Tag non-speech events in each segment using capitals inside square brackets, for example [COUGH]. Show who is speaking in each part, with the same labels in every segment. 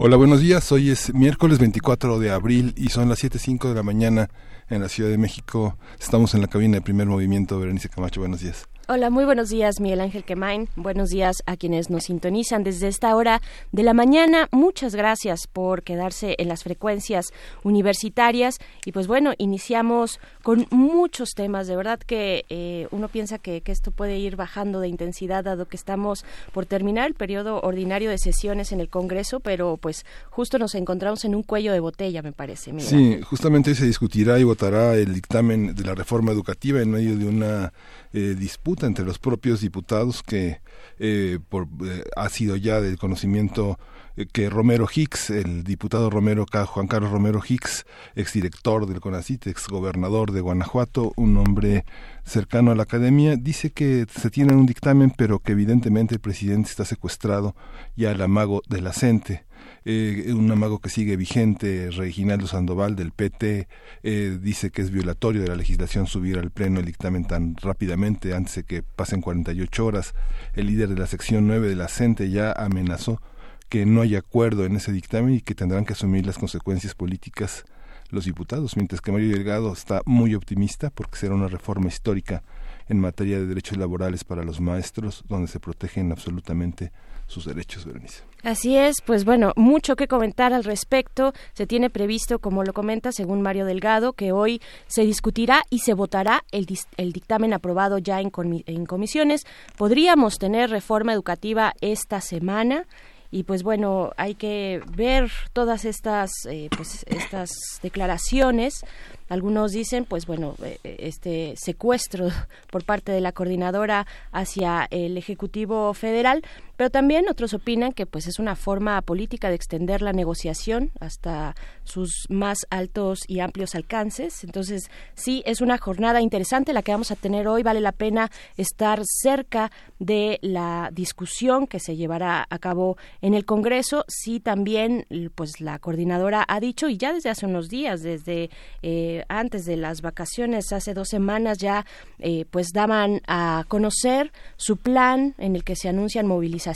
Speaker 1: Hola, buenos días. Hoy es miércoles 24 de abril y son las 7.05 de la mañana en la Ciudad de México. Estamos en la cabina de primer movimiento. Berenice Camacho, buenos días.
Speaker 2: Hola, muy buenos días, Miguel Ángel Quemain. Buenos días a quienes nos sintonizan desde esta hora de la mañana. Muchas gracias por quedarse en las frecuencias universitarias. Y pues bueno, iniciamos con muchos temas. De verdad que eh, uno piensa que, esto puede ir bajando de intensidad, dado que estamos por terminar el periodo ordinario de sesiones en el Congreso, pero pues justo nos encontramos en un cuello de botella, me parece.
Speaker 1: Sí, justamente se discutirá y votará el dictamen de la reforma educativa en medio de una eh, disputa entre los propios diputados que eh, por, eh, ha sido ya del conocimiento que Romero Hicks, el diputado Romero Juan Carlos Romero Hicks, exdirector del CONACIT, exgobernador de Guanajuato, un hombre cercano a la academia, dice que se tiene un dictamen, pero que evidentemente el presidente está secuestrado ya al amago de la CENTE eh, un amago que sigue vigente, Reginaldo Sandoval del PT, eh, dice que es violatorio de la legislación subir al Pleno el dictamen tan rápidamente, antes de que pasen 48 horas. El líder de la sección 9 de la CENTE ya amenazó que no hay acuerdo en ese dictamen y que tendrán que asumir las consecuencias políticas los diputados, mientras que Mario Delgado está muy optimista porque será una reforma histórica en materia de derechos laborales para los maestros, donde se protegen absolutamente sus derechos, Berenice.
Speaker 2: Así es, pues bueno, mucho que comentar al respecto. Se tiene previsto, como lo comenta, según Mario Delgado, que hoy se discutirá y se votará el, el dictamen aprobado ya en, en comisiones. Podríamos tener reforma educativa esta semana y pues bueno hay que ver todas estas eh, pues estas declaraciones algunos dicen, pues bueno, eh, este secuestro por parte de la coordinadora hacia el Ejecutivo Federal, pero también otros opinan que pues es una forma política de extender la negociación hasta sus más altos y amplios alcances. Entonces, sí, es una jornada interesante la que vamos a tener hoy. Vale la pena estar cerca de la discusión que se llevará a cabo en el Congreso. Sí, también, pues la coordinadora ha dicho, y ya desde hace unos días, desde eh, antes de las vacaciones, hace dos semanas ya, eh, pues daban a conocer su plan en el que se anuncian movilizaciones,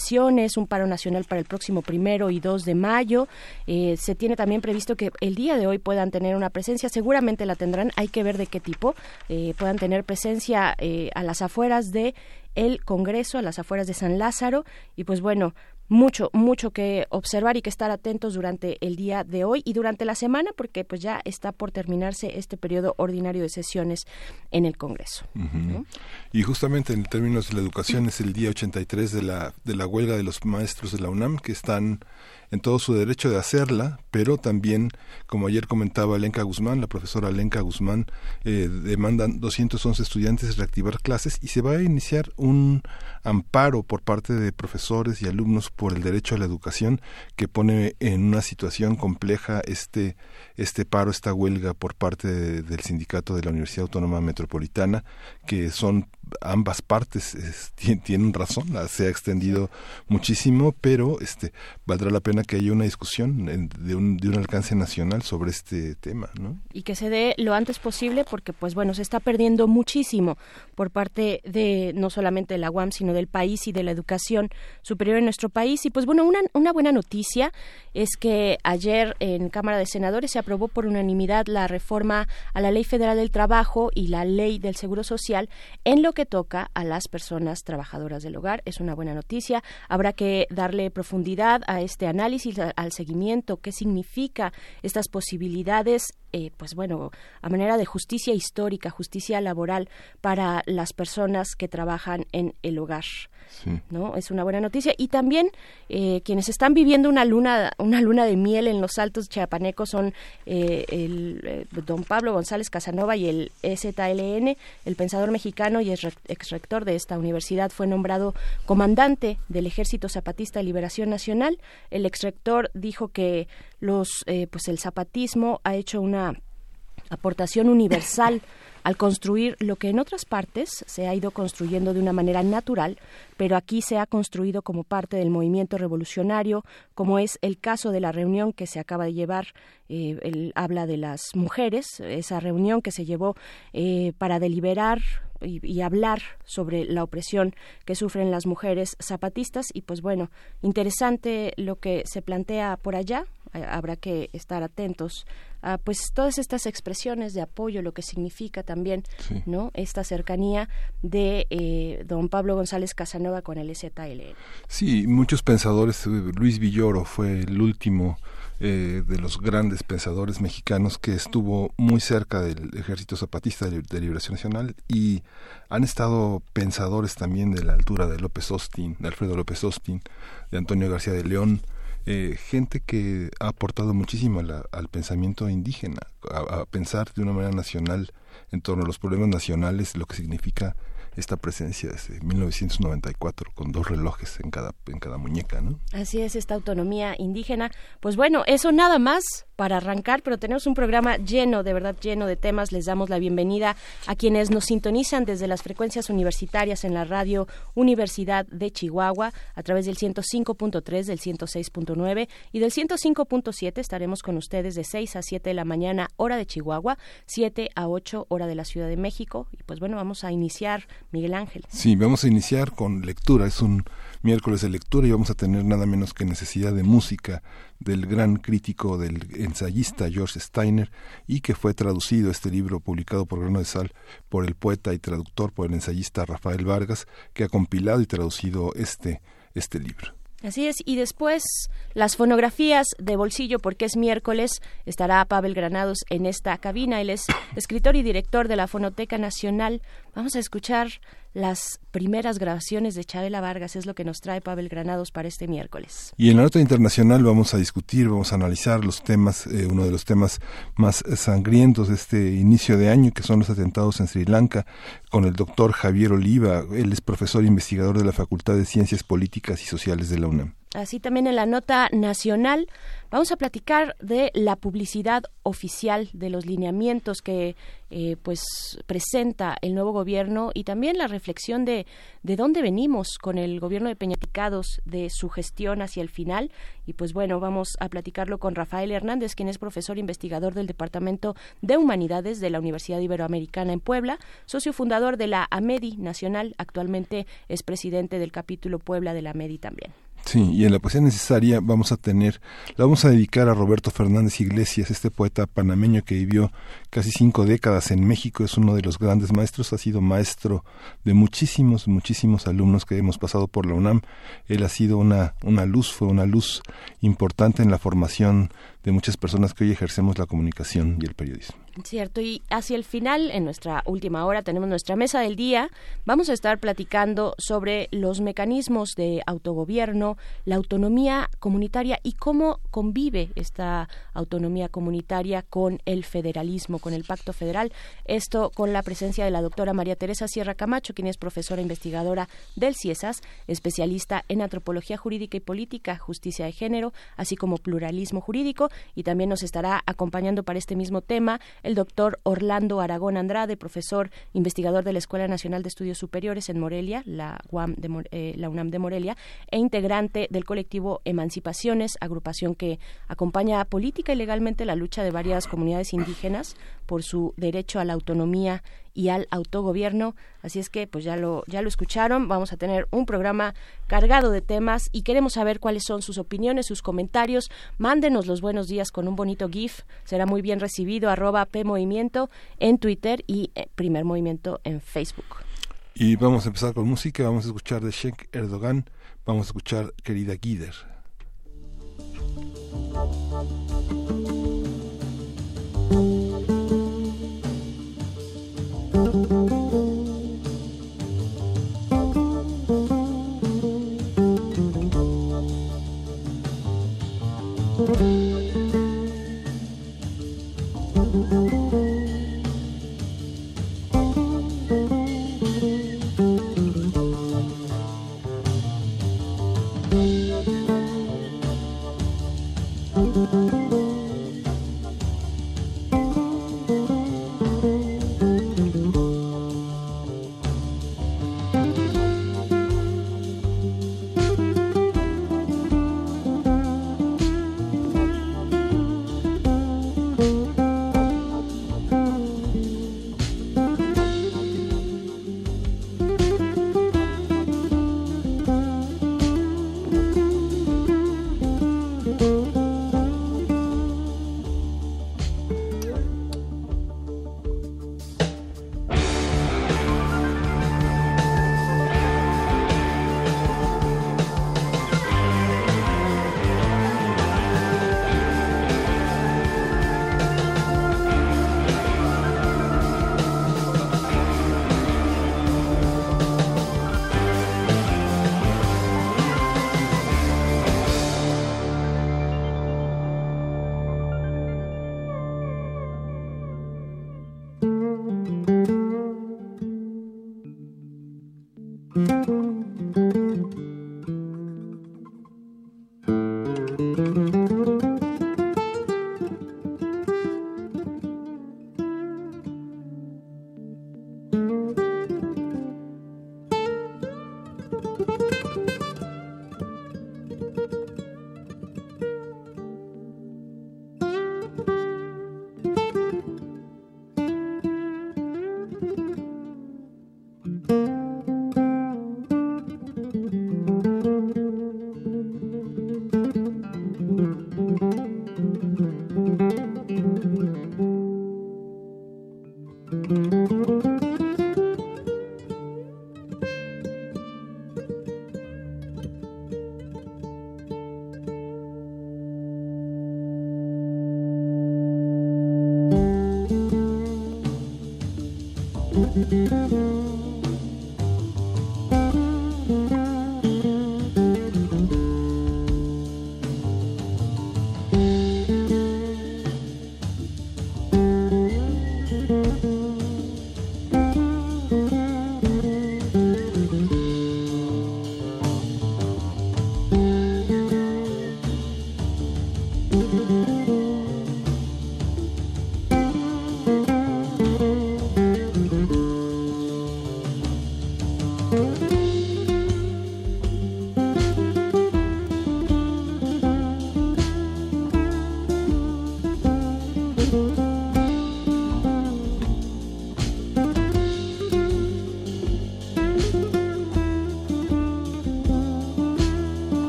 Speaker 2: un paro nacional para el próximo primero y dos de mayo. Eh, se tiene también previsto que el día de hoy puedan tener una presencia, seguramente la tendrán, hay que ver de qué tipo, eh, puedan tener presencia a las afueras de el Congreso, a las afueras de San Lázaro, y pues bueno, mucho, mucho que observar y que estar atentos durante el día de hoy y durante la semana, porque pues ya está por terminarse este periodo ordinario de sesiones en el Congreso.
Speaker 1: Y justamente en términos de la educación es el día 83 de la, de la huelga de los maestros de la UNAM que están en todo su derecho de hacerla, pero también, como ayer comentaba Lenka Guzmán, la profesora Lenka Guzmán, eh, demandan 211 estudiantes reactivar clases y se va a iniciar un amparo por parte de profesores y alumnos por el derecho a la educación que pone en una situación compleja este este paro, esta huelga por parte del sindicato de la Universidad Autónoma Metropolitana, que son ambas partes [LAUGHS] tienen razón, se ha extendido muchísimo, pero este valdrá la pena que haya una discusión de un, de un alcance nacional sobre este tema, ¿no?
Speaker 2: Y que se dé lo antes posible porque pues bueno, se está perdiendo muchísimo por parte de no solamente de la UAM, sino del país y de la educación superior en nuestro país y pues bueno, una, una buena noticia es que ayer en Cámara de Senadores se aprobó por unanimidad la reforma a la Ley Federal del Trabajo y la Ley del Seguro Social en lo que toca a las personas trabajadoras del hogar. Es una buena noticia. Habrá que darle profundidad a este análisis, al seguimiento, qué significa estas posibilidades eh, pues bueno, a manera de justicia histórica, justicia laboral para las personas que trabajan en el hogar. ¿no? Es una buena noticia. Y también eh, quienes están viviendo una luna, una luna de miel en los altos chiapanecos son eh, el don Pablo González Casanova y el EZLN, el pensador mexicano y ex rector de esta universidad, fue nombrado comandante del Ejército Zapatista de Liberación Nacional. El ex rector dijo que los, pues el zapatismo ha hecho una aportación universal [COUGHS] al construir lo que en otras partes se ha ido construyendo de una manera natural, pero aquí se ha construido como parte del movimiento revolucionario, como es el caso de la reunión que se acaba de llevar, eh, habla de las mujeres, esa reunión que se llevó eh, para deliberar y, hablar sobre la opresión que sufren las mujeres zapatistas. Y pues bueno, interesante lo que se plantea por allá, habrá que estar atentos a pues todas estas expresiones de apoyo, lo que significa también, ¿no? Esta cercanía de eh, don Pablo González Casanova con el EZLN.
Speaker 1: Sí, muchos pensadores, eh, Luis Villoro fue el último eh, de los grandes pensadores mexicanos que estuvo muy cerca del Ejército Zapatista de Liberación Nacional y han estado pensadores también de la altura de López Austin, de Alfredo López Austin, de Antonio García de León, eh, gente que ha aportado muchísimo al pensamiento indígena, a, pensar de una manera nacional en torno a los problemas nacionales, lo que significa esta presencia desde 1994 con dos relojes en cada en cada muñeca, ¿no?
Speaker 2: Así es esta autonomía indígena. Pues bueno, eso nada más para arrancar, pero tenemos un programa lleno, de verdad lleno de temas. Les damos la bienvenida a quienes nos sintonizan desde las frecuencias universitarias en la radio Universidad de Chihuahua a través del 105.3, del 106.9 y del 105.7. Estaremos con ustedes de 6 a 7 de la mañana, hora de Chihuahua, 7 a 8, hora de la Ciudad de México. Y pues bueno, vamos a iniciar Miguel Ángel.
Speaker 1: Sí, vamos a iniciar con lectura. Es un miércoles de lectura y vamos a tener nada menos que necesidad de música del gran crítico, del ensayista George Steiner y que fue traducido este libro publicado por Grano de Sal por el poeta y traductor, por el ensayista Rafael Vargas, que ha compilado y traducido este, este libro.
Speaker 2: Así es, y después las fonografías de bolsillo, porque es miércoles, estará Pavel Granados en esta cabina. Él es escritor y director de la Fonoteca Nacional. Vamos a escuchar las primeras grabaciones de Chabela Vargas, es lo que nos trae Pavel Granados para este miércoles.
Speaker 1: Y en la nota internacional vamos a discutir, vamos a analizar los temas, eh, uno de los temas más sangrientos de este inicio de año, que son los atentados en Sri Lanka, con el doctor Javier Oliva, él es profesor e investigador de la Facultad de Ciencias Políticas y Sociales de la UNAM.
Speaker 2: Así también en la nota nacional vamos a platicar de la publicidad oficial de los lineamientos que eh, pues presenta el nuevo gobierno y también la reflexión de de dónde venimos con el gobierno de Peña Picados de su gestión hacia el final. Y pues bueno vamos a platicarlo con Rafael Hernández quien es profesor investigador del departamento de humanidades de la Universidad Iberoamericana en Puebla socio fundador de la AMEDI nacional actualmente es presidente del capítulo Puebla de la AMEDI también
Speaker 1: Sí, y en la poesía necesaria vamos a tener, la vamos a dedicar a Roberto Fernández Iglesias, este poeta panameño que vivió casi cinco décadas en México, es uno de los grandes maestros, ha sido maestro de muchísimos, muchísimos alumnos que hemos pasado por la UNAM. Él ha sido una, una luz, fue una luz importante en la formación de muchas personas que hoy ejercemos la comunicación y el periodismo.
Speaker 2: Cierto, y hacia el final, en nuestra última hora, tenemos nuestra mesa del día. Vamos a estar platicando sobre los mecanismos de autogobierno, la autonomía comunitaria y cómo convive esta autonomía comunitaria con el federalismo, con el pacto federal. Esto con la presencia de la doctora María Teresa Sierra Camacho, quien es profesora investigadora del CIESAS, especialista en antropología jurídica y política, justicia de género, así como pluralismo jurídico, y también nos estará acompañando para este mismo tema el doctor Orlando Aragón Andrade, profesor investigador de la Escuela Nacional de Estudios Superiores en Morelia, la, UAM de, eh, la UNAM de Morelia, e integrante del colectivo Emancipaciones, agrupación que acompaña política y legalmente la lucha de varias comunidades indígenas por su derecho a la autonomía y al autogobierno. Así es que, pues ya lo, ya lo escucharon. Vamos a tener un programa cargado de temas y queremos saber cuáles son sus opiniones, sus comentarios. Mándenos los buenos días con un bonito GIF. Será muy bien recibido. PMovimiento en Twitter y eh, Primer Movimiento en Facebook.
Speaker 1: Y vamos a empezar con música. Vamos a escuchar de Sheikh Erdogan. Vamos a escuchar Querida Guider.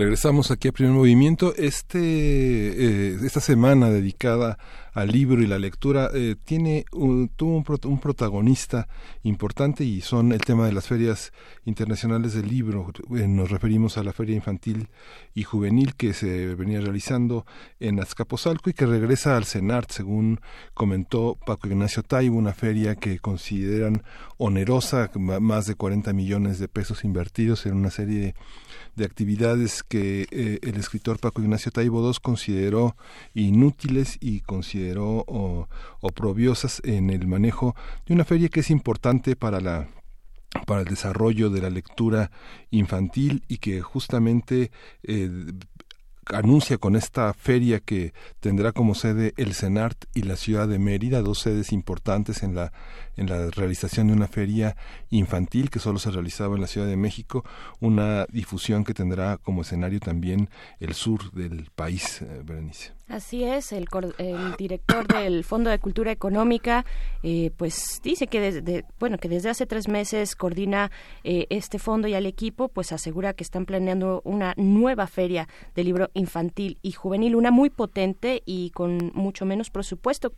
Speaker 1: Regresamos aquí a Primer Movimiento. Este, eh, esta semana dedicada al libro y la lectura eh, tiene un, tuvo un, protagonista importante y son el tema de las ferias internacionales del libro. Eh, nos referimos a la feria infantil y juvenil que se venía realizando en Azcapotzalco y que regresa al CENART, según comentó Paco Ignacio Taibo, una feria que consideran onerosa, más de 40 millones de pesos invertidos en una serie de de actividades que eh, el escritor Paco Ignacio Taibo II consideró inútiles y consideró oprobiosas en el manejo de una feria que es importante para la para el desarrollo de la lectura infantil y que justamente eh, anuncia con esta feria que tendrá como sede el CENART y la ciudad de Mérida, dos sedes importantes en la, en la realización de una feria infantil que solo se realizaba en la Ciudad de México, una difusión que tendrá como escenario también el sur del país, eh, Berenice.
Speaker 2: Así es, el, director del Fondo de Cultura Económica, eh, pues dice que desde, bueno, que desde hace tres meses coordina eh, este fondo y al equipo, pues asegura que están planeando una nueva feria de libro infantil y juvenil, una muy potente y con mucho menos presupuesto,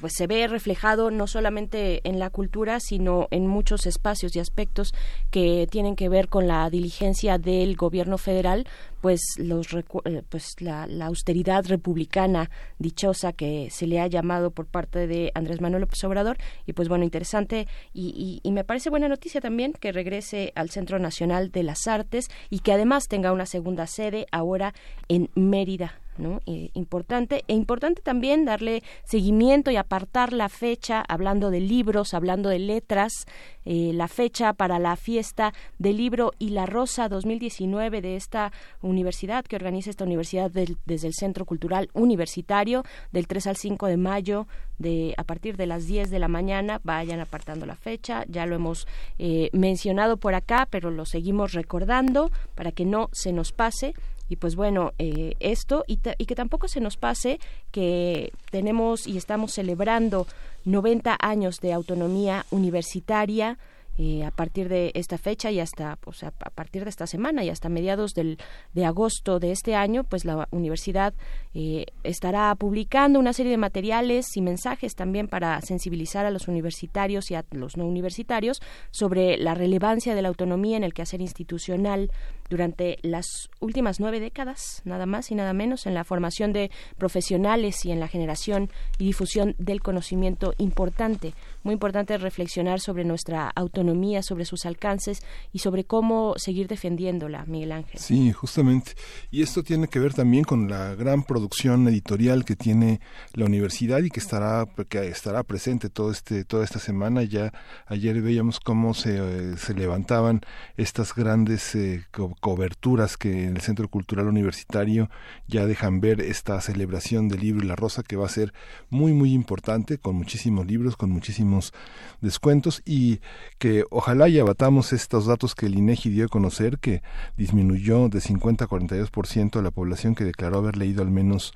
Speaker 2: pues se ve reflejado no solamente en la cultura, sino en muchos espacios y aspectos que tienen que ver con la diligencia del gobierno federal pues los eh, pues la, austeridad republicana dichosa que se le ha llamado por parte de Andrés Manuel López Obrador. Y pues bueno interesante y, me parece buena noticia también que regrese al Centro Nacional de las Artes y que además tenga una segunda sede ahora en Mérida ¿no? Eh, importante e importante también darle seguimiento y apartar la fecha hablando de libros hablando de letras eh, la fecha para la fiesta del libro y la rosa 2019 de esta universidad que organiza esta universidad desde el Centro Cultural Universitario del 3 al 5 de mayo de a partir de las 10 de la mañana vayan apartando la fecha ya lo hemos eh, mencionado por acá pero lo seguimos recordando para que no se nos pase y pues bueno, eh, esto y, y, que tampoco se nos pase que tenemos y estamos celebrando 90 años de autonomía universitaria eh, a partir de esta fecha y hasta pues, a, partir de esta semana y hasta mediados del, de agosto de este año, pues la universidad eh, estará publicando una serie de materiales y mensajes también para sensibilizar a los universitarios y a los no universitarios sobre la relevancia de la autonomía en el quehacer institucional durante las últimas nueve décadas, nada más y nada menos, en la formación de profesionales y en la generación y difusión del conocimiento importante. Muy importante reflexionar sobre nuestra autonomía, sobre sus alcances y sobre cómo seguir defendiéndola, Miguel Ángel.
Speaker 1: Sí, justamente. Y esto tiene que ver también con la gran producción editorial que tiene la universidad y que estará, que estará presente todo este, toda esta semana. Ya ayer veíamos cómo se, eh, se levantaban estas grandes eh, coberturas que en el Centro Cultural Universitario ya dejan ver esta celebración del libro y la rosa que va a ser muy muy importante con muchísimos libros, con muchísimos descuentos y que ojalá ya abatamos estos datos que el INEGI dio a conocer que disminuyó de 50 a 42% la población que declaró haber leído al menos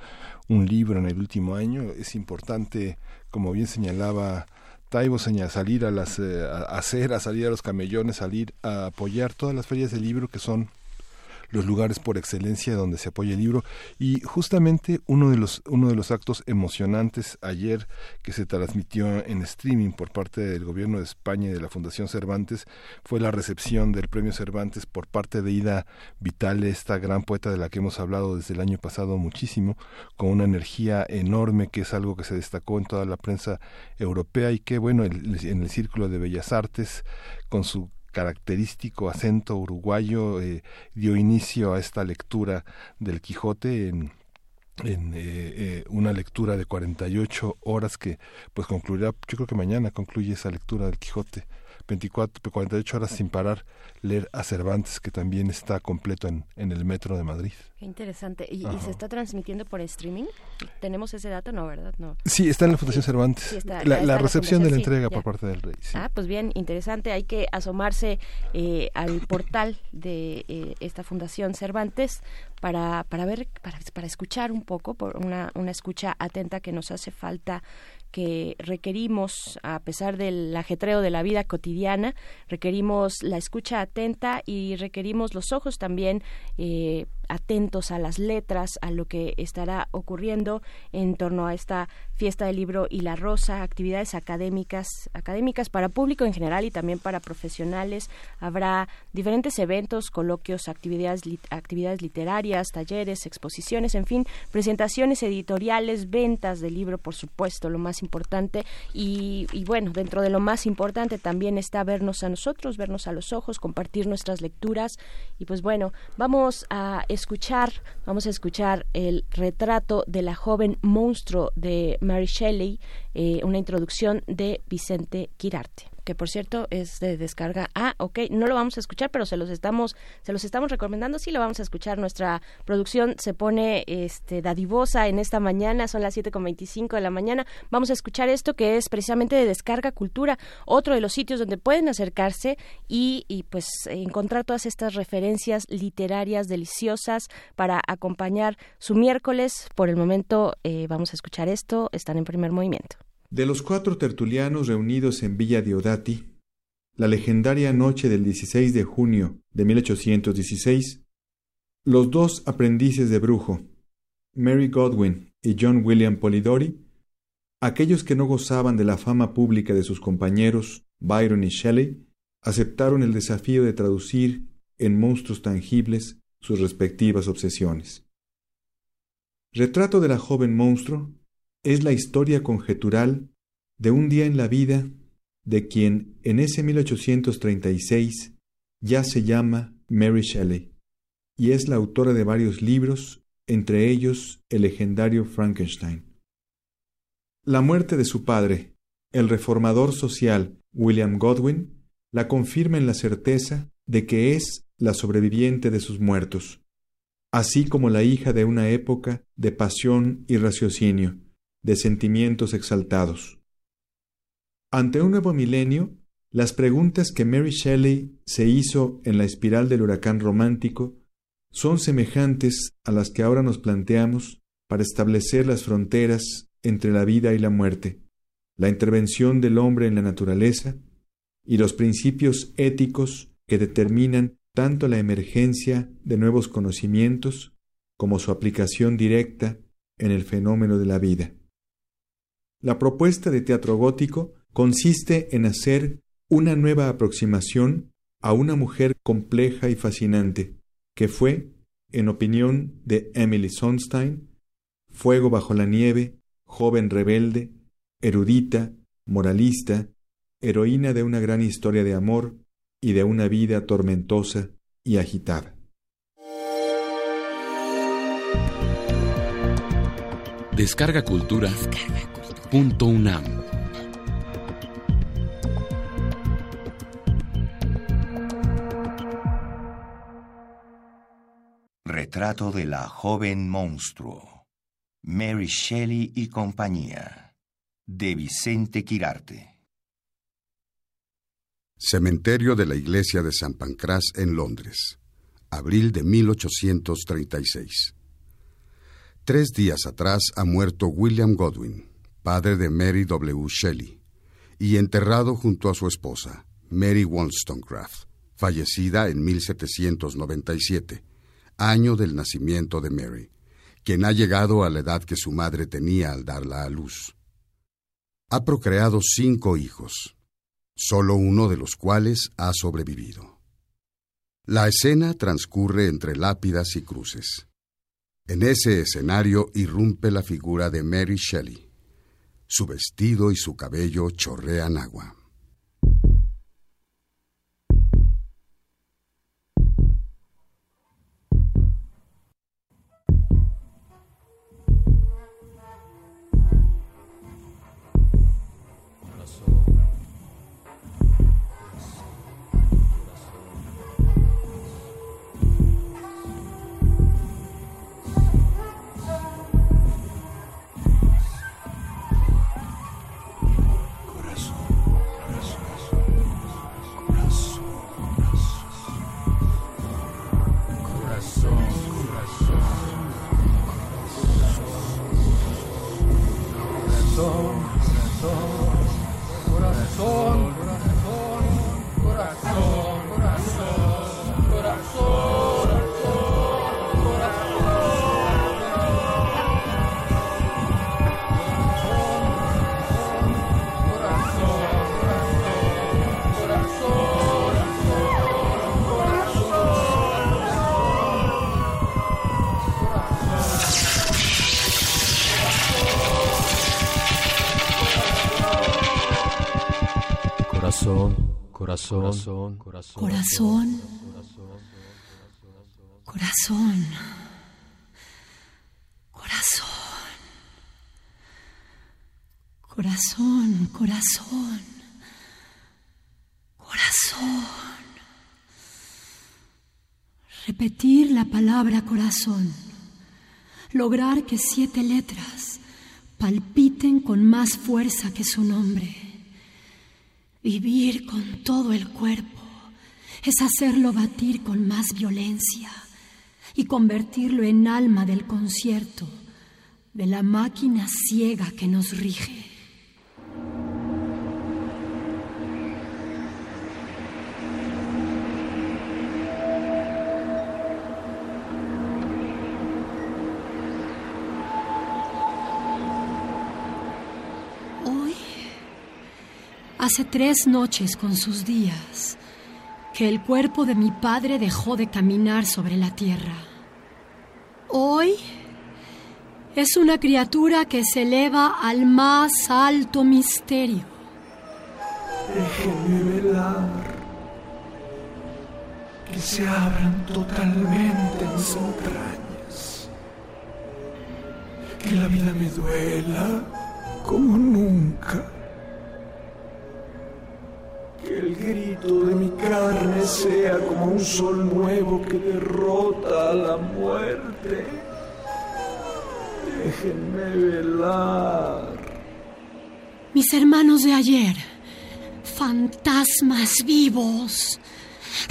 Speaker 1: un libro en el último año. Es importante, como bien señalaba Taibo salir a las eh, aceras, salir a los camellones, salir a apoyar todas las ferias del libro que son los lugares por excelencia donde se apoya el libro. Y justamente uno de los uno de los actos emocionantes ayer que se transmitió en streaming por parte del gobierno de España y de la Fundación Cervantes fue la recepción del premio Cervantes por parte de Ida Vitale, esta gran poeta de la que hemos hablado desde el año pasado muchísimo, con una energía enorme que es algo que se destacó en toda la prensa europea y que bueno, en el Círculo de Bellas Artes con su característico acento uruguayo eh, dio inicio a esta lectura del Quijote en, en eh, eh, una lectura de 48 horas que pues concluirá, yo creo que mañana concluye esa lectura del Quijote 24, 48 horas sin parar leer a Cervantes, que también está completo en, en el metro de Madrid.
Speaker 2: Qué interesante. ¿Y, se está transmitiendo por streaming? ¿Tenemos ese dato? No, ¿verdad? No.
Speaker 1: Sí, está en la Fundación Cervantes. la, recepción de la entrega por parte del rey.
Speaker 2: Ah, pues bien, interesante. Hay que asomarse eh, al portal de eh, esta Fundación Cervantes para, para ver, para, para escuchar un poco, por una, una escucha atenta que nos hace falta que requerimos, a pesar del ajetreo de la vida cotidiana, requerimos la escucha atenta y requerimos los ojos también eh, atentos a las letras, a lo que estará ocurriendo en torno a esta fiesta del libro y la rosa, actividades académicas, académicas para público en general y también para profesionales. Habrá diferentes eventos, coloquios, actividades, actividades literarias, talleres, exposiciones, en fin, presentaciones editoriales, ventas de libro, por supuesto, lo más importante. Y, y bueno, dentro de lo más importante también está vernos a nosotros, vernos a los ojos, compartir nuestras lecturas. Y pues bueno, vamos a escuchar, vamos a escuchar el retrato de la joven monstruo de Mary Shelley, eh, una introducción de Vicente Quirarte que por cierto es de descarga. Ah, ok, no lo vamos a escuchar, pero se los estamos, se los estamos recomendando. Sí, lo vamos a escuchar. Nuestra producción se pone este dadivosa en esta mañana, son las 7.25 de la mañana. Vamos a escuchar esto que es precisamente de Descarga Cultura, otro de los sitios donde pueden acercarse y, y pues encontrar todas estas referencias literarias deliciosas para acompañar su miércoles. Por el momento eh, vamos a escuchar esto, están en primer movimiento.
Speaker 3: De los cuatro tertulianos reunidos en Villa Diodati, la legendaria noche del 16 de junio de 1816, los dos aprendices de brujo, Mary Godwin y John William Polidori, aquellos que no gozaban de la fama pública de sus compañeros Byron y Shelley, aceptaron el desafío de traducir en monstruos tangibles sus respectivas obsesiones. Retrato de la joven monstruo es la historia conjetural de un día en la vida de quien en ese 1836 ya se llama Mary Shelley y es la autora de varios libros, entre ellos el legendario Frankenstein. La muerte de su padre, el reformador social William Godwin, la confirma en la certeza de que es la sobreviviente de sus muertos, así como la hija de una época de pasión y raciocinio, de sentimientos exaltados. Ante un nuevo milenio, las preguntas que Mary Shelley se hizo en la espiral del huracán romántico son semejantes a las que ahora nos planteamos para establecer las fronteras entre la vida y la muerte, la intervención del hombre en la naturaleza y los principios éticos que determinan tanto la emergencia de nuevos conocimientos como su aplicación directa en el fenómeno de la vida. La propuesta de teatro gótico consiste en hacer una nueva aproximación a una mujer compleja y fascinante, que fue, en opinión de Emily Sonstein, fuego bajo la nieve, joven rebelde, erudita, moralista, heroína de una gran historia de amor y de una vida tormentosa y agitada.
Speaker 4: Descarga Cultura.
Speaker 5: Retrato de la joven monstruo. Mary Shelley y compañía. De Vicente Quirarte.
Speaker 6: Cementerio de la Iglesia de San Pancras en Londres. Abril de 1836. Tres días atrás ha muerto William Godwin padre de Mary W. Shelley, y enterrado junto a su esposa, Mary Wollstonecraft, fallecida en 1797, año del nacimiento de Mary, quien ha llegado a la edad que su madre tenía al darla a luz. Ha procreado cinco hijos, solo uno de los cuales ha sobrevivido. La escena transcurre entre lápidas y cruces. En ese escenario irrumpe la figura de Mary Shelley, su vestido y su cabello chorrean agua.
Speaker 7: Corazón, corazón.
Speaker 8: Corazón. Corazón. Corazón. Corazón, corazón. Corazón. Repetir la palabra corazón. Lograr que siete letras palpiten con más fuerza que su nombre. Vivir con todo el cuerpo es hacerlo batir con más violencia y convertirlo en alma del concierto, de la máquina ciega que nos rige. Hace tres noches con sus días, que el cuerpo de mi padre dejó de caminar sobre la tierra. Hoy es una criatura que se eleva al más alto misterio.
Speaker 9: Déjenme velar, que se abran totalmente mis entrañas, que la vida me duela como nunca que el grito de mi carne sea como un sol nuevo que derrota a la muerte. Déjenme velar.
Speaker 8: Mis hermanos de ayer, fantasmas vivos,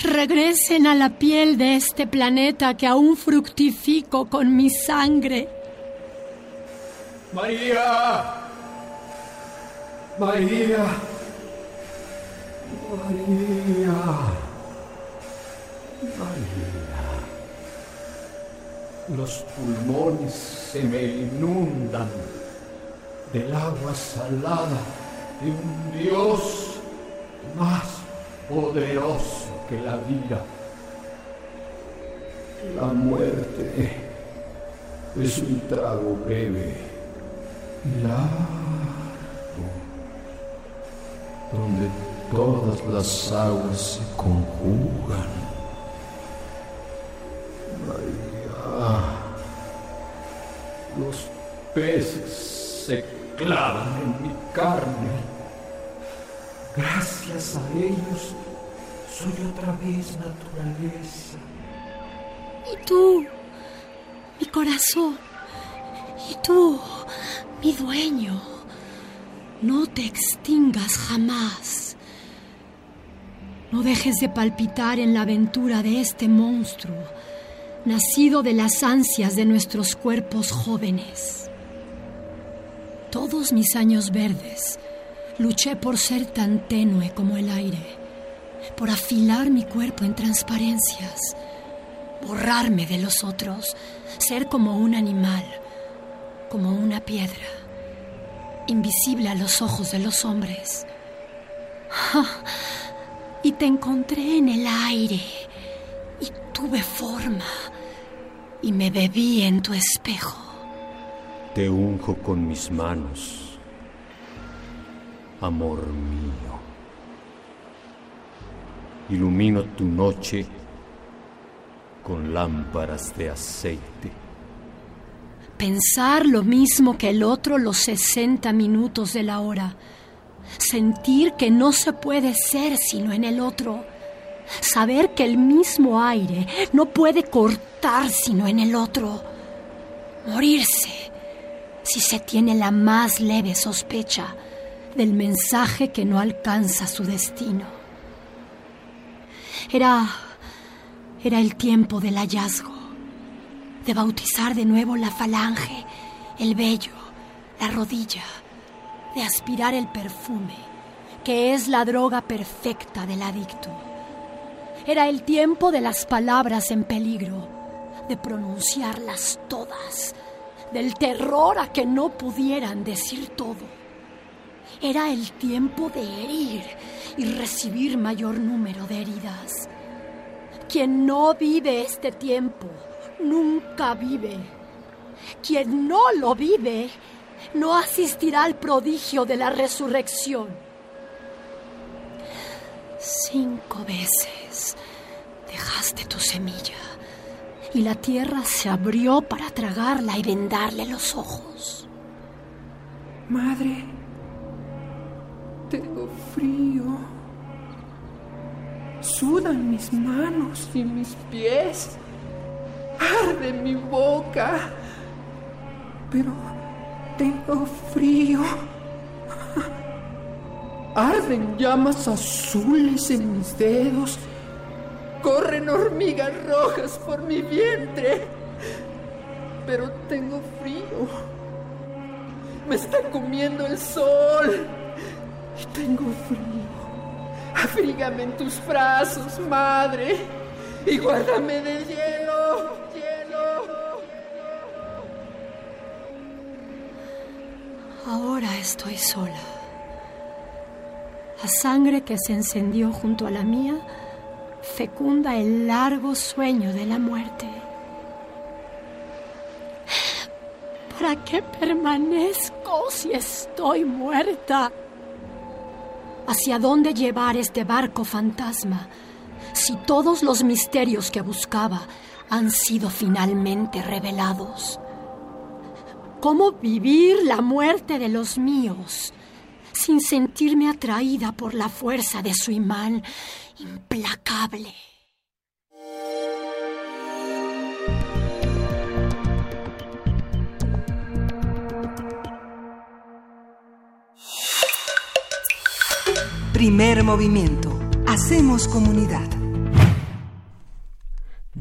Speaker 8: regresen a la piel de este planeta que aún fructifico con mi sangre.
Speaker 9: María. María. María. María. Los pulmones se me inundan del agua salada de un Dios más poderoso que la vida. La muerte es un trago breve largo, donde todas las aguas se conjugan. María, los peces se clavan en mi carne. Gracias a ellos soy otra vez naturaleza.
Speaker 8: Y tú, mi corazón, y tú, mi dueño, no te extingas jamás. No dejes de palpitar en la aventura de este monstruo, nacido de las ansias de nuestros cuerpos jóvenes. Todos mis años verdes luché por ser tan tenue como el aire, por afilar mi cuerpo en transparencias, borrarme de los otros, ser como un animal, como una piedra, invisible a los ojos de los hombres. Y te encontré en el aire y tuve forma y me bebí en tu espejo.
Speaker 7: Te unjo con mis manos, amor mío. Ilumino tu noche con lámparas de aceite.
Speaker 8: Pensar lo mismo que el otro los 60 minutos de la hora sentir que no se puede ser sino en el otro, saber que el mismo aire no puede cortar sino en el otro, morirse si se tiene la más leve sospecha del mensaje que no alcanza su destino. Era era el tiempo del hallazgo, de bautizar de nuevo la falange, el vello, la rodilla de aspirar el perfume, que es la droga perfecta del adicto. Era el tiempo de las palabras en peligro, de pronunciarlas todas, del terror a que no pudieran decir todo. Era el tiempo de herir y recibir mayor número de heridas. Quien no vive este tiempo, nunca vive. Quien no lo vive, no asistirá al prodigio de la resurrección. Cinco veces dejaste tu semilla y la tierra se abrió para tragarla y vendarle los ojos.
Speaker 9: Madre, tengo frío. Sudan mis manos y mis pies. Arde mi boca. Pero tengo frío. Arden llamas azules en mis dedos. Corren hormigas rojas por mi vientre. Pero tengo frío. Me está comiendo el sol. Y tengo frío. Afrígame en tus brazos, madre. Y guárdame del hielo. Hielo.
Speaker 8: Ahora estoy sola. La sangre que se encendió junto a la mía fecunda el largo sueño de la muerte. ¿Para qué permanezco si estoy muerta? ¿Hacia dónde llevar este barco fantasma si todos los misterios que buscaba han sido finalmente revelados? ¿Cómo vivir la muerte de los míos sin sentirme atraída por la fuerza de su imán implacable?
Speaker 10: Primer movimiento. Hacemos comunidad.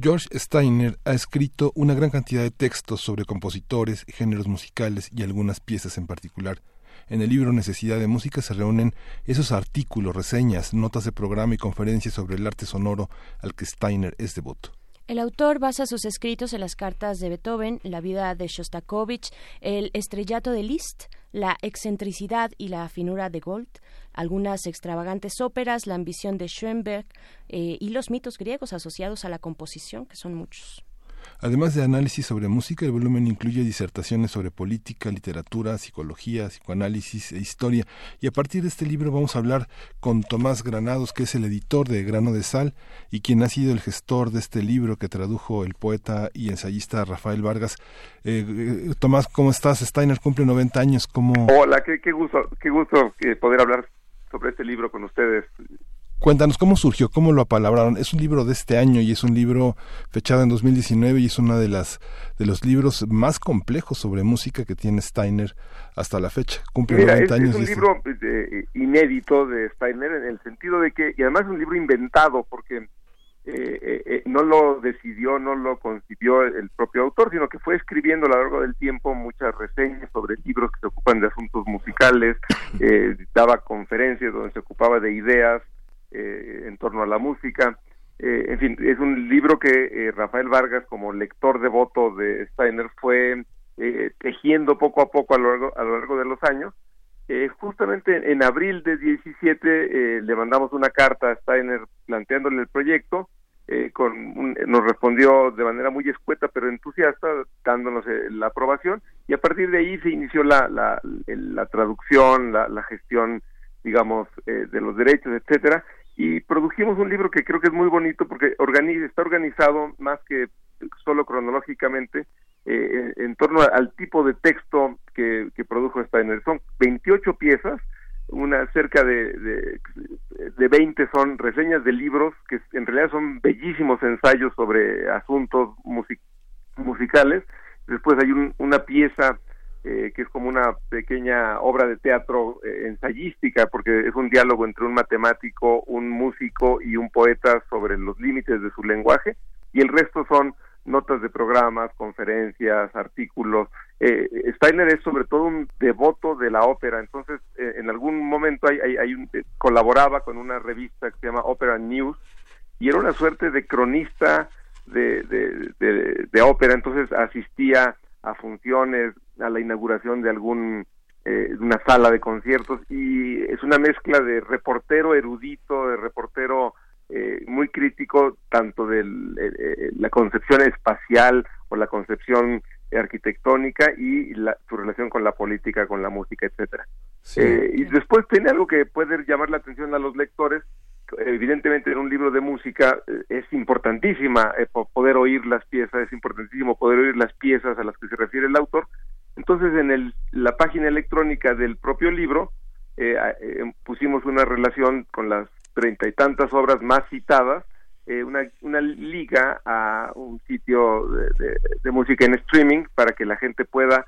Speaker 1: George Steiner ha escrito una gran cantidad de textos sobre compositores, géneros musicales y algunas piezas en particular. En el libro Necesidad de Música se reúnen esos artículos, reseñas, notas de programa y conferencias sobre el arte sonoro al que Steiner es devoto.
Speaker 2: El autor basa sus escritos en las cartas de Beethoven, la vida de Shostakovich, el estrellato de Liszt, la excentricidad y la finura de Gold, algunas extravagantes óperas, la ambición de Schoenberg eh, y los mitos griegos asociados a la composición, que son muchos.
Speaker 1: Además de análisis sobre música, el volumen incluye disertaciones sobre política, literatura, psicología, psicoanálisis e historia. Y a partir de este libro vamos a hablar con Tomás Granados, que es el editor de Grano de Sal y quien ha sido el gestor de este libro que tradujo el poeta y ensayista Rafael Vargas. Eh, eh, Tomás, ¿cómo estás? Steiner cumple 90 años. ¿cómo...
Speaker 11: Hola, qué, qué gusto, qué gusto poder hablar sobre este libro con ustedes.
Speaker 1: Cuéntanos cómo surgió, cómo lo apalabraron. Es un libro de este año y es un libro fechado en 2019 y es uno de las de los libros más complejos sobre música que tiene Steiner hasta la fecha. Cumple 90 años.
Speaker 11: Es un libro eh, inédito de Steiner en el sentido de que y además es un libro inventado porque eh, eh, no lo decidió, no lo concibió el propio autor, sino que fue escribiendo a lo largo del tiempo muchas reseñas sobre libros que se ocupan de asuntos musicales, [LAUGHS] daba conferencias donde se ocupaba de ideas eh, en torno a la música. Eh, en fin, es un libro que eh, Rafael Vargas, como lector devoto de Steiner, fue tejiendo poco a poco a lo largo, a lo largo de los años. justamente en abril de 17 le mandamos una carta a Steiner planteándole el proyecto. Con nos respondió de manera muy escueta pero entusiasta dándonos la aprobación y a partir de ahí se inició la, la, traducción, la, gestión digamos de los derechos, etcétera y produjimos un libro que creo que es muy bonito porque está organizado más que solo cronológicamente eh, en, torno al tipo de texto que, que produjo Steiner. Son 28 piezas, una cerca de, de, de 20 son reseñas de libros que en realidad son bellísimos ensayos sobre asuntos musicales. Después hay una pieza eh, que es como una pequeña obra de teatro eh, ensayística, porque es un diálogo entre un matemático, un músico y un poeta sobre los límites de su lenguaje, y el resto son notas de programas, conferencias, artículos. Eh, Steiner es sobre todo un devoto de la ópera, entonces en algún momento hay, un, colaboraba con una revista que se llama Opera News y era una suerte de cronista de, de, de ópera, entonces asistía a funciones, a la inauguración de algún eh, una sala de conciertos y es una mezcla de reportero erudito, de reportero eh, muy crítico tanto de eh, la concepción espacial o la concepción arquitectónica y la, su relación con la política, con la música, etcétera. y después tiene algo que puede llamar la atención a los lectores, evidentemente en un libro de música eh, es importantísima eh, poder oír las piezas, es importantísimo poder oír las piezas a las que se refiere el autor. Entonces en el, la página electrónica del propio libro eh, pusimos una relación con las treinta y tantas obras más citadas, una, una liga a un sitio de música en streaming para que la gente pueda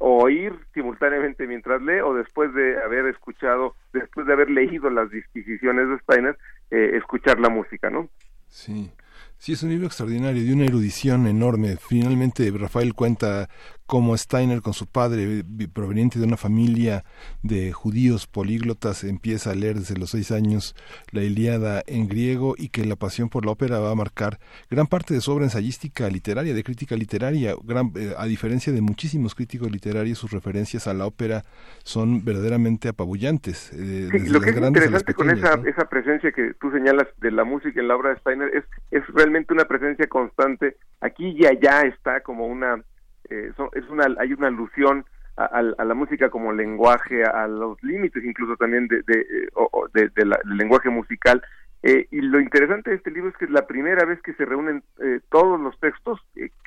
Speaker 11: oír simultáneamente mientras lee o después de haber escuchado, después de haber leído las disquisiciones de Steiner, eh, escuchar la música, ¿no?
Speaker 1: Sí. Sí, es un libro extraordinario, de una erudición enorme. Finalmente, Rafael cuenta cómo Steiner, con su padre, proveniente de una familia de judíos políglotas, empieza a leer desde los seis años la Ilíada en griego y que la pasión por la ópera va a marcar gran parte de su obra ensayística literaria, de crítica literaria. Eh, a diferencia de muchísimos críticos literarios, sus referencias a la ópera son verdaderamente apabullantes.
Speaker 11: Eh, lo que es interesante con esa, esa presencia que tú señalas de la música en la obra de Steiner es, es realmente una presencia constante. Aquí y allá está como una, eh, es una, hay una alusión a, la música como lenguaje, a, los límites incluso también de, eh, del lenguaje musical. Eh, y lo interesante de este libro es que es la primera vez que se reúnen todos los textos.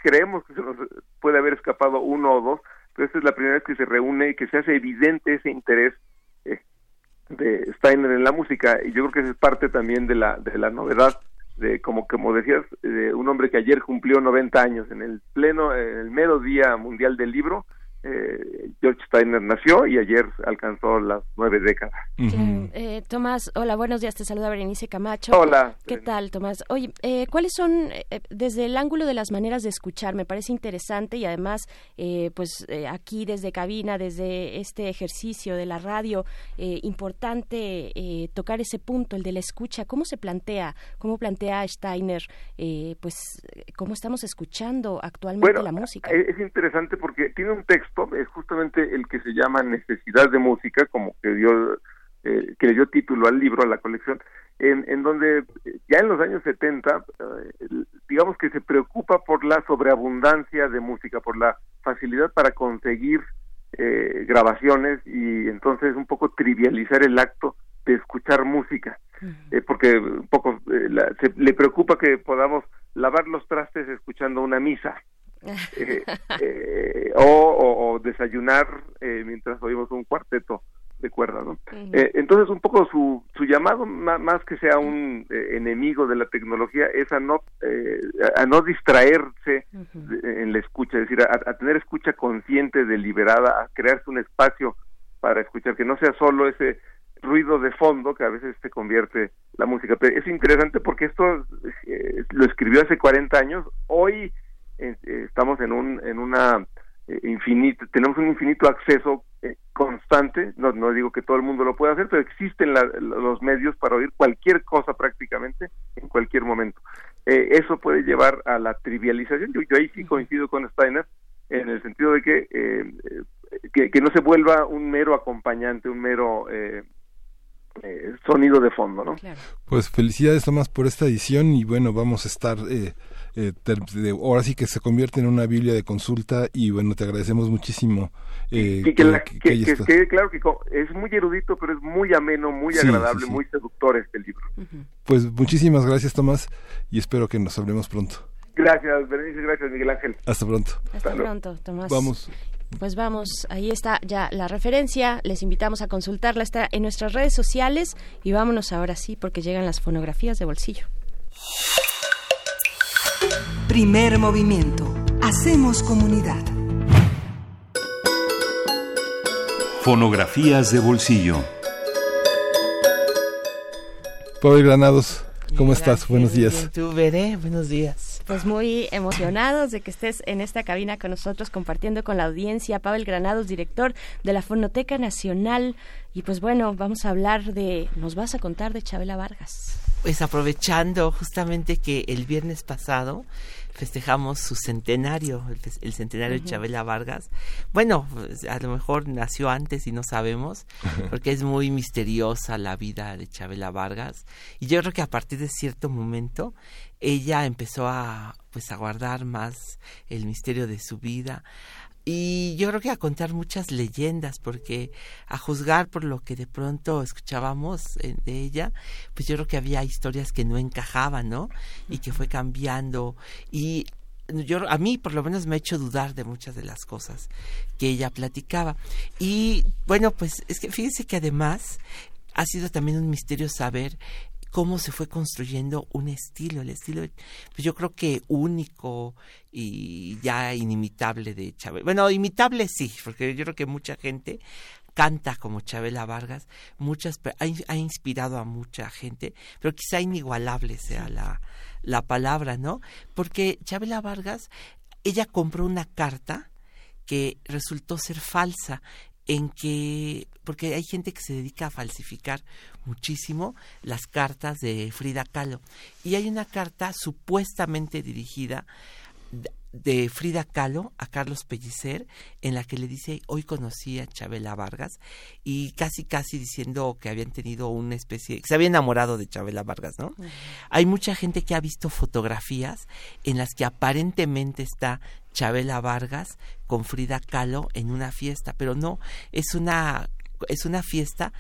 Speaker 11: creemos que se nos puede haber escapado uno o dos, pero esta es la primera vez que se reúne y que se hace evidente ese interés de Steiner en la música. Y yo creo que esa es parte también de la, de la novedad de como como decías de un hombre que ayer cumplió 90 años en el pleno en el mero día mundial del libro eh, George Steiner nació y ayer alcanzó las nueve décadas.
Speaker 2: eh, Tomás, hola, buenos días, te saluda Berenice Camacho.
Speaker 11: Hola.
Speaker 2: ¿Qué tal, Tomás? Oye, eh, ¿cuáles son, eh, desde el ángulo de las maneras de escuchar, me parece interesante y además, pues aquí desde cabina, desde este ejercicio de la radio, importante tocar ese punto, el de la escucha, ¿cómo se plantea, cómo plantea Steiner, pues, cómo estamos escuchando actualmente la música?
Speaker 11: Es interesante porque tiene un texto es justamente el que se llama Necesidad de Música, como que dio, eh, que le dio título al libro, a la colección, en, en donde eh, ya en los años 70, eh, digamos que se preocupa por la sobreabundancia de música, por la facilidad para conseguir grabaciones y entonces un poco trivializar el acto de escuchar música, porque un poco se, le preocupa que podamos lavar los trastes escuchando una misa, eh, eh, o, desayunar eh, mientras oímos un cuarteto de cuerda, ¿no? entonces un poco su, su llamado más, que sea un enemigo de la tecnología es a no a no distraerse en la escucha, es decir, a, tener escucha consciente, deliberada, a crearse un espacio para escuchar que no sea solo ese ruido de fondo que a veces se convierte la música. Pero es interesante porque esto lo escribió hace 40 años. Hoy eh, estamos en un en una eh, infinito tenemos un infinito acceso eh, constante no no digo que todo el mundo lo pueda hacer pero existen los medios para oír cualquier cosa prácticamente en cualquier momento. Eso puede llevar a la trivialización. Yo, ahí sí coincido con Steiner en el sentido de que, que, que no se vuelva un mero acompañante un mero sonido de fondo, ¿no?
Speaker 1: Pues felicidades Tomás por esta edición y bueno, vamos a estar eh, eh, ahora sí que se convierte en una Biblia de consulta y bueno, te agradecemos muchísimo.
Speaker 11: Eh, que, quede claro que es muy erudito, pero es muy ameno, muy agradable, muy seductor este libro.
Speaker 1: Pues muchísimas gracias Tomás y espero que nos hablemos pronto.
Speaker 11: Gracias, Berenice, gracias Miguel Ángel.
Speaker 1: Hasta pronto.
Speaker 2: Hasta, pronto, Tomás.
Speaker 1: Vamos.
Speaker 2: Pues vamos, ahí está ya la referencia, les invitamos a consultarla, está en nuestras redes sociales y vámonos ahora sí porque llegan las fonografías de bolsillo.
Speaker 10: Primer movimiento. Hacemos comunidad.
Speaker 12: Fonografías de bolsillo.
Speaker 1: Pablo Granados, ¿cómo estás? Buenos días.
Speaker 13: Tú, veré, buenos días.
Speaker 2: Pues muy emocionados de que estés en esta cabina con nosotros compartiendo con la audiencia. Pavel Granados, director de la Fonoteca Nacional. Y pues bueno, vamos a hablar de, nos vas a contar de Chabela Vargas
Speaker 13: pues aprovechando justamente que el viernes pasado festejamos su centenario, el, centenario de Chabela Vargas. Bueno, pues, a lo mejor nació antes y no sabemos, [LAUGHS] porque es muy misteriosa la vida de Chabela Vargas. Y yo creo que a partir de cierto momento ella empezó a pues a guardar más el misterio de su vida y yo creo que a contar muchas leyendas, porque a juzgar por lo que de pronto escuchábamos eh, de ella, pues yo creo que había historias que no encajaban, ¿no? Y que fue cambiando. Y yo a mí por lo menos me ha hecho dudar de muchas de las cosas que ella platicaba. Y bueno, pues es que fíjense que además ha sido también un misterio saber cómo se fue construyendo un estilo, el estilo, pues yo creo que único y ya inimitable de Chávez. Bueno, imitable sí, porque yo creo que mucha gente canta como Chabela Vargas, muchas ha, ha, inspirado a mucha gente, pero quizá inigualable sea la, la palabra, ¿no? Porque Chabela Vargas, ella compró una carta que resultó ser falsa en que, porque hay gente que se dedica a falsificar muchísimo las cartas de Frida Kahlo. Y hay una carta supuestamente dirigida de Frida Kahlo a Carlos Pellicer en la que le dice hoy conocí a Chabela Vargas y casi casi diciendo que habían tenido una especie que se había enamorado de Chabela Vargas no hay mucha gente que ha visto fotografías en las que aparentemente está Chabela Vargas con Frida Kahlo en una fiesta pero no es una es una fiesta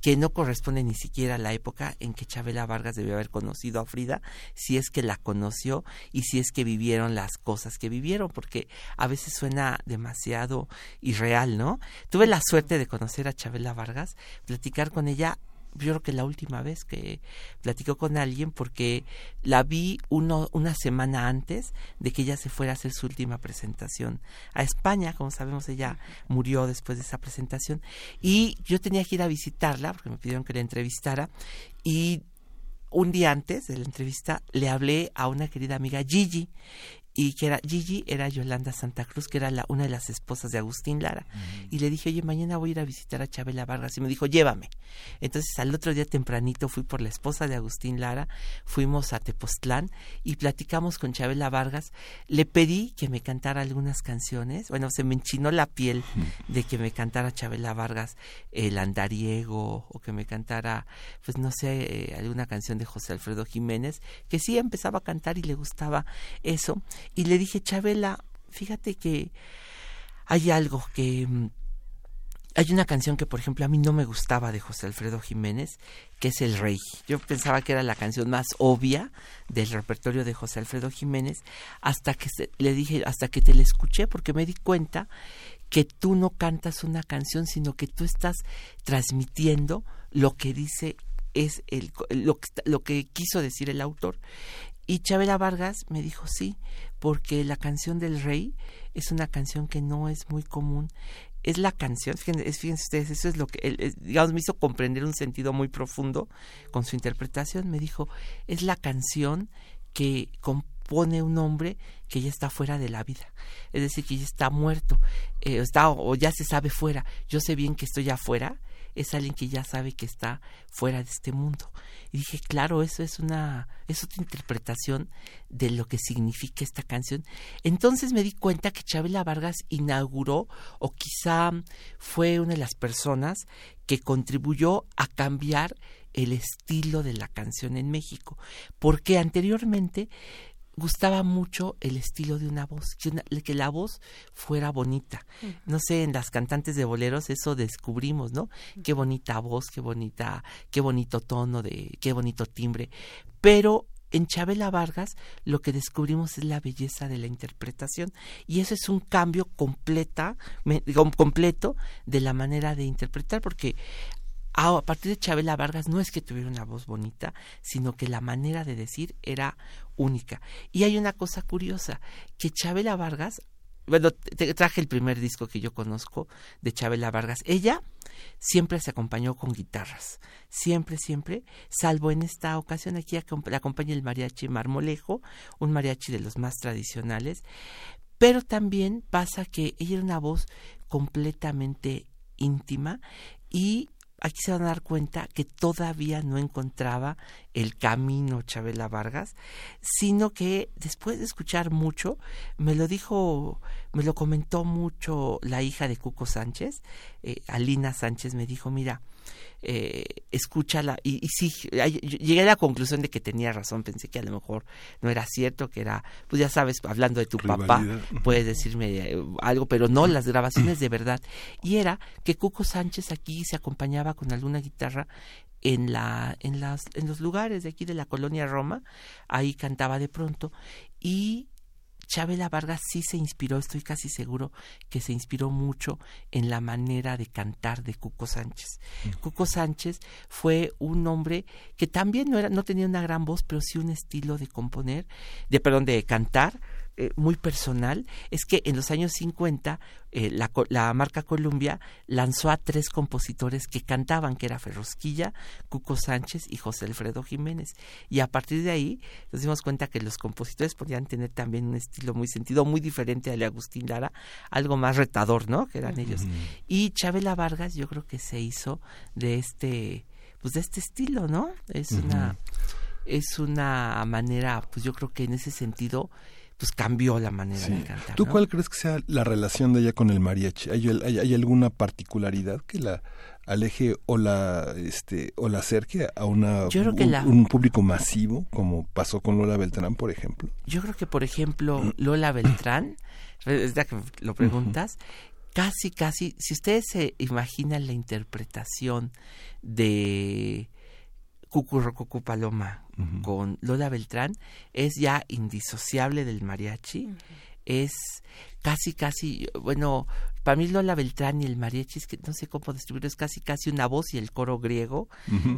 Speaker 13: que no corresponde ni siquiera a la época en que Chabela Vargas debió haber conocido a Frida, si es que la conoció y si es que vivieron las cosas que vivieron, porque a veces suena demasiado irreal, ¿no? Tuve la suerte de conocer a Chabela Vargas, platicar con ella yo creo que la última vez que platicó con alguien porque la vi uno, una semana antes de que ella se fuera a hacer su última presentación a España, como sabemos ella murió después de esa presentación. Y yo tenía que ir a visitarla porque me pidieron que la entrevistara. Y un día antes de la entrevista le hablé a una querida amiga Gigi y que era Gigi era Yolanda Santa Cruz, que era la, una de las esposas de Agustín Lara. Y le dije, oye, mañana voy a ir a visitar a Chabela Vargas. Y me dijo, llévame. Entonces al otro día tempranito fui por la esposa de Agustín Lara, fuimos a Tepoztlán y platicamos con Chabela Vargas. Le pedí que me cantara algunas canciones. Bueno, se me enchinó la piel de que me cantara Chabela Vargas el andariego o que me cantara, pues no sé, eh, alguna canción de José Alfredo Jiménez, que sí empezaba a cantar y le gustaba eso y le dije, Chabela, fíjate que hay algo que... Mm, hay una canción que, por ejemplo, a mí no me gustaba de José Alfredo Jiménez, que es El Rey. Yo pensaba que era la canción más obvia del repertorio de José Alfredo Jiménez, hasta que le dije, hasta que te la escuché, porque me di cuenta que tú no cantas una canción, sino que tú estás transmitiendo lo que dice es el, lo, lo que quiso decir el autor. Y Chabela Vargas me dijo sí, porque la canción del rey es una canción que no es muy común. Es la canción, fíjense, ustedes, eso es lo que, digamos, me hizo comprender un sentido muy profundo con su interpretación. Me dijo, es la canción que compone un hombre que ya está fuera de la vida, es decir, que ya está muerto, eh, está, o ya se sabe fuera. Yo sé bien que estoy afuera, es alguien que ya sabe que está fuera de este mundo. Y dije, claro, eso es una, es otra interpretación de lo que significa esta canción. Entonces me di cuenta que Chabela Vargas inauguró, o quizá fue una de las personas que contribuyó a cambiar el estilo de la canción en México, porque anteriormente gustaba mucho el estilo de una voz, que, la voz fuera bonita. No sé, en las cantantes de boleros eso descubrimos, ¿no? Qué bonita voz, qué bonita, qué bonito tono de, qué bonito timbre. Pero en Chabela Vargas lo que descubrimos es la belleza de la interpretación y eso es un cambio completa, completo de la manera de interpretar porque a partir de Chabela Vargas no es que tuviera una voz bonita, sino que la manera de decir era única. Y hay una cosa curiosa, que Chabela Vargas, bueno, te traje el primer disco que yo conozco de Chabela Vargas. Ella siempre se acompañó con guitarras, siempre, siempre, salvo en esta ocasión aquí la acompaña el mariachi Marmolejo, un mariachi de los más tradicionales, pero también pasa que ella era una voz completamente íntima y aquí se van a dar cuenta que todavía no encontraba el camino Chabela Vargas, sino que después de escuchar mucho, me lo dijo me lo comentó mucho la hija de Cuco Sánchez, eh, Alina Sánchez, me dijo, mira, eh, escúchala. Y, y sí, llegué a la conclusión de que tenía razón. Pensé que a lo mejor no era cierto, que era, pues ya sabes, hablando de tu papá, puedes decirme eh, algo, pero no, las grabaciones de verdad. Y era que Cuco Sánchez aquí se acompañaba con alguna guitarra en la en las en los lugares de aquí de la colonia Roma ahí cantaba de pronto y Chabela Vargas sí se inspiró, estoy casi seguro que se inspiró mucho en la manera de cantar de Cuco Sánchez. Cuco Sánchez fue un hombre que también no era, no tenía una gran voz, pero sí un estilo de componer, de perdón, de cantar eh, muy personal es que en los años 50 eh, la, la, marca Columbia lanzó a tres compositores que cantaban, que era Ferrosquilla, Cuco Sánchez y José Alfredo Jiménez. Y a partir de ahí nos dimos cuenta que los compositores podían tener también un estilo muy sentido, muy diferente al de Agustín Lara, algo más retador, ¿no? Que eran ellos. Y Chabela Vargas yo creo que se hizo de este, pues de este estilo, ¿no? Es una es una manera, pues yo creo que en ese sentido pues cambió la manera de cantar.
Speaker 1: ¿Tú cuál crees que sea la relación de ella con el mariachi? ¿Hay, alguna particularidad que la aleje o la este o la acerque a una un, público masivo como pasó con Lola Beltrán, por ejemplo?
Speaker 13: Yo creo que por ejemplo [CLEARS THROAT] Lola Beltrán, es que lo preguntas, casi casi si ustedes se imaginan la interpretación de Cucurrocucu Paloma con Lola Beltrán es ya indisociable del mariachi. Es casi, casi, bueno, para mí Lola Beltrán y el mariachi es que no sé cómo describirlo, es casi, casi una voz y el coro griego.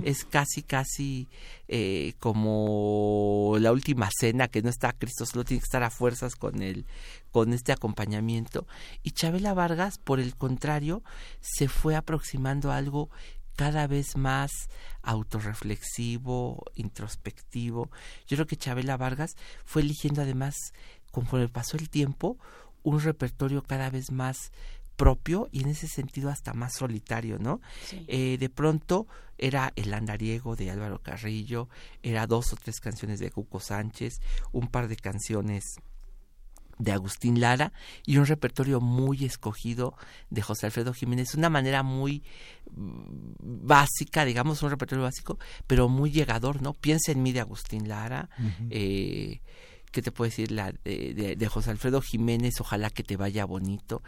Speaker 13: Es casi, casi eh, como la última cena que no está Cristo, solo tiene que estar a fuerzas con el, con este acompañamiento. Y Chabela Vargas, por el contrario, se fue aproximando a algo cada vez más autorreflexivo, introspectivo. Yo creo que Chabela Vargas fue eligiendo además, conforme pasó el tiempo, un repertorio cada vez más propio y en ese sentido hasta más solitario, ¿no? Eh, de pronto era El andariego de Álvaro Carrillo, era dos o tres canciones de Cuco Sánchez, un par de canciones de Agustín Lara y un repertorio muy escogido de José Alfredo Jiménez, una manera muy mm, básica, digamos, un repertorio básico, pero muy llegador, ¿no? Piensa en mí de Agustín Lara, eh, ¿qué te puedo decir? La de, de, José Alfredo Jiménez, ojalá que te vaya bonito.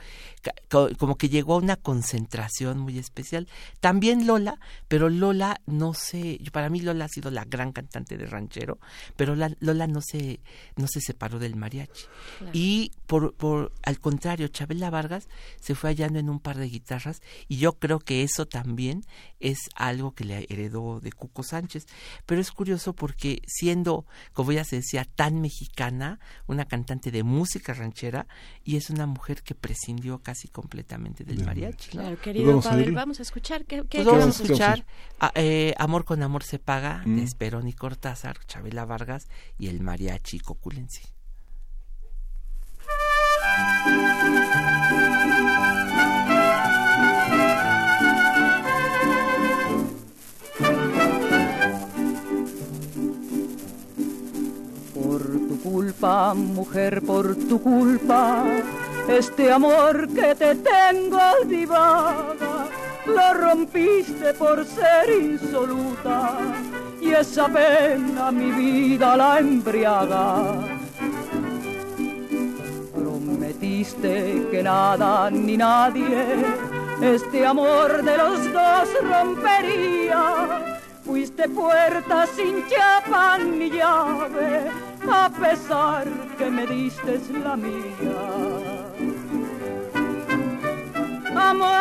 Speaker 13: Como que llegó a una concentración muy especial. También Lola, pero Lola no sé, para mí Lola ha sido la gran cantante de ranchero, pero Lola no se, no se separó del mariachi. Y por, por, al contrario, Chabela Vargas se fue hallando en un par de guitarras y yo creo que eso también es algo que le heredó de Cuco Sánchez. Pero es curioso porque siendo, como ya se decía, tan mexicana, una cantante de música ranchera, y es una mujer que prescindió casi completamente del mariachi.
Speaker 2: Claro, querido padre, vamos a escuchar. ¿qué,
Speaker 13: pues vamos a escuchar eh, Amor con Amor se paga, de mm. Esperón y Cortázar, Chabela Vargas y el mariachi coculense.
Speaker 14: Culpa, mujer, por tu culpa, este amor que te tengo divaga, lo rompiste por ser insoluta y esa pena mi vida la embriaga. Prometiste que nada ni nadie este amor de los dos rompería. Fuiste puerta sin chapa ni llave a pesar que me diste la mía. Amor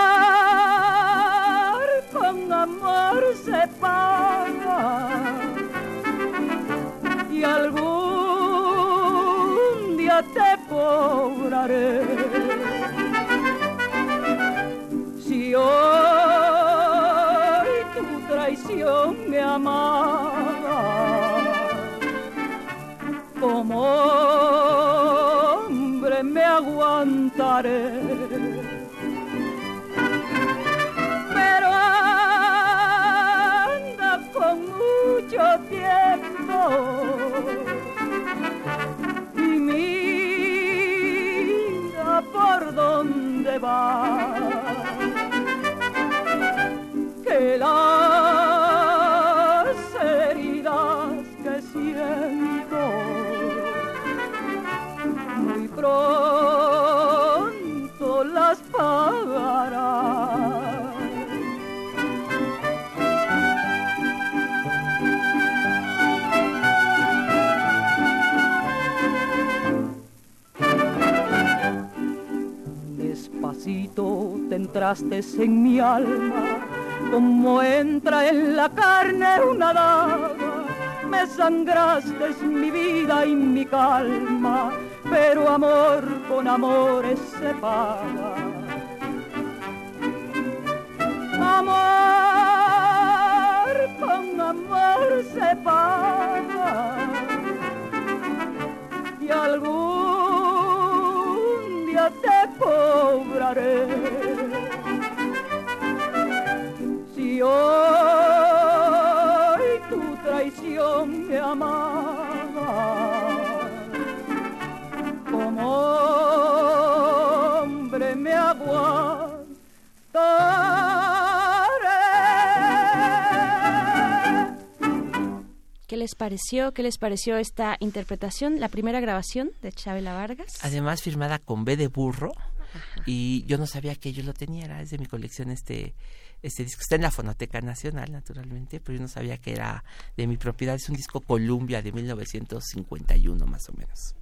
Speaker 14: con amor se paga y algún día te cobraré. Si hoy amaba como hombre me aguantaré. Entraste en mi alma, como entra en la carne una daga. Me sangraste mi vida y mi calma, pero amor con amores se paga. Amor con amor se paga. Y algún día te cobraré. Hoy tu traición me amaba, como hombre me aguantaré.
Speaker 2: ¿Qué les pareció? ¿Qué les pareció esta interpretación? La primera grabación de Chabela Vargas.
Speaker 13: Además firmada con B de burro y yo no sabía que yo lo tenía, era es de mi colección este este disco está en la Fonoteca Nacional naturalmente, pero yo no sabía que era de mi propiedad, es un disco Columbia de 1951 más o menos.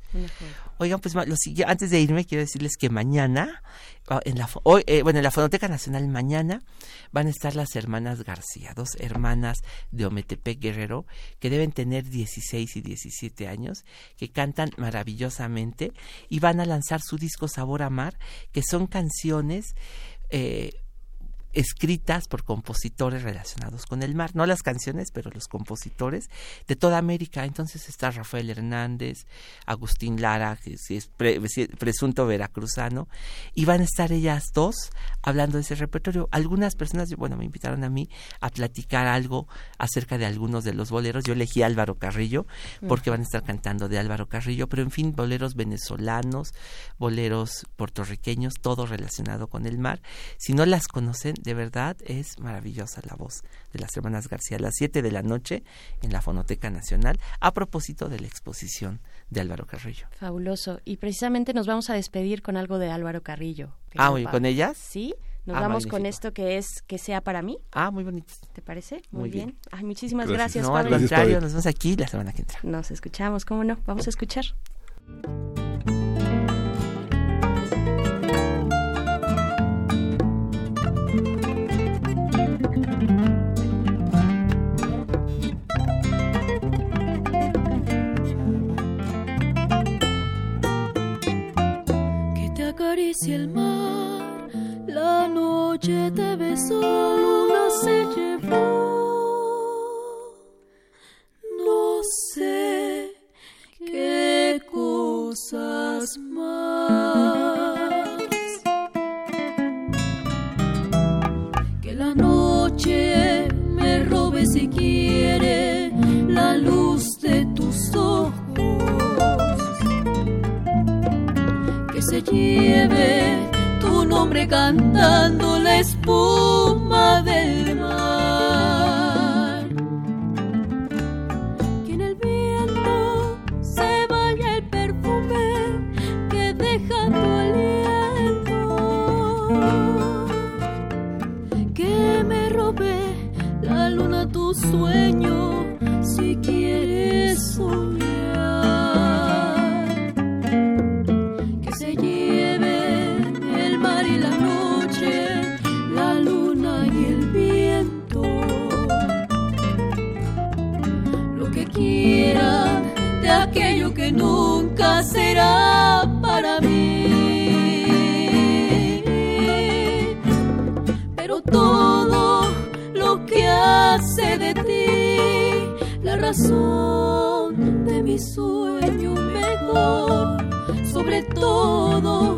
Speaker 13: Oigan, pues lo antes de irme quiero decirles que mañana, ah, en la, hoy, eh, bueno, en la Fonoteca Nacional mañana van a estar las hermanas García, dos hermanas de Ometepec Guerrero, que deben tener 16 y 17 años, que cantan maravillosamente y van a lanzar su disco Sabor a Mar, que son canciones eh, escritas por compositores relacionados con el mar, no las canciones, pero los compositores de toda América. Entonces está Rafael Hernández, Agustín Lara, que es pre- presunto veracruzano, y van a estar ellas dos hablando de ese repertorio. Algunas personas, bueno, me invitaron a mí a platicar algo acerca de algunos de los boleros. Yo elegí Álvaro Carrillo, porque van a estar cantando de Álvaro Carrillo, pero en fin, boleros venezolanos, boleros puertorriqueños, todo relacionado con el mar. Si no las conocen, de verdad es maravillosa la voz de las hermanas García a las 7 de la noche en la Fonoteca Nacional a propósito de la exposición de Álvaro Carrillo.
Speaker 2: Fabuloso. Y precisamente nos vamos a despedir con algo de Álvaro Carrillo.
Speaker 13: Ah,
Speaker 2: Pablo.
Speaker 13: ¿con ellas?
Speaker 2: Sí. Nos
Speaker 13: Ah,
Speaker 2: vamos con esto que es Que sea para mí.
Speaker 13: Ah, muy bonito.
Speaker 2: ¿Te parece? Muy,
Speaker 13: Muy
Speaker 2: bien.
Speaker 13: bien.
Speaker 2: Ay, muchísimas
Speaker 13: Gracias.
Speaker 2: gracias,
Speaker 13: No, al
Speaker 2: Pablo.
Speaker 13: contrario, nos vemos aquí la semana que entra.
Speaker 2: Nos escuchamos, ¿cómo no? Vamos a escuchar.
Speaker 15: Acaricie el mar, la noche te besó, luna se llevó, no sé qué cosas más. Lleve tu nombre cantando la espuma del mar. Que en el viento se vaya el perfume que deja tu aliento. Que me robe la luna tu sueño si quieres soñar Lo que quiera de aquello que nunca será para mí. Pero todo lo que hace de ti la razón de mi sueño mejor sobre todo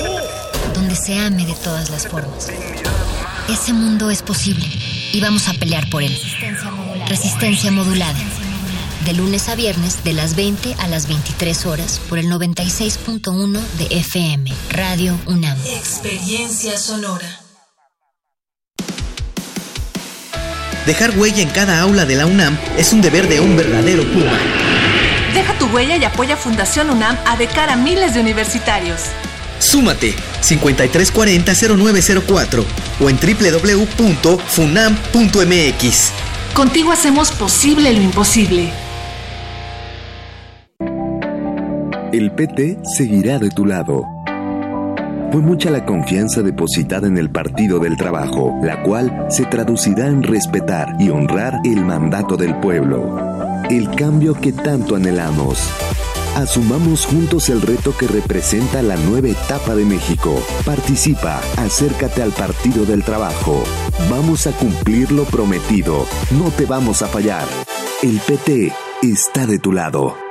Speaker 16: se ame de todas las formas. Ese mundo es posible y vamos a pelear por él. Resistencia modulada. De lunes a viernes, de las 20 a las 23 horas, por el 96.1 de FM, Radio UNAM.
Speaker 10: Experiencia sonora.
Speaker 17: Dejar huella en cada aula de la UNAM es un deber de un verdadero Puma.
Speaker 18: Deja tu huella y apoya Fundación UNAM a de cara a miles de universitarios.
Speaker 17: Súmate 5340-0904 o en www.funam.mx.
Speaker 18: Contigo hacemos posible lo imposible.
Speaker 19: El PT seguirá de tu lado. Fue mucha la confianza depositada en el Partido del Trabajo, la cual se traducirá en respetar y honrar el mandato del pueblo. El cambio que tanto anhelamos. Asumamos juntos el reto que representa la nueva etapa de México. Participa, acércate al Partido del Trabajo. Vamos a cumplir lo prometido. No te vamos a fallar. El PT está de tu lado.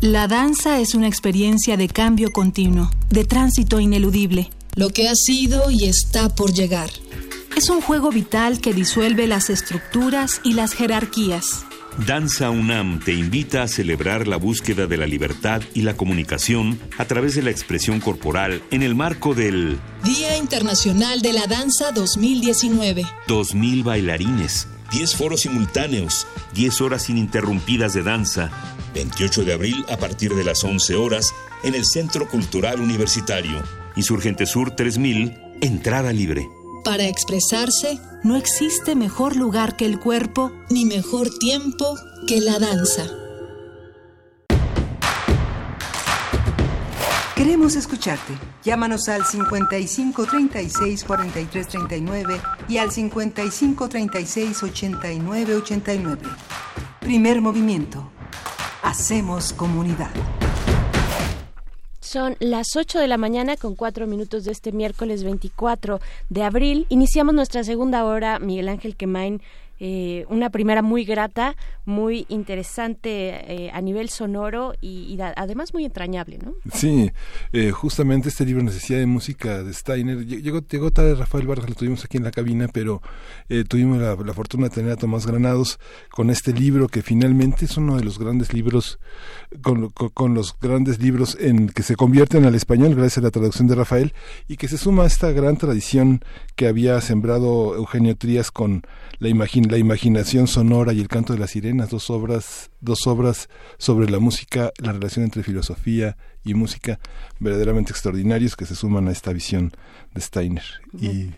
Speaker 20: La danza es una experiencia de cambio continuo, de tránsito ineludible.
Speaker 21: Lo que ha sido y está por llegar.
Speaker 20: Es un juego vital que disuelve las estructuras y las jerarquías.
Speaker 12: Danza UNAM te invita a celebrar la búsqueda de la libertad y la comunicación a través de la expresión corporal en el marco del
Speaker 21: Día Internacional de la Danza 2019.
Speaker 12: 2000 bailarines, 10 foros simultáneos, 10 horas ininterrumpidas de danza. 28 de abril a partir de las 11 horas en el Centro Cultural Universitario. Insurgente Sur 3000, entrada libre.
Speaker 21: Para expresarse,
Speaker 20: No existe mejor lugar que el cuerpo
Speaker 21: ni mejor tiempo que la danza.
Speaker 10: Queremos escucharte. Llámanos al 55 36 43 39 y al 55 36 89 89. Primer movimiento. Hacemos comunidad.
Speaker 2: Son las 8 de la mañana con 4 minutos de este miércoles 24 de abril. Iniciamos nuestra segunda hora, Miguel Ángel Quemain. Eh, una primera muy grata, muy interesante eh, a nivel sonoro y, además muy entrañable, ¿no?
Speaker 1: Sí, eh, justamente este libro Necesidad de Música de Steiner. lle- Llegó, tarde Rafael Vargas, lo tuvimos aquí en la cabina, pero eh, tuvimos la, fortuna de tener a Tomás Granados con este libro que finalmente es uno de los grandes libros, con, con- con los grandes libros en que se convierten al español gracias a la traducción de Rafael y que se suma a esta gran tradición que había sembrado Eugenio Trías con la, imagin- la imaginación sonora y el canto de las sirenas, dos obras, dos obras sobre la música, la relación entre filosofía y música verdaderamente extraordinarios que se suman a esta visión de Steiner. Y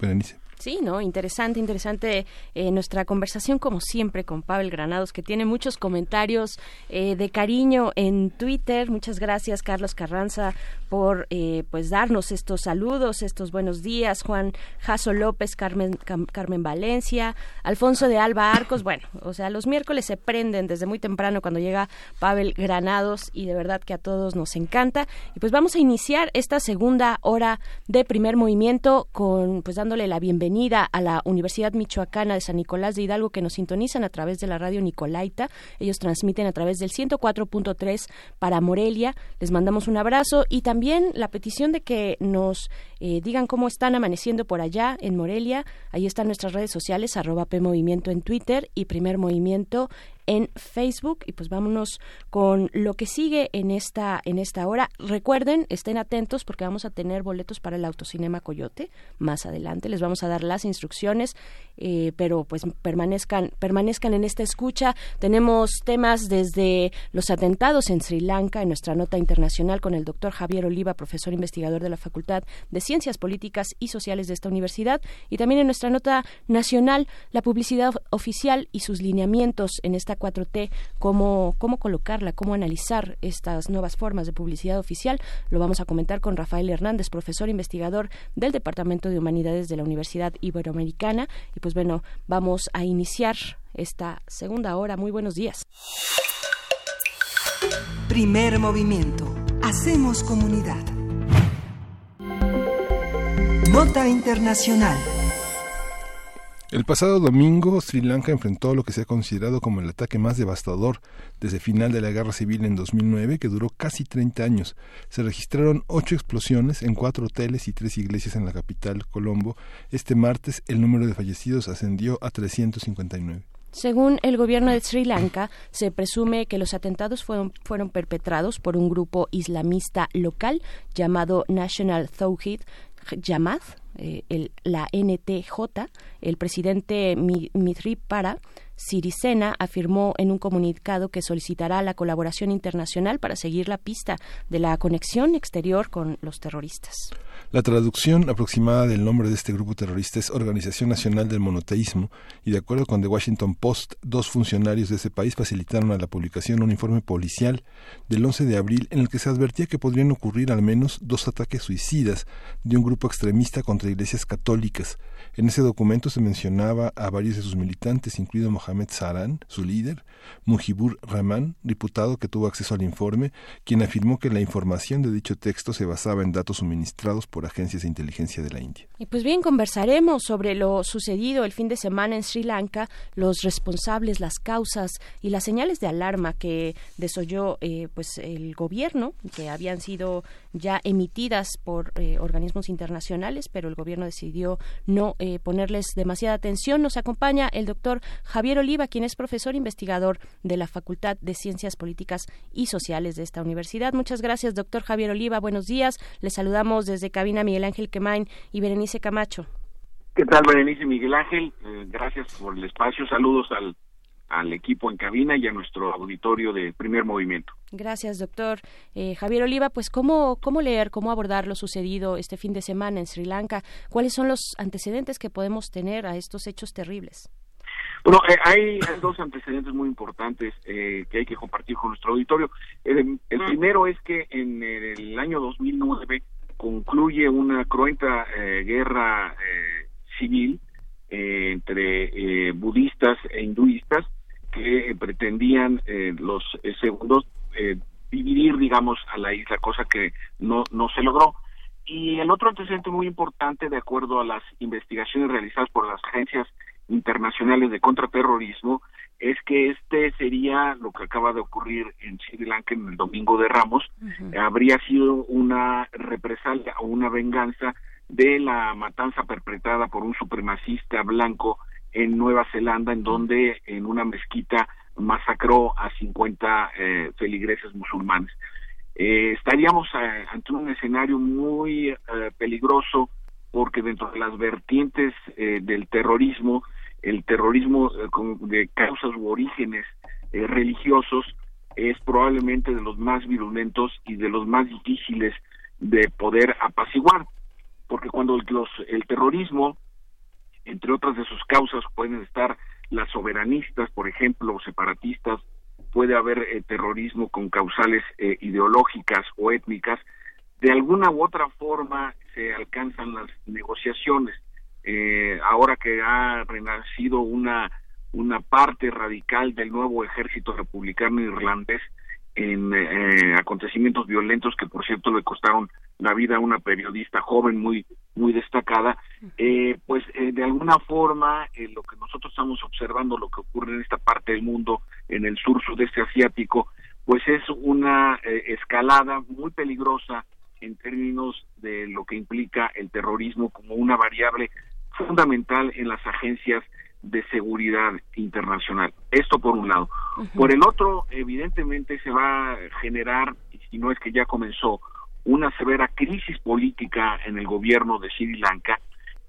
Speaker 1: Berenice.
Speaker 2: Sí, ¿no? Interesante, interesante eh, nuestra conversación como siempre con Pavel Granados, que tiene muchos comentarios eh, de cariño en Twitter. Muchas gracias, Carlos Carranza, por eh, pues darnos estos saludos, estos buenos días. Juan Jaso López, Carmen, Carmen Valencia, Alfonso de Alba Arcos. Bueno, o sea, los miércoles se prenden desde muy temprano cuando llega Pavel Granados y de verdad que a todos nos encanta. Y pues vamos a iniciar esta segunda hora de primer movimiento con pues dándole la bienvenida a la Universidad Michoacana de San Nicolás de Hidalgo que nos sintonizan a través de la radio Nicolaita. Ellos transmiten a través del 104.3 para Morelia. Les mandamos un abrazo y también la petición de que nos eh, digan cómo están amaneciendo por allá en Morelia. Ahí están nuestras redes sociales, arroba P Movimiento en Twitter y Primer Movimiento en Facebook y pues vámonos con lo que sigue en esta en esta hora. Recuerden, estén atentos porque vamos a tener boletos para el Autocinema Coyote más adelante. Les vamos a dar las instrucciones, eh, pero pues permanezcan permanezcan en esta escucha. Tenemos temas desde los atentados en Sri Lanka en nuestra nota internacional con el doctor Javier Oliva, profesor investigador de la Facultad de Ciencias Políticas y Sociales de esta universidad, y también en nuestra nota nacional la publicidad oficial y sus lineamientos en esta 4T, cómo, cómo colocarla, cómo analizar estas nuevas formas de publicidad oficial. Lo vamos a comentar con Rafael Hernández, profesor investigador del Departamento de Humanidades de la Universidad Iberoamericana. Y pues bueno, vamos a iniciar esta segunda hora. Muy buenos días.
Speaker 10: Primer movimiento. Hacemos comunidad. Nota Internacional.
Speaker 1: El pasado domingo, Sri Lanka enfrentó lo que se ha considerado como el ataque más devastador desde final de la guerra civil en 2009, que duró casi 30 años. Se registraron ocho explosiones en cuatro hoteles y tres iglesias en la capital, Colombo. Este martes, el número de fallecidos ascendió a 359.
Speaker 2: Según el gobierno de Sri Lanka, se presume que los atentados fueron, fueron perpetrados por un grupo islamista local llamado National Tawhid Jamaat, eh, el, la NTJ, el presidente Para Siricena afirmó en un comunicado que solicitará la colaboración internacional para seguir la pista de la conexión exterior con los terroristas.
Speaker 1: La traducción aproximada del nombre de este grupo terrorista es Organización Nacional del Monoteísmo y de acuerdo con The Washington Post, dos funcionarios de ese país facilitaron a la publicación un informe policial del 11 de abril en el que se advertía que podrían ocurrir al menos dos ataques suicidas de un grupo extremista contra iglesias católicas. En ese documento se mencionaba a varios de sus militantes, incluido Mohamed Saran, su líder, Mujibur Rahman, diputado que tuvo acceso al informe, quien afirmó que la información de dicho texto se basaba en datos suministrados agencias de inteligencia de la India.
Speaker 2: Y pues bien, conversaremos sobre lo sucedido el fin de semana en Sri Lanka, los responsables, las causas y las señales de alarma que desoyó eh, pues el gobierno, que habían sido ya emitidas por eh, organismos internacionales, pero el gobierno decidió no eh, ponerles demasiada atención. Nos acompaña el doctor Javier Oliva, quien es profesor investigador de la Facultad de Ciencias Políticas y Sociales de esta universidad. Muchas gracias, doctor Javier Oliva. Buenos días. Le saludamos desde cabina Miguel Ángel Quemain y Berenice Camacho.
Speaker 22: ¿Qué tal, Berenice Miguel Ángel? Eh, gracias por el espacio. Saludos al al equipo en cabina y a nuestro auditorio de primer movimiento.
Speaker 2: Gracias, doctor. Eh, Javier Oliva, pues ¿cómo, ¿cómo leer, cómo abordar lo sucedido este fin de semana en Sri Lanka? ¿Cuáles son los antecedentes que podemos tener a estos hechos terribles?
Speaker 22: Bueno, eh, hay, dos antecedentes muy importantes eh, que hay que compartir con nuestro auditorio. El, primero es que en el año 2009 concluye una cruenta guerra civil entre budistas e hinduistas que pretendían eh, los eh, segundos eh, dividir, digamos, a la isla, cosa que no, no se logró. Y el otro antecedente muy importante, de acuerdo a las investigaciones realizadas por las agencias internacionales de contraterrorismo, es que este sería lo que acaba de ocurrir en Sri Lanka en el Domingo de Ramos, habría sido una represalia o una venganza de la matanza perpetrada por un supremacista blanco en Nueva Zelanda, en donde en una mezquita masacró a 50 eh, feligreses musulmanes. Eh, estaríamos eh, ante un escenario muy peligroso porque dentro de las vertientes del terrorismo, el terrorismo de causas u orígenes religiosos es probablemente de los más virulentos y de los más difíciles de poder apaciguar, porque cuando los, el terrorismo entre otras de sus causas pueden estar las soberanistas, por ejemplo, o separatistas, puede haber eh, terrorismo con causales eh, ideológicas o étnicas, de alguna u otra forma se alcanzan las negociaciones. Eh, ahora que ha renacido una, una parte radical del nuevo ejército republicano irlandés en acontecimientos violentos que por cierto le costaron la vida a una periodista joven muy muy destacada pues de alguna forma lo que nosotros estamos observando lo que ocurre en esta parte del mundo en el sur sudeste asiático, pues es una eh, escalada muy peligrosa en términos de lo que implica el terrorismo como una variable fundamental en las agencias de seguridad internacional. Esto por un lado. Por el otro, evidentemente se va a generar, y si no es que ya comenzó, una severa crisis política en el gobierno de Sri Lanka.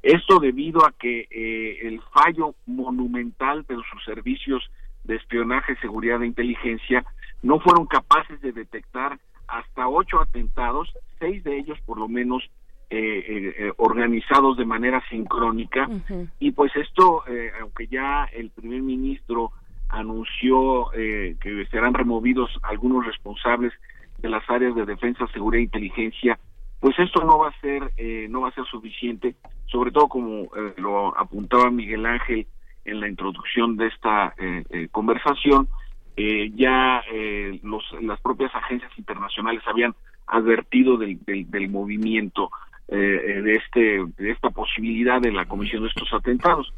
Speaker 22: Esto debido a que eh, el fallo monumental de sus servicios de espionaje, seguridad e inteligencia, no fueron capaces de detectar hasta ocho atentados, seis de ellos por lo menos eh, eh, eh, organizados de manera sincrónica. Y pues esto, aunque ya el primer ministro anunció que serán removidos algunos responsables de las áreas de defensa, seguridad e inteligencia, pues esto no va a ser no va a ser suficiente, sobre todo como lo apuntaba Miguel Ángel en la introducción de esta eh, eh, conversación, eh, ya los, las propias agencias internacionales habían advertido del, del, movimiento de, este, esta posibilidad de la comisión de estos atentados.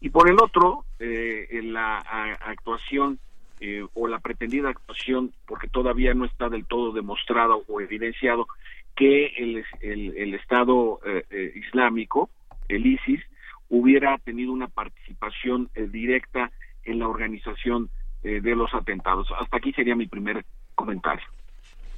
Speaker 22: Y por el otro, en la actuación o la pretendida actuación, porque todavía no está del todo demostrado o evidenciado, que el, el, el Estado Islámico, el ISIS, hubiera tenido una participación eh, directa en la organización eh, de los atentados. Hasta aquí sería mi primer comentario.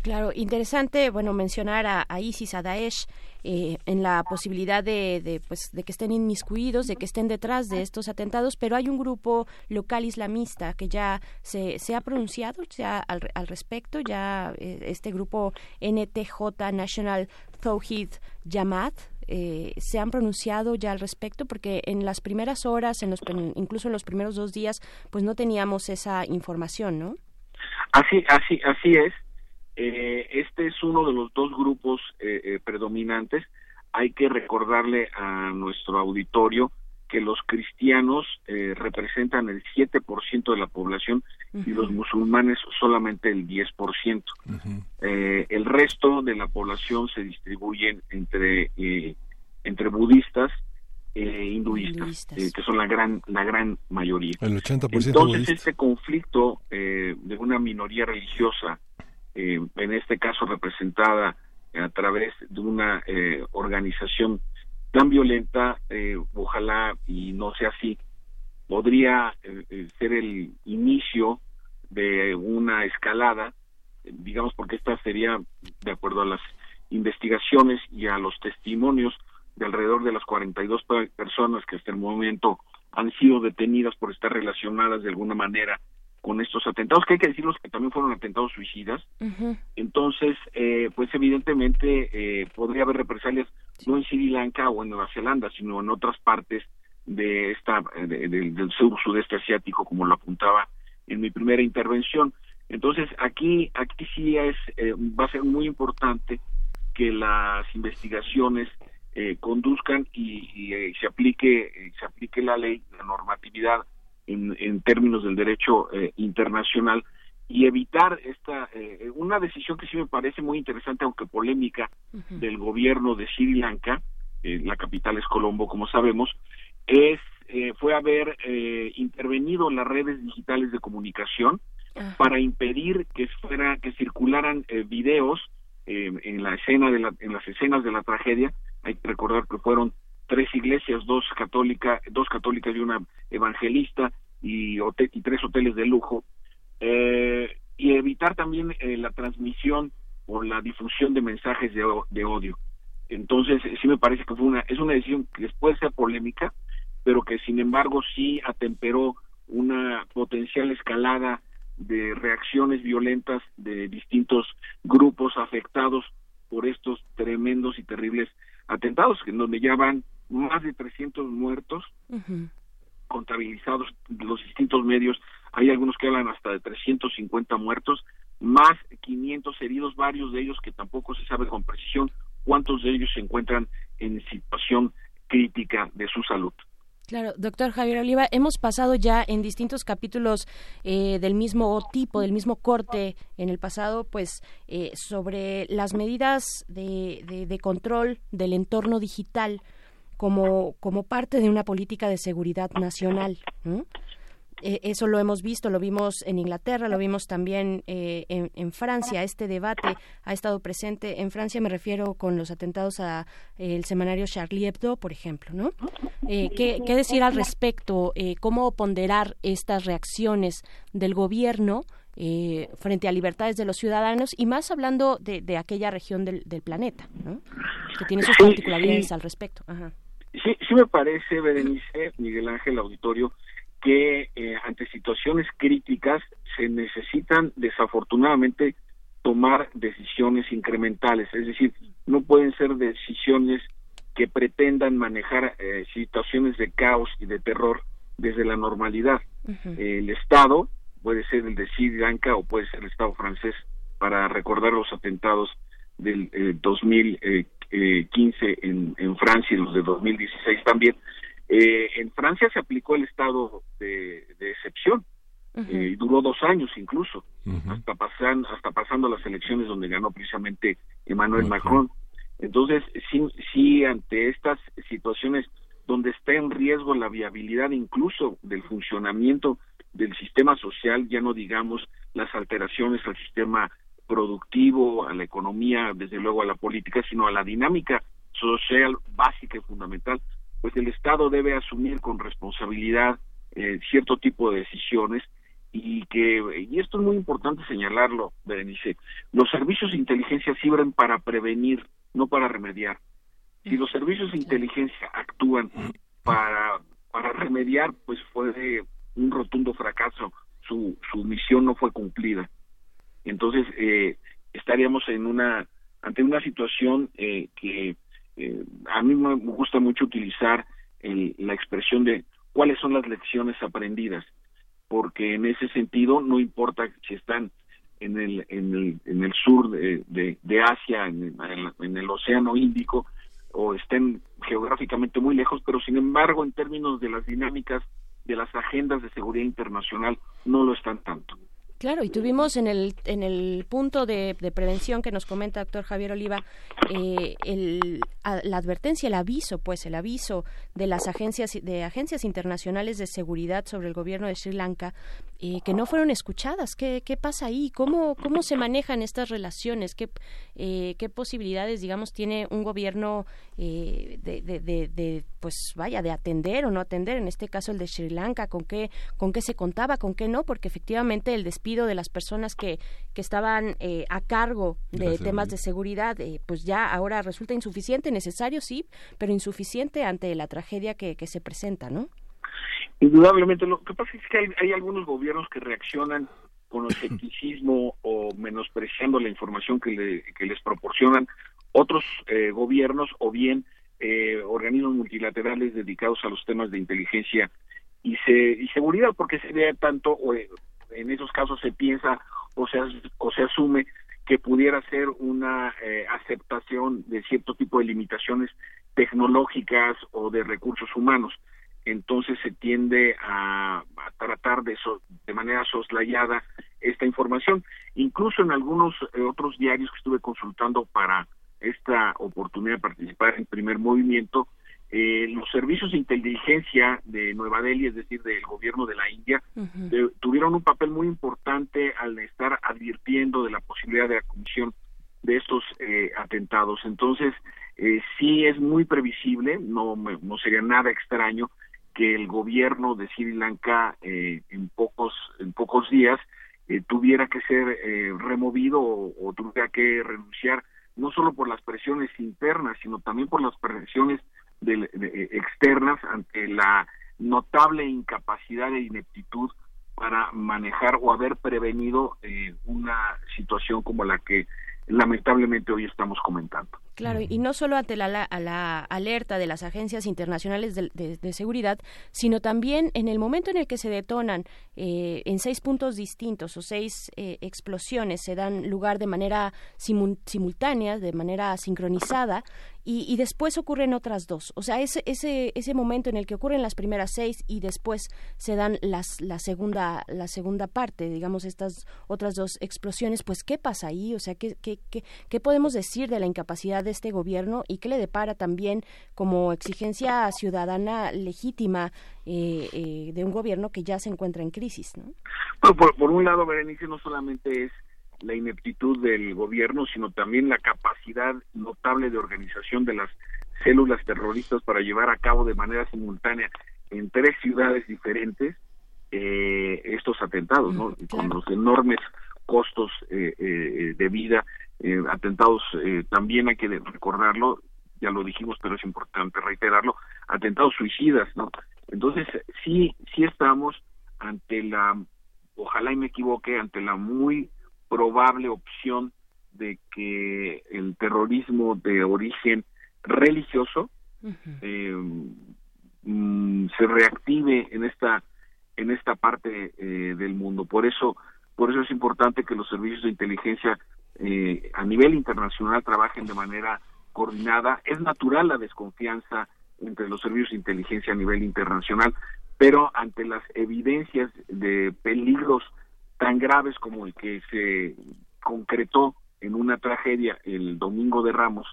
Speaker 2: Claro, interesante, bueno, mencionar a, ISIS, a Daesh, eh, en la posibilidad de, pues, de que estén inmiscuidos, de que estén detrás de estos atentados, pero hay un grupo local islamista que ya se, se ha pronunciado ya al, al respecto, ya este grupo NTJ, National Tawhid Jamaat, eh, se han pronunciado ya al respecto porque en las primeras horas en los, incluso en los primeros dos días pues no teníamos esa información no
Speaker 22: así así así es eh, este es uno de los dos grupos eh, predominantes. Hay que recordarle a nuestro auditorio que los cristianos representan el 7% de la población y los musulmanes solamente el 10%. el resto de la población se distribuyen entre entre budistas e hinduistas, eh, que son la gran la gran mayoría.
Speaker 1: El 80%
Speaker 22: Entonces este conflicto de una minoría religiosa, en este caso representada a través de una organización tan violenta, ojalá y no sea así, podría ser el inicio de una escalada, digamos porque esta sería, de acuerdo a las investigaciones y a los testimonios, de alrededor de las 42 personas que hasta el momento han sido detenidas por estar relacionadas de alguna manera con estos atentados, que hay que decirlos que también fueron atentados suicidas. Entonces, eh, pues evidentemente eh, podría haber represalias no en Sri Lanka o en Nueva Zelanda, sino en otras partes de esta del sur sudeste asiático, como lo apuntaba en mi primera intervención. Entonces, aquí aquí sí es eh, va a ser muy importante que las investigaciones eh, conduzcan y, eh, se aplique se aplique la ley la normatividad en, en términos del derecho internacional y evitar esta una decisión que sí me parece muy interesante aunque polémica del gobierno de Sri Lanka la capital es Colombo como sabemos es fue haber intervenido en las redes digitales de comunicación para impedir que fuera que circularan videos en la escena de la, en las escenas de la tragedia. Hay que recordar que fueron tres iglesias, dos católicas, dos católicas y una evangelista y, y tres hoteles de lujo, eh, y evitar también eh, la transmisión o la difusión de mensajes de, de odio. Entonces, sí me parece que fue una, es una decisión que puede ser polémica, pero que sin embargo sí atemperó una potencial escalada de reacciones violentas de distintos grupos afectados por estos tremendos y terribles atentados, en donde ya van más de 300 muertos contabilizados los distintos medios. Hay algunos que hablan hasta de 350 muertos, más 500 heridos, varios de ellos que tampoco se sabe con precisión cuántos de ellos se encuentran en situación crítica de su salud.
Speaker 2: Claro, doctor Javier Oliva, hemos pasado ya en distintos capítulos eh, del mismo tipo, del mismo corte en el pasado, pues eh, sobre las medidas de, de, control del entorno digital como, como parte de una política de seguridad nacional. Eh, eso lo hemos visto, lo vimos en Inglaterra, lo vimos también eh, en, Francia. Este debate ha estado presente en Francia, me refiero con los atentados a el semanario Charlie Hebdo, por ejemplo, ¿no? Eh, ¿qué, decir al respecto? ¿Cómo ponderar estas reacciones del gobierno? frente a libertades de los ciudadanos y más hablando de, aquella región del, planeta, ¿no? que tiene sus particularidades al respecto.
Speaker 22: Sí, sí me parece, Berenice, Miguel Ángel Auditorio, que eh, ante situaciones críticas se necesitan desafortunadamente tomar decisiones incrementales, es decir, no pueden ser decisiones que pretendan manejar eh, situaciones de caos y de terror desde la normalidad. el Estado puede ser el de Sri Lanka o puede ser el Estado francés para recordar los atentados del 2015 eh, en, en Francia y los de 2016 también, eh, en Francia se aplicó el estado de, excepción eh, y duró dos años incluso, hasta, pasan, hasta pasando las elecciones donde ganó precisamente Emmanuel Macron. Entonces, sí, sí, ante estas situaciones donde está en riesgo la viabilidad incluso del funcionamiento del sistema social, ya no digamos las alteraciones al sistema productivo, a la economía, desde luego a la política, sino a la dinámica social básica y fundamental, pues el Estado debe asumir con responsabilidad eh, cierto tipo de decisiones y que, y esto es muy importante señalarlo, Berenice, los servicios de inteligencia sirven para prevenir, no para remediar. Si los servicios de inteligencia actúan para, para remediar, pues fue un rotundo fracaso, su, su misión no fue cumplida. Entonces, eh, estaríamos en una, ante una situación eh, que eh, a mí me gusta mucho utilizar la expresión de cuáles son las lecciones aprendidas, porque en ese sentido no importa si están en el, en el, en el sur de, Asia, en en el Océano Índico, o estén geográficamente muy lejos, pero sin embargo en términos de las dinámicas de las agendas de seguridad internacional no lo están tanto.
Speaker 2: Claro, y tuvimos en el, en el punto de, prevención que nos comenta doctor Javier Oliva eh, el, la advertencia, el aviso, pues el aviso de las agencias de agencias internacionales de seguridad sobre el gobierno de Sri Lanka eh, que no fueron escuchadas. ¿Qué, ¿Qué pasa ahí? ¿Cómo, cómo se manejan estas relaciones? ¿Qué, eh, qué posibilidades, digamos, tiene un gobierno de, de, de, pues vaya, de atender o no atender? En este caso el de Sri Lanka, ¿con qué, con qué se contaba, con qué no? Porque efectivamente el de las personas que, que estaban eh, a cargo de temas de seguridad, eh, pues ya ahora resulta insuficiente, necesario sí, pero insuficiente ante la tragedia que, que se presenta, ¿no?
Speaker 22: Indudablemente, lo que pasa es que hay, algunos gobiernos que reaccionan con [COUGHS] escepticismo o menospreciando la información que, le, que les proporcionan otros eh, gobiernos o bien organismos multilaterales dedicados a los temas de inteligencia y, se, y seguridad, porque se ve tanto en esos casos se piensa o se, o se asume que pudiera ser una eh, aceptación de cierto tipo de limitaciones tecnológicas o de recursos humanos. Entonces se tiende a, tratar de, de manera soslayada esta información. Incluso en algunos eh, otros diarios que estuve consultando para esta oportunidad de participar en primer movimiento, eh, los servicios de inteligencia de Nueva Delhi, es decir, del gobierno de la India, tuvieron un papel muy importante al estar advirtiendo de la posibilidad de la comisión de estos eh, atentados. Entonces, eh, sí es muy previsible, no, no sería nada extraño que el gobierno de Sri Lanka eh, en pocos en pocos días tuviera que ser removido o, o tuviera que renunciar no solo por las presiones internas, sino también por las presiones de, eh, externas ante la notable incapacidad e ineptitud para manejar o haber prevenido eh, una situación como la que lamentablemente hoy estamos comentando.
Speaker 2: Claro, y no solo ante la, la, alerta de las agencias internacionales de, seguridad, sino también en el momento en el que se detonan eh, en seis puntos distintos o seis eh, explosiones, se dan lugar de manera simultánea, de manera sincronizada, y, después ocurren otras dos. O sea, ese, ese, ese momento en el que ocurren las primeras seis y después se dan las, la, segunda, la segunda parte, digamos, estas otras dos explosiones, pues, ¿qué pasa ahí? O sea, ¿qué, qué, qué, qué podemos decir de la incapacidad de este gobierno y qué le depara también como exigencia ciudadana legítima eh, eh, de un gobierno que ya se encuentra en crisis? ¿no?
Speaker 22: por, por un lado, Berenice, no solamente es la ineptitud del gobierno, sino también la capacidad notable de organización de las células terroristas para llevar a cabo de manera simultánea en tres ciudades diferentes eh, estos atentados, ¿no? Con los enormes costos eh, eh, de vida, atentados también hay que recordarlo, ya lo dijimos, pero es importante reiterarlo, atentados suicidas, ¿no? Entonces sí, sí estamos ante la, ojalá y me equivoque, ante la muy probable opción de que el terrorismo de origen religioso eh, mm, se reactive en esta en esta parte eh, del mundo por eso por eso es importante que los servicios de inteligencia eh, a nivel internacional trabajen de manera coordinada. Es natural la desconfianza entre los servicios de inteligencia a nivel internacional pero ante las evidencias de peligros tan graves como el que se concretó en una tragedia el domingo de Ramos,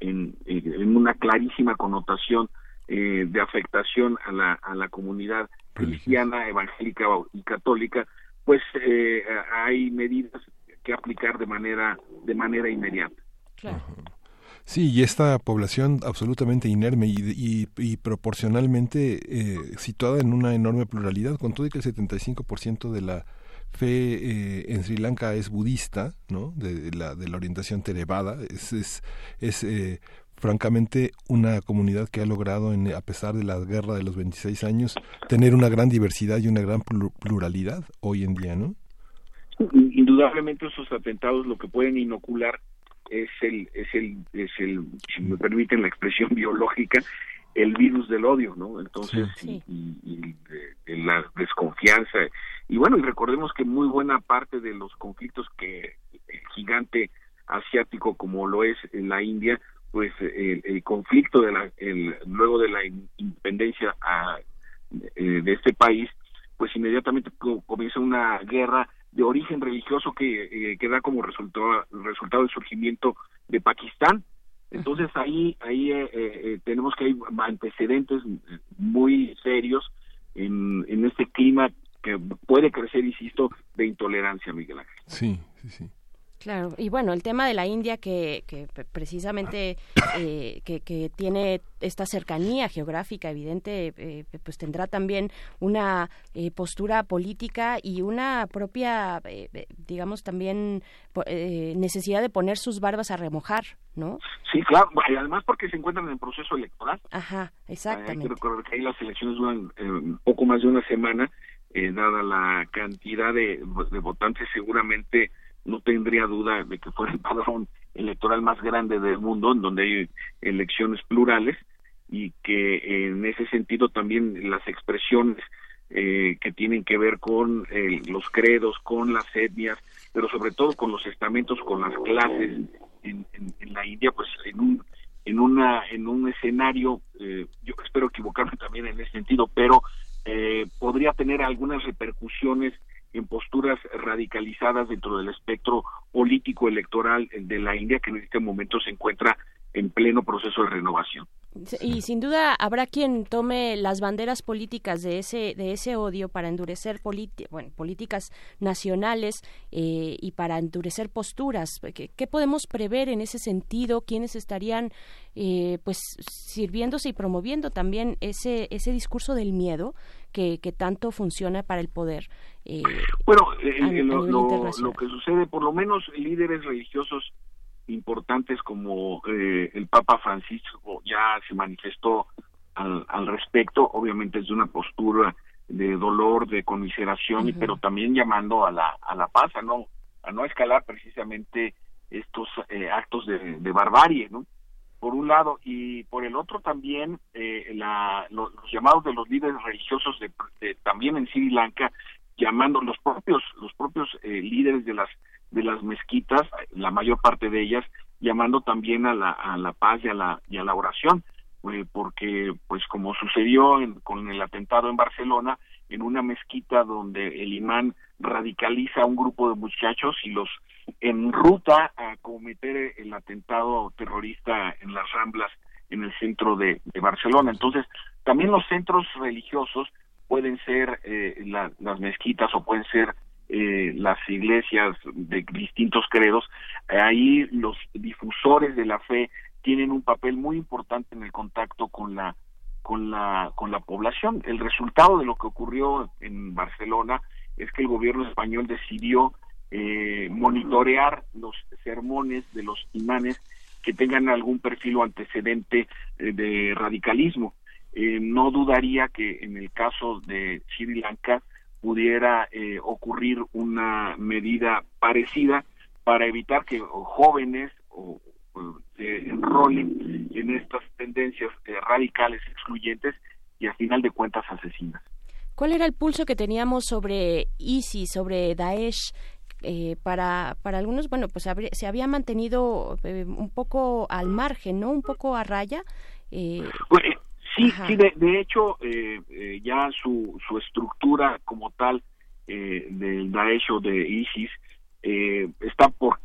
Speaker 22: en, en una clarísima connotación eh, de afectación a la, a la comunidad cristiana, evangélica y católica, pues eh, hay medidas que aplicar de manera de manera inmediata.
Speaker 1: Sí, y esta población absolutamente inerme y, y, proporcionalmente eh, situada en una enorme pluralidad, con todo y que el 75% de la fe eh, en Sri Lanka es budista, ¿no? De, la, de la orientación Theravada, es, es, es eh, francamente una comunidad que ha logrado, en, a pesar de la guerra de los 26 años, tener una gran diversidad y una gran pluralidad hoy en día, ¿no?
Speaker 22: Indudablemente esos atentados lo que pueden inocular es el, es el, es el, si me permiten la expresión [LAUGHS] biológica, el virus del odio, ¿no? Entonces, Y, la desconfianza. Y bueno, y recordemos que muy buena parte de los conflictos que el gigante asiático como lo es en la India, pues el, conflicto de la, el, luego de la independencia a, eh, de este país, pues inmediatamente comienza una guerra de origen religioso que, eh, que da como resultado, resultado el surgimiento de Pakistán, entonces ahí ahí eh, eh, tenemos que hay antecedentes muy serios en, en este clima que puede crecer, insisto, de intolerancia, Miguel Ángel.
Speaker 1: Sí, sí, sí.
Speaker 2: Claro, y bueno, el tema de la India que, que precisamente eh, que, que, tiene esta cercanía geográfica evidente, eh, pues tendrá también una eh, postura política y una propia, digamos, también necesidad de poner sus barbas a remojar, ¿no?
Speaker 22: Sí, claro, y además porque se encuentran en el proceso electoral.
Speaker 2: Ajá, exactamente.
Speaker 22: hay que recordar que ahí las elecciones duran poco más de una semana, dada la cantidad de, de votantes seguramente no tendría duda de que fuera el padrón electoral más grande del mundo, en donde hay elecciones plurales y que en ese sentido también las expresiones eh, que tienen que ver con eh, los credos, con las etnias, pero sobre todo con los estamentos, con las clases en, la India, pues en un en una en un escenario, eh, yo espero equivocarme también en ese sentido, pero podría tener algunas repercusiones en posturas radicalizadas dentro del espectro político electoral de la India que en este momento se encuentra en pleno proceso de renovación.
Speaker 2: Y sin duda habrá quien tome las banderas políticas de ese de ese odio para endurecer políticas nacionales eh, y para endurecer posturas. ¿Qué, podemos prever en ese sentido? ¿Quiénes estarían eh, pues sirviéndose y promoviendo también ese ese discurso del miedo que, que tanto funciona para el poder?
Speaker 22: Eh, bueno, lo, que sucede, por lo menos líderes religiosos importantes como eh, el Papa Francisco ya se manifestó al, al respecto, obviamente es de una postura de dolor, de conmiseración, pero también llamando a la, a la paz, a no, a no escalar precisamente estos eh, actos de, barbarie, ¿no? Un lado y por el otro también eh, la, los, llamados de los líderes religiosos de, también en Sri Lanka llamando los propios los propios eh, líderes de las de las mezquitas la mayor parte de ellas llamando también a la, a la paz y a la y a la oración eh, porque pues como sucedió con el atentado en Barcelona en una mezquita donde el imán radicaliza a un grupo de muchachos y los en ruta a cometer el atentado terrorista en las Ramblas en el centro de, Barcelona. Entonces, también los centros religiosos pueden ser eh, las mezquitas o pueden ser eh, las iglesias de distintos credos. ahí los difusores de la fe tienen un papel muy importante en el contacto con la con la con la población. El resultado de lo que ocurrió en Barcelona es que el gobierno español decidió eh, monitorear los sermones de los imanes que tengan algún perfil o antecedente eh, de radicalismo. Eh, no dudaría que en el caso de Sri Lanka pudiera eh, ocurrir una medida parecida para evitar que jóvenes o, se enrolen en estas tendencias radicales excluyentes y a final de cuentas asesinas.
Speaker 2: ¿Cuál era el pulso que teníamos sobre ISIS, sobre Daesh eh, para, para algunos, bueno, pues se había mantenido eh, un poco al margen, ¿no? Un poco a raya.
Speaker 22: Eh, sí, sí, de, hecho, ya su, su estructura como tal del Daesh o de ISIS está por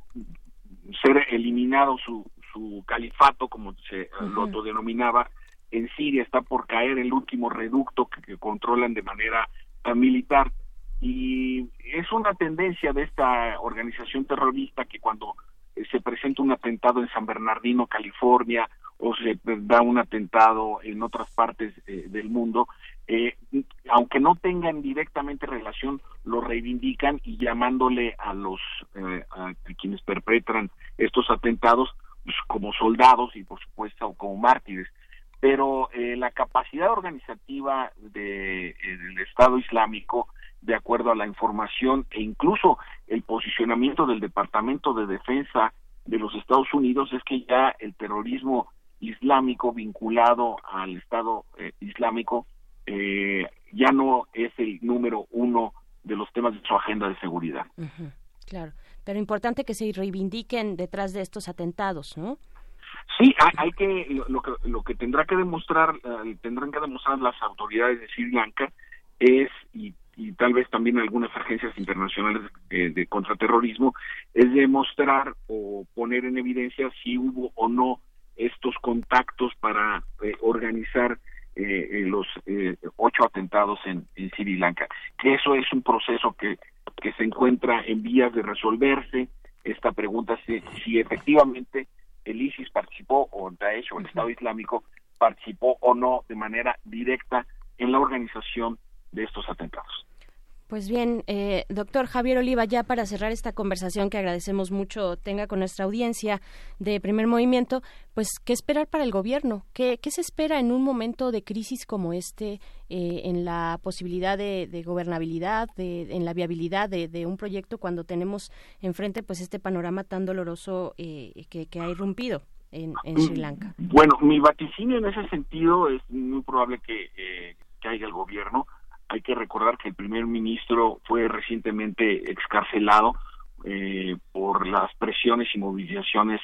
Speaker 22: ser eliminado su, su califato, como se lo autodenominaba, en Siria está por caer el último reducto que controlan de manera militar. Y es una tendencia de esta organización terrorista que cuando eh, se presenta un atentado en San Bernardino, California, o se da un atentado en otras partes eh, del mundo, eh, aunque no tengan directamente relación, lo reivindican y llamándole a los a, quienes perpetran estos atentados pues, como soldados y por supuesto como mártires. Pero la capacidad organizativa del Estado Islámico de acuerdo a la información e incluso el posicionamiento del Departamento de Defensa de los Estados Unidos es que ya el terrorismo islámico vinculado al Estado eh, Islámico eh, ya no es el número uno de los temas de su agenda de seguridad.
Speaker 2: claro, pero importante que se reivindiquen detrás de estos atentados, ¿no?
Speaker 22: Sí, hay, que lo, que lo que tendrá que demostrar eh, tendrán que demostrar las autoridades de Sri Lanka es y y tal vez también algunas agencias internacionales eh, de contraterrorismo, es demostrar o poner en evidencia si hubo o no estos contactos para eh, organizar eh, los ocho atentados en, Sri Lanka. Que eso es un proceso que, que se encuentra en vías de resolverse. Esta pregunta si, si efectivamente el ISIS participó o Daesh o el Estado Islámico participó o no de manera directa en la organización de estos atentados.
Speaker 2: Pues bien, eh, doctor Javier Oliva, ya para cerrar esta conversación que agradecemos mucho tenga con nuestra audiencia de primer movimiento, pues, ¿qué esperar para el gobierno? ¿Qué, qué se espera en un momento de crisis como este, eh, en la posibilidad de, gobernabilidad, de, en la viabilidad de, un proyecto cuando tenemos enfrente pues este panorama tan doloroso eh, que, ha irrumpido? En, Sri Lanka.
Speaker 22: Bueno, mi vaticinio en ese sentido es muy probable que, que caiga el gobierno hay que recordar que el primer ministro fue recientemente excarcelado eh, por las presiones y movilizaciones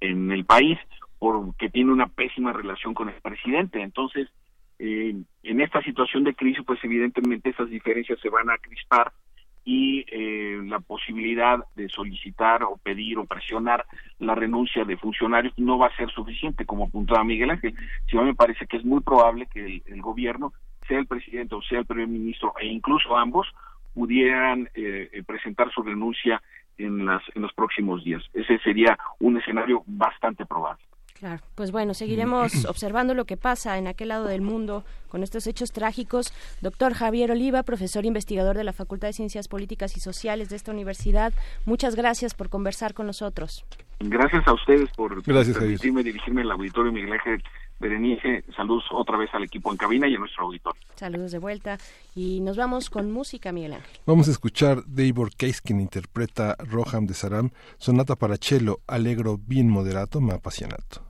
Speaker 22: en el país, porque tiene una pésima relación con el presidente. Entonces, eh, en esta situación de crisis, pues evidentemente esas diferencias se van a crispar y eh, la posibilidad de solicitar o pedir o presionar la renuncia de funcionarios no va a ser suficiente, como apuntaba Miguel Ángel. Si me parece que es muy probable que el gobierno sea el presidente o sea el primer ministro e incluso ambos pudieran eh, eh, presentar su renuncia en, las, en los próximos días. Ese sería un escenario bastante probable.
Speaker 2: Claro, pues bueno, seguiremos [CLEARS THROAT] observando lo que pasa en aquel lado del mundo con estos hechos trágicos. Doctor Javier Oliva, profesor investigador de la Facultad de Ciencias Políticas y Sociales de esta universidad, muchas gracias por conversar con nosotros.
Speaker 22: Gracias a ustedes por permitirme dirigirme al auditorio Miguel Ángel Berenice, saludos otra vez al equipo en cabina y a nuestro auditor.
Speaker 2: Saludos de vuelta y nos vamos con música, Miguel Ángel.
Speaker 1: Vamos a escuchar Davor Case, quien interpreta Roham de Saram, sonata para cello, allegro bien moderato, ma appassionato.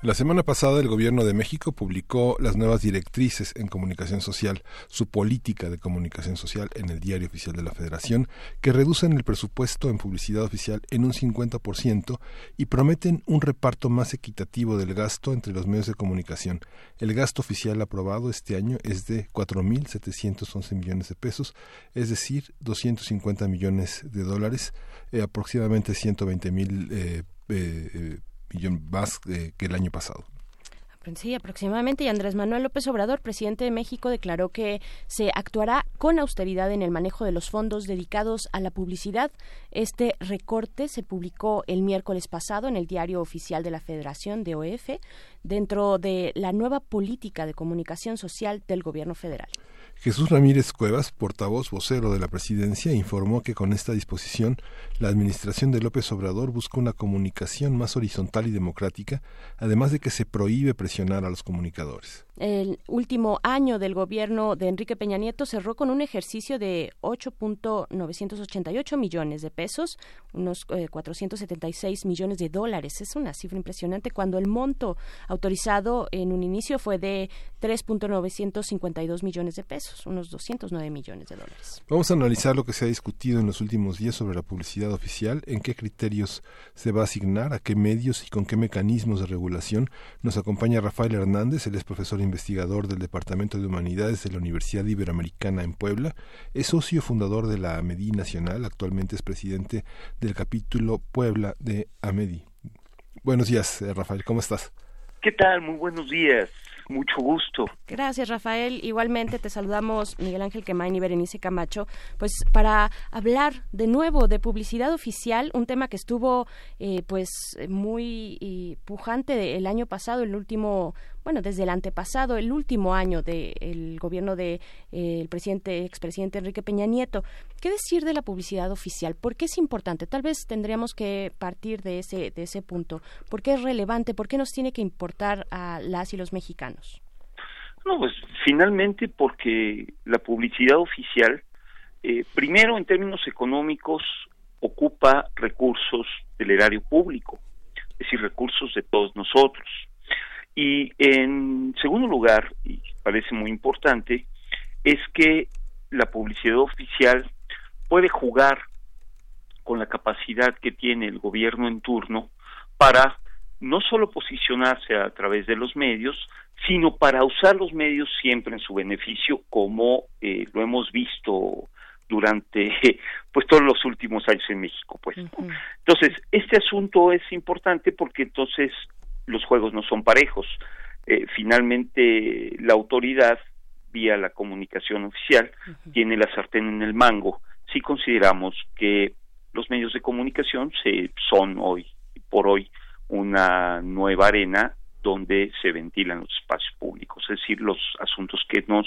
Speaker 1: La semana pasada el Gobierno de México publicó las nuevas directrices en comunicación social, su política de comunicación social en el Diario Oficial de la Federación, que reducen el presupuesto en publicidad oficial en un 50% y prometen un reparto más equitativo del gasto entre los medios de comunicación. El gasto oficial aprobado este año es de 4.711 millones de pesos, es decir, 250 millones de dólares, eh, aproximadamente 120 mil eh, eh, millón más eh, que el año pasado.
Speaker 2: Sí, aproximadamente. Y Andrés Manuel López Obrador, presidente de México, declaró que se actuará con austeridad en el manejo de los fondos dedicados a la publicidad. Este recorte se publicó el miércoles pasado en el Diario Oficial de la Federación de OEF dentro de la nueva política de comunicación social del Gobierno federal.
Speaker 1: Jesús Ramírez Cuevas, portavoz vocero de la presidencia, informó que con esta disposición la administración de López Obrador busca una comunicación más horizontal y democrática, además de que se prohíbe presionar a los comunicadores.
Speaker 2: El último año del gobierno de Enrique Peña Nieto cerró con un ejercicio de 8.988 millones de pesos, unos 476 eh, millones de dólares. Es una cifra impresionante cuando el monto autorizado en un inicio fue de 3.952 millones de pesos, unos 209 millones de dólares.
Speaker 1: Vamos a analizar lo que se ha discutido en los últimos días sobre la publicidad oficial, en qué criterios se va a asignar, a qué medios y con qué mecanismos de regulación. Nos acompaña Rafael Hernández, él es profesor investigador del Departamento de Humanidades de la Universidad Iberoamericana en Puebla, es socio fundador de la AMEDI Nacional, actualmente es presidente del capítulo Puebla de AMEDI. Buenos días, eh, Rafael, ¿cómo estás?
Speaker 23: ¿Qué tal? Muy buenos días. Mucho gusto.
Speaker 2: Gracias, Rafael. Igualmente te saludamos Miguel Ángel Quemain y Berenice Camacho, pues para hablar de nuevo de publicidad oficial, un tema que estuvo eh, pues muy pujante el año pasado, el último bueno, desde el antepasado, el último año del gobierno del de, eh, presidente, expresidente Enrique Peña Nieto. ¿Qué decir de la publicidad oficial? ¿Por qué es importante? Tal vez tendríamos que partir de ese, de ese punto. ¿Por qué es relevante? ¿Por qué nos tiene que importar a las y los mexicanos?
Speaker 23: No, pues finalmente porque la publicidad oficial, eh, primero en términos económicos, ocupa recursos del erario público, es decir, recursos de todos nosotros. Y en segundo lugar, y parece muy importante, es que la publicidad oficial puede jugar con la capacidad que tiene el gobierno en turno para no solo posicionarse a través de los medios, sino para usar los medios siempre en su beneficio, como eh, lo hemos visto durante [LAUGHS] pues todos los últimos años en México pues entonces este asunto es importante porque entonces los juegos no son parejos. Eh, finalmente, la autoridad, vía la comunicación oficial, tiene la sartén en el mango si consideramos que los medios de comunicación se, son hoy, por hoy, una nueva arena donde se ventilan los espacios públicos, es decir, los asuntos que nos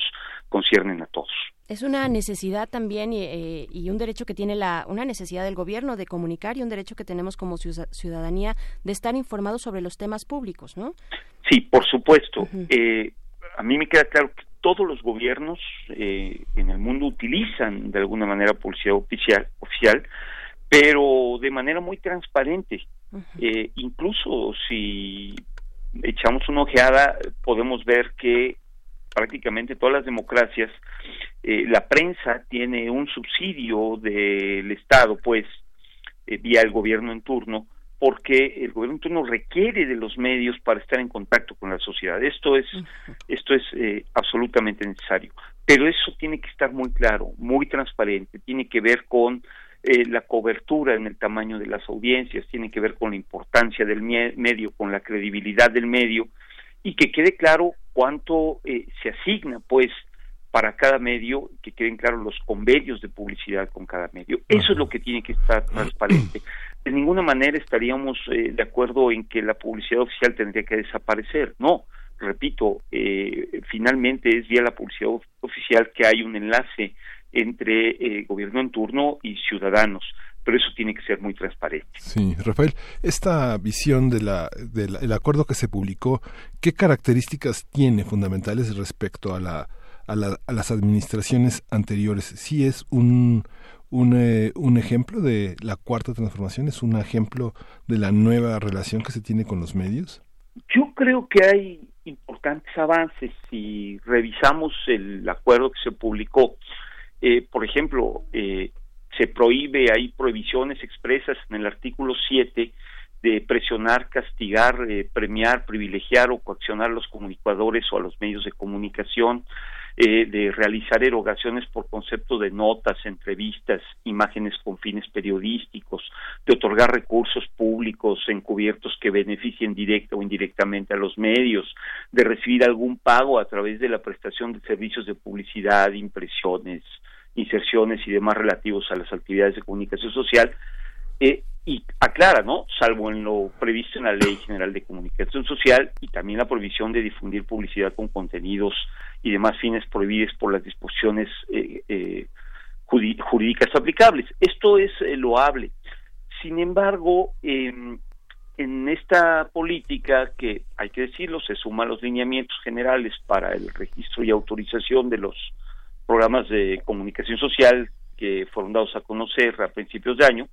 Speaker 23: conciernen a todos.
Speaker 2: Es una necesidad también eh, y, un derecho que tiene la, una necesidad del gobierno de comunicar y un derecho que tenemos como ciudadanía de estar informados sobre los temas públicos, ¿no?
Speaker 23: Sí, por supuesto. eh, a mí me queda claro que todos los gobiernos eh, en el mundo utilizan de alguna manera publicidad oficial, oficial pero de manera muy transparente. eh, incluso si echamos una ojeada, podemos ver que prácticamente todas las democracias, eh, la prensa tiene un subsidio del Estado, pues, eh, vía el gobierno en turno, porque el gobierno en turno requiere de los medios para estar en contacto con la sociedad. Esto es, esto es eh, absolutamente necesario. Pero eso tiene que estar muy claro, muy transparente, tiene que ver con eh, la cobertura en el tamaño de las audiencias, tiene que ver con la importancia del medio, con la credibilidad del medio, y que quede claro cuánto eh, se asigna, pues, para cada medio, que queden claros los convenios de publicidad con cada medio. Eso es lo que tiene que estar transparente. [CLEARS THROAT] De ninguna manera estaríamos eh, de acuerdo en que la publicidad oficial tendría que desaparecer. No, repito, eh, finalmente es vía la publicidad oficial que hay un enlace entre eh, gobierno en turno y ciudadanos pero eso tiene que ser muy transparente.
Speaker 1: Sí, Rafael, esta visión de la, del acuerdo que se publicó, ¿qué características tiene fundamentales respecto a la a, las administraciones anteriores. Sí es un, un, eh, un ejemplo de la cuarta transformación, es un ejemplo de la nueva relación que se tiene con los medios.
Speaker 23: Yo creo que hay importantes avances si revisamos el acuerdo que se publicó. Eh, por ejemplo, eh, se prohíbe, hay prohibiciones expresas en el artículo 7 de presionar, castigar, eh, premiar, privilegiar o coaccionar a los comunicadores o a los medios de comunicación, eh, de realizar erogaciones por concepto de notas, entrevistas, imágenes con fines periodísticos, de otorgar recursos públicos encubiertos que beneficien directa o indirectamente a los medios, de recibir algún pago a través de la prestación de servicios de publicidad, impresiones, inserciones y demás relativos a las actividades de comunicación social, eh, y aclara, ¿no? Salvo en lo previsto en la Ley General de Comunicación Social y también la prohibición de difundir publicidad con contenidos y demás fines prohibidos por las disposiciones eh, eh, jurídicas aplicables. Esto es loable. Sin embargo, em, en esta política que, hay que decirlo, se suman los lineamientos generales para el registro y autorización de los programas de comunicación social que fueron dados a conocer a principios de año,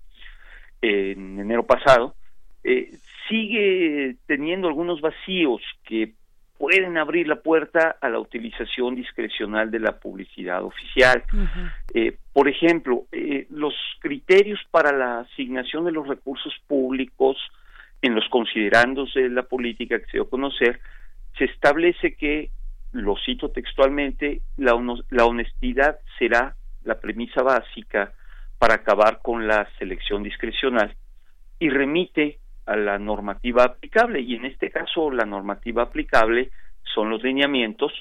Speaker 23: en enero pasado, eh, sigue teniendo algunos vacíos que pueden abrir la puerta a la utilización discrecional de la publicidad oficial. Eh, por ejemplo, eh, los criterios para la asignación de los recursos públicos en los considerandos de la política que se dio a conocer, se establece que, lo cito textualmente, la, la honestidad será la premisa básica para acabar con la selección discrecional y remite a la normativa aplicable y en este caso la normativa aplicable son los lineamientos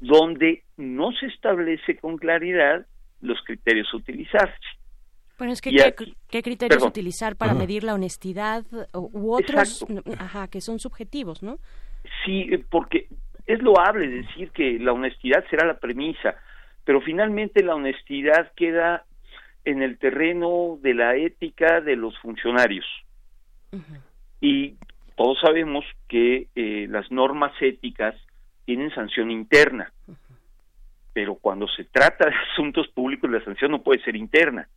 Speaker 23: donde no se establece con claridad los criterios a utilizarse.
Speaker 2: Bueno, es que ¿qué, criterios utilizar para medir la honestidad u otros ajá, que son subjetivos, ¿no?
Speaker 23: Sí, porque es loable decir que la honestidad será la premisa, pero finalmente la honestidad queda en el terreno de la ética de los funcionarios. Y todos sabemos que eh, las normas éticas tienen sanción interna, pero cuando se trata de [LAUGHS] asuntos públicos la sanción no puede ser interna.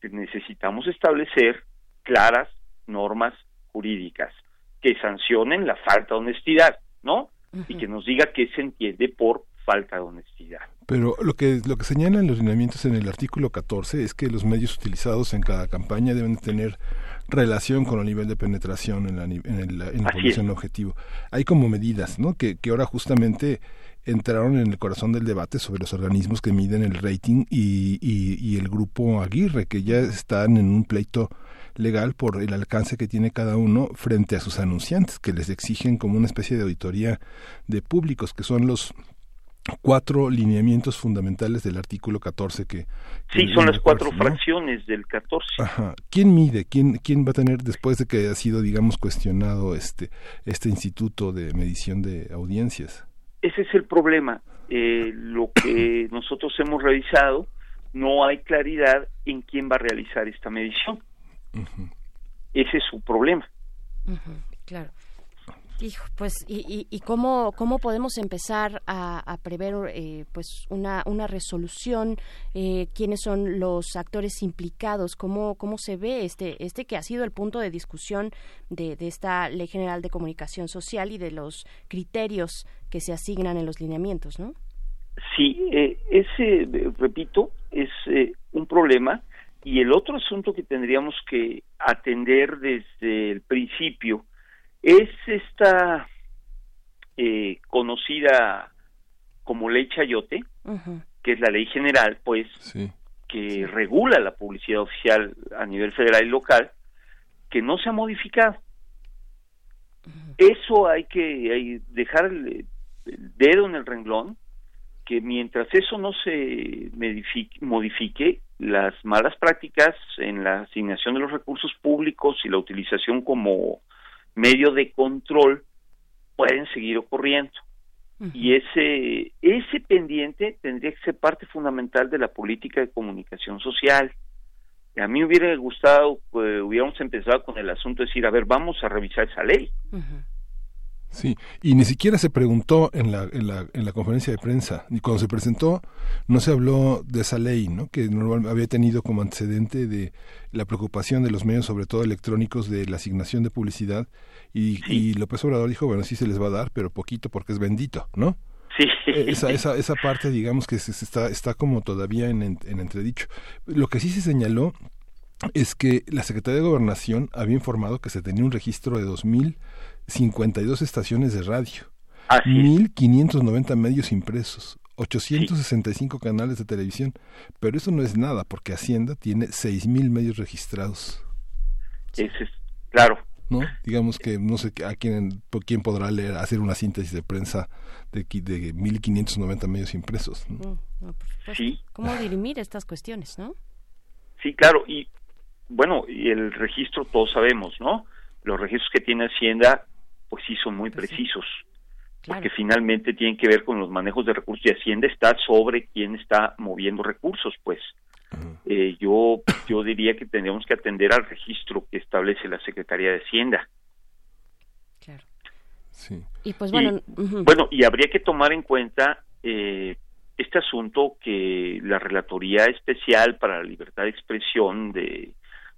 Speaker 23: Necesitamos establecer claras normas jurídicas que sancionen la falta de honestidad, ¿no? Y que nos diga qué se entiende por falta de honestidad.
Speaker 1: Pero lo que, lo que señalan los lineamientos en el artículo 14 es que los medios utilizados en cada campaña deben tener relación con el nivel de penetración en la, en, la población objetivo. Hay como medidas, ¿no? Que, que ahora justamente entraron en el corazón del debate sobre los organismos que miden el rating y, y, y, el grupo Aguirre, que ya están en un pleito legal por el alcance que tiene cada uno frente a sus anunciantes, que les exigen como una especie de auditoría de públicos, que son los cuatro lineamientos fundamentales del artículo 14 que...
Speaker 23: sí, son las cuatro fracciones del 14.
Speaker 1: Ajá. ¿Quién mide? ¿Quién, ¿Quién va a tener, después de que ha sido, digamos, cuestionado este, este instituto de medición de audiencias?
Speaker 23: Ese es el problema. Eh, lo que [COUGHS] nosotros hemos revisado, no hay claridad en quién va a realizar esta medición. Ese es su problema.
Speaker 2: claro. Hijo, pues, ¿y, y, cómo, cómo podemos empezar a, prever eh, pues una, una resolución? Eh, ¿Quiénes son los actores implicados? ¿Cómo, ¿Cómo se ve este, este que ha sido el punto de discusión de, de esta Ley General de Comunicación Social y de los criterios que se asignan en los lineamientos, no?
Speaker 23: Sí, eh, ese, repito, es un problema. Y el otro asunto que tendríamos que atender desde el principio es esta eh, conocida como ley Chayote, que es la ley general, pues, que regula la publicidad oficial a nivel federal y local, que no se ha modificado. Eso hay que dejar el, dedo en el renglón, que mientras eso no se modifique, las malas prácticas en la asignación de los recursos públicos y la utilización como medio de control pueden seguir ocurriendo. Y ese, ese pendiente tendría que ser parte fundamental de la política de comunicación social. A mí hubiera gustado, que hubiéramos empezado con el asunto de decir, a ver, vamos a revisar esa ley.
Speaker 1: Sí, y ni siquiera se preguntó en la, en la, en la conferencia de prensa, ni cuando se presentó no se habló de esa ley, ¿no? que normal, había tenido como antecedente de la preocupación de los medios, sobre todo electrónicos, de la asignación de publicidad, y, y López Obrador dijo, bueno, sí se les va a dar, pero poquito porque es bendito, ¿no?
Speaker 23: Sí.
Speaker 1: Eh, esa, esa, esa parte, digamos, que se, está, está como todavía en, en entredicho. Lo que sí se señaló es que la Secretaría de Gobernación había informado que se tenía un registro de 2.052 estaciones de radio, 1.590 medios impresos, 865 canales de televisión, pero eso no es nada porque Hacienda tiene 6.000 medios registrados.
Speaker 23: Ese es, claro.
Speaker 1: ¿No? Digamos que no sé a quién, quién podrá leer, hacer una síntesis de prensa de, de 1.590 medios impresos. ¿no?
Speaker 2: sí. ¿Cómo dirimir estas cuestiones, no?
Speaker 23: Sí, claro, y bueno, y el registro todos sabemos, ¿no? Los registros que tiene Hacienda, pues sí son muy pues precisos, porque finalmente tienen que ver con los manejos de recursos y Hacienda está sobre quién está moviendo recursos, pues. Eh, yo yo diría que tendríamos que atender al registro que establece la Secretaría de Hacienda.
Speaker 2: Claro.
Speaker 1: Sí.
Speaker 2: Y pues bueno,
Speaker 23: bueno y habría que tomar en cuenta eh, este asunto que la relatoría especial para la libertad de expresión de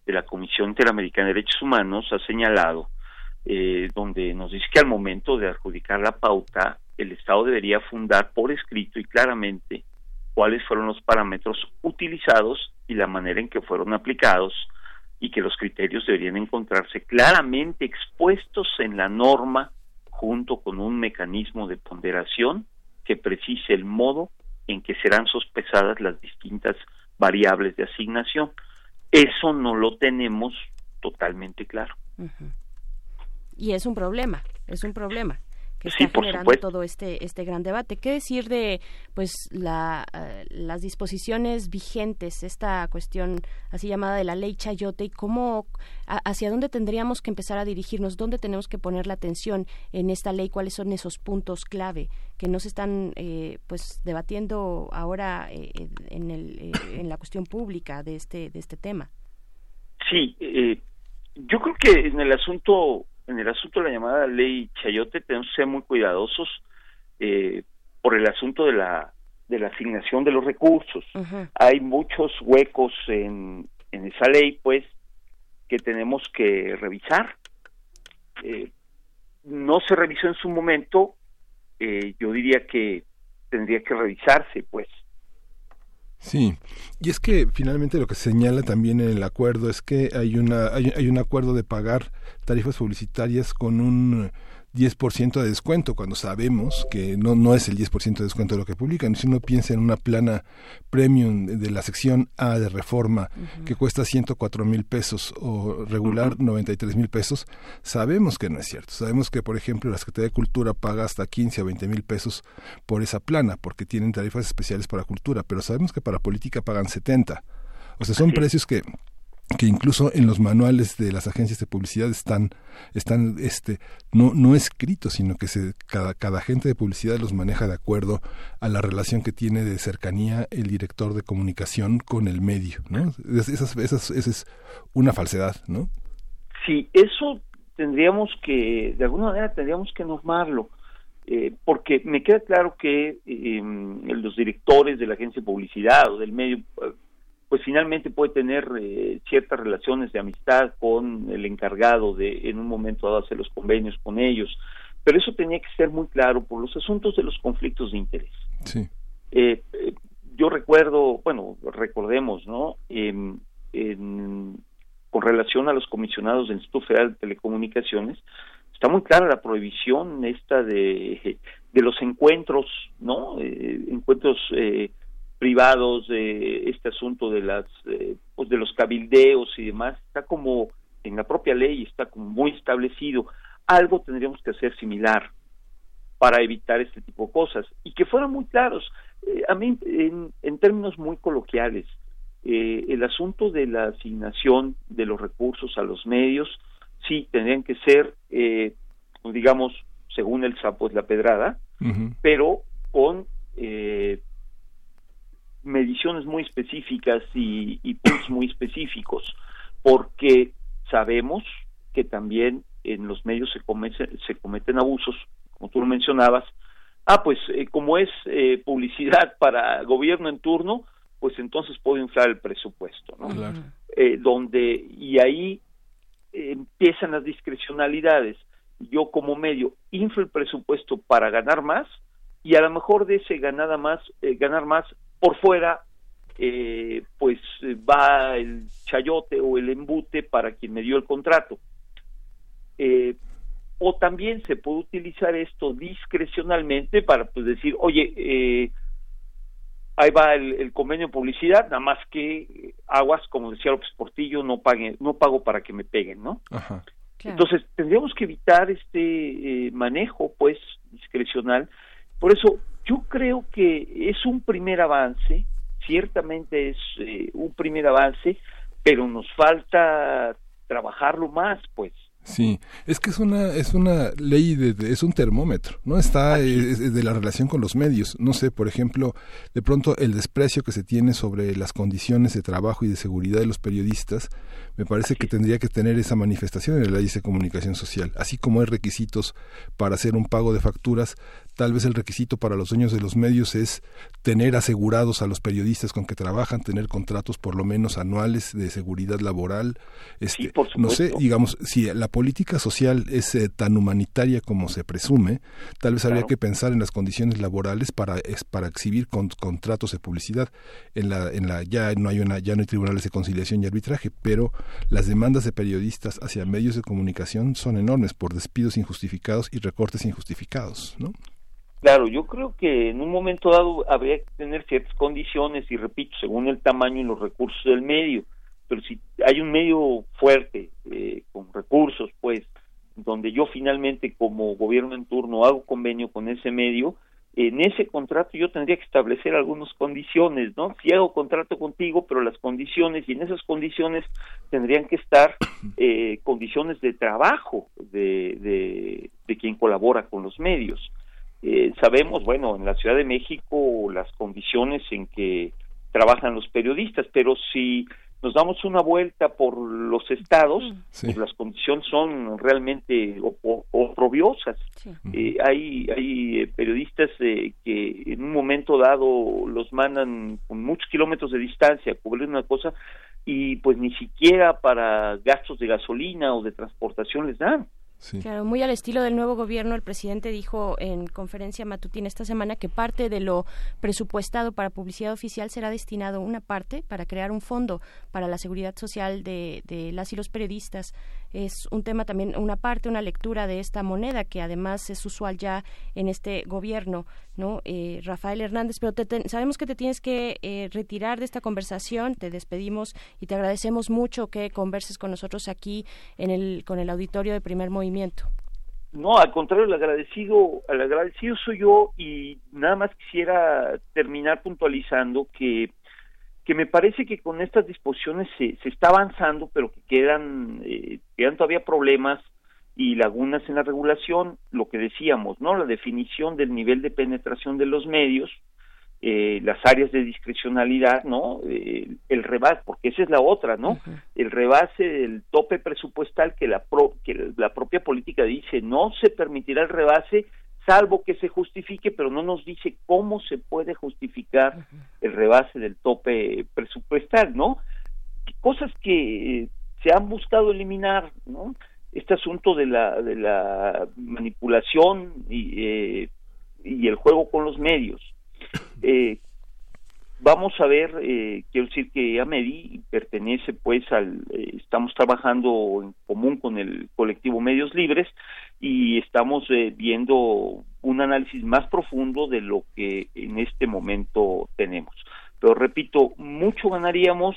Speaker 23: de la Comisión Interamericana de Derechos Humanos ha señalado, eh, donde nos dice que al momento de adjudicar la pauta, el Estado debería fundar por escrito y claramente cuáles fueron los parámetros utilizados y la manera en que fueron aplicados y que los criterios deberían encontrarse claramente expuestos en la norma junto con un mecanismo de ponderación que precise el modo en que serán sospechadas las distintas variables de asignación. Eso no lo tenemos totalmente claro.
Speaker 2: Y es un problema, es un problema que está generando todo este este gran debate. ¿Qué decir de pues la, eh, las disposiciones vigentes, esta cuestión así llamada de la ley Chayote y cómo hacia dónde tendríamos que empezar a dirigirnos, dónde tenemos que poner la atención en esta ley, cuáles son esos puntos clave que no se están eh, pues debatiendo ahora eh, en el en la cuestión pública de este de este tema.
Speaker 23: Sí, yo creo que en el asunto en el asunto de la llamada ley Chayote tenemos que ser muy cuidadosos eh, por el asunto de la de la asignación de los recursos. Hay muchos huecos en, en esa ley, pues, que tenemos que revisar. Eh, no se revisó en su momento, eh, yo diría que tendría que revisarse, pues.
Speaker 1: Sí, y es que finalmente lo que señala también en el acuerdo es que hay una hay, hay un acuerdo de pagar tarifas publicitarias con un 10% de descuento, cuando sabemos que no, no es el 10% de descuento de lo que publican. Si uno piensa en una plana premium de la sección A de reforma que cuesta 104 mil pesos o regular 93 mil pesos, sabemos que no es cierto. Sabemos que, por ejemplo, la Secretaría de Cultura paga hasta 15 o 20 mil pesos por esa plana, porque tienen tarifas especiales para cultura, pero sabemos que para política pagan 70. O sea, son precios que que incluso en los manuales de las agencias de publicidad están están este no no escritos sino que se cada cada agente de publicidad los maneja de acuerdo a la relación que tiene de cercanía el director de comunicación con el medio no esas, esas, esa es una falsedad no
Speaker 23: sí eso tendríamos que de alguna manera tendríamos que normarlo eh, porque me queda claro que eh, los directores de la agencia de publicidad o del medio pues finalmente puede tener eh, ciertas relaciones de amistad con el encargado de en un momento dado hacer los convenios con ellos, pero eso tenía que ser muy claro por los asuntos de los conflictos de interés.
Speaker 1: Sí.
Speaker 23: Eh, eh, yo recuerdo, bueno, recordemos, ¿no? con relación a los comisionados del Instituto Federal de Telecomunicaciones, está muy clara la prohibición esta de, de los encuentros, ¿no? encuentros privados de este asunto de las eh, pues de los cabildeos y demás está como en la propia ley está como muy establecido. Algo tendríamos que hacer similar para evitar este tipo de cosas. Y que fueran muy claros. Eh, a mí en, en, términos muy coloquiales eh, el asunto de la asignación de los recursos a los medios sí tendrían que ser digamos según el sapo es la pedrada pero con eh, mediciones muy específicas y, puntos muy específicos, porque sabemos que también en los medios se, se cometen abusos, como tú lo mencionabas, ah, pues eh, como es eh, publicidad [LAUGHS] para gobierno en turno, pues entonces puedo inflar el presupuesto, ¿no? Eh, donde, y ahí empiezan las discrecionalidades. Yo como medio inflo el presupuesto para ganar más y a lo mejor de ese ganar más, ganar más por fuera eh, pues va el chayote o el embute para quien me dio el contrato. Eh, o también se puede utilizar esto discrecionalmente para pues decir, oye, eh, ahí va el, convenio de publicidad, nada más que aguas, como decía López Portillo, no pague, no pago para que me peguen, ¿no? Entonces tendríamos que evitar este manejo, pues, discrecional. Por eso yo creo que es un primer avance, ciertamente es eh, un primer avance, pero nos falta trabajarlo más, pues.
Speaker 1: Sí, es que es una es una ley de, es un termómetro, no está de la relación con los medios. No sé, por ejemplo, de pronto el desprecio que se tiene sobre las condiciones de trabajo y de seguridad de los periodistas, me parece que tendría que tener esa manifestación en la ley de comunicación social, así como hay requisitos para hacer un pago de facturas, tal vez el requisito para los dueños de los medios es tener asegurados a los periodistas con que trabajan, tener contratos por lo menos anuales de seguridad laboral. Este, no sé, digamos, si la política social es eh, tan humanitaria como se presume, tal vez habría que pensar en las condiciones laborales para es, para exhibir contratos de publicidad. En la en la ya no hay una ya no hay tribunales de conciliación y arbitraje, pero las demandas de periodistas hacia medios de comunicación son enormes por despidos injustificados y recortes injustificados, ¿no?
Speaker 23: Claro, yo creo que en un momento dado habría que tener ciertas condiciones y repito, según el tamaño y los recursos del medio, pero si hay un medio fuerte, eh, con recursos, pues, donde yo finalmente como gobierno en turno hago convenio con ese medio, en ese contrato yo tendría que establecer algunas condiciones, ¿no? Si hago contrato contigo, pero las condiciones, y en esas condiciones tendrían que estar [CLEARS THROAT] eh, condiciones de trabajo de, de, de quien colabora con los medios. Eh, sabemos, bueno, en la Ciudad de México las condiciones en que trabajan los periodistas, pero si nos damos una vuelta por los estados, pues las condiciones son realmente oprobiosas. Eh, hay hay eh, periodistas que en un momento dado los mandan con muchos kilómetros de distancia a cubrir una cosa y pues ni siquiera para gastos de gasolina o de transportación les dan.
Speaker 2: Claro, muy al estilo del nuevo gobierno, el presidente dijo en conferencia matutina esta semana que parte de lo presupuestado para publicidad oficial será destinado una parte para crear un fondo para la seguridad social de, de las y los periodistas es un tema también, una parte, una lectura de esta moneda que además es usual ya en este gobierno, ¿no? Eh, Rafael Hernández, pero sabemos que te tienes que eh, retirar de esta conversación, te despedimos y te agradecemos mucho que converses con nosotros aquí en el, con el auditorio de primer movimiento.
Speaker 23: No, al contrario, el agradecido, el agradecido soy yo y nada más quisiera terminar puntualizando que que me parece que con estas disposiciones se, se está avanzando, pero que quedan, eh, quedan todavía problemas y lagunas en la regulación, lo que decíamos, ¿no? La definición del nivel de penetración de los medios, eh, las áreas de discrecionalidad, ¿no? Eh, el rebase, porque esa es la otra, ¿no? El rebase del tope presupuestal que la, que la propia política dice, no se permitirá el rebase salvo que se justifique, pero no nos dice cómo se puede justificar el rebase del tope presupuestal, ¿no? Cosas que se han buscado eliminar, ¿no? Este asunto de la, de la manipulación y, eh, y el juego con los medios. Eh, vamos a ver, eh, quiero decir que AMEDI pertenece pues al, eh, estamos trabajando en común con el colectivo Medios Libres y estamos eh, viendo un análisis más profundo de lo que en este momento tenemos. Pero repito, mucho ganaríamos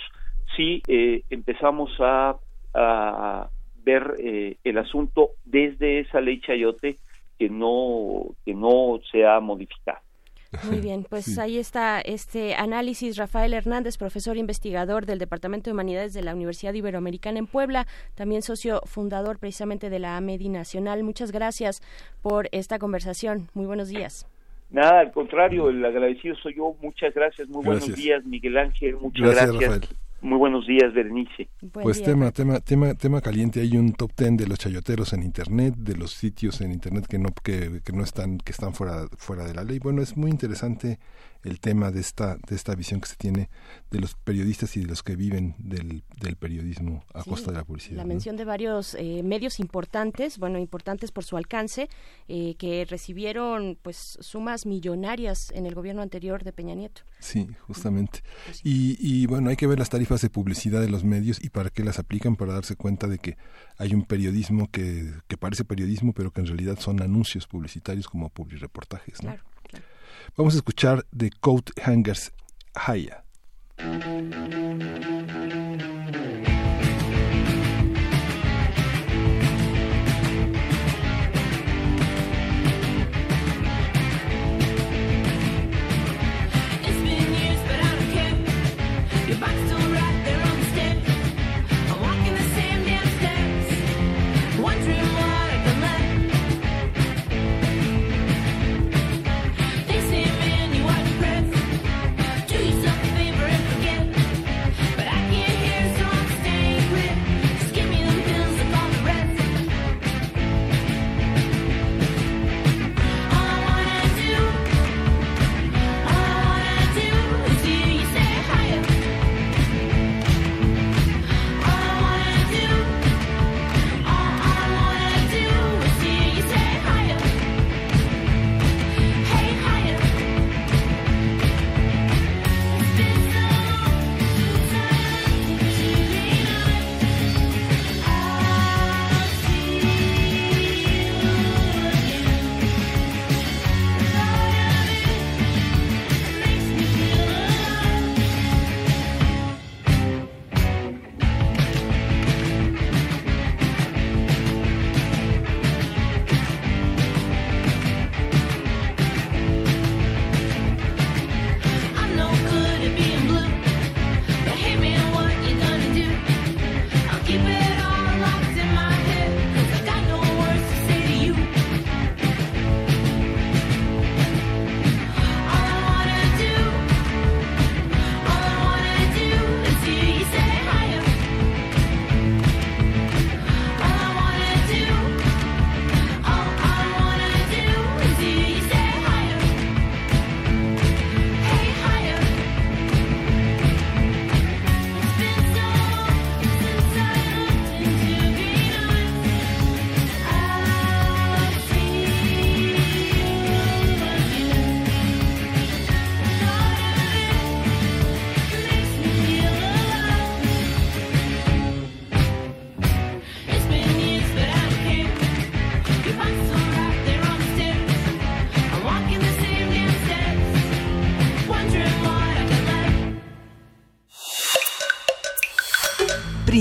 Speaker 23: si empezamos a, a ver el asunto desde esa ley Chayote que no, que no se ha modificado.
Speaker 2: Muy [LAUGHS] bien, pues ahí está este análisis. Rafael Hernández, profesor investigador del Departamento de Humanidades de la Universidad Iberoamericana en Puebla, también socio fundador precisamente de la AMEDI Nacional. Muchas gracias por esta conversación. Muy buenos días.
Speaker 23: Nada, al contrario, el agradecido soy yo. Muchas gracias. Muy buenos días, Miguel Ángel. Muchas gracias. Muy buenos días, Berenice.
Speaker 1: pues tema, tema, tema, tema caliente. Hay un top ten de los chayoteros en internet, de los sitios en internet que no, que, que no están, que están fuera, fuera de la ley. Bueno, es muy interesante el tema de esta, de esta visión que se tiene de los periodistas y de los que viven del, del periodismo a costa de la publicidad.
Speaker 2: La mención de varios eh, medios importantes, bueno, importantes por su alcance, eh, que recibieron pues sumas millonarias en el gobierno anterior de Peña Nieto.
Speaker 1: Sí, justamente. Pues y, y bueno, hay que ver las tarifas de publicidad de los medios y para qué las aplican para darse cuenta de que hay un periodismo que, que parece periodismo, pero que en realidad son anuncios publicitarios como publireportajes. ¿no?
Speaker 2: Claro.
Speaker 1: Vamos a escuchar The Coat Hangers Haya.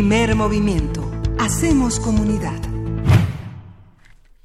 Speaker 10: Primer movimiento. Hacemos comunidad.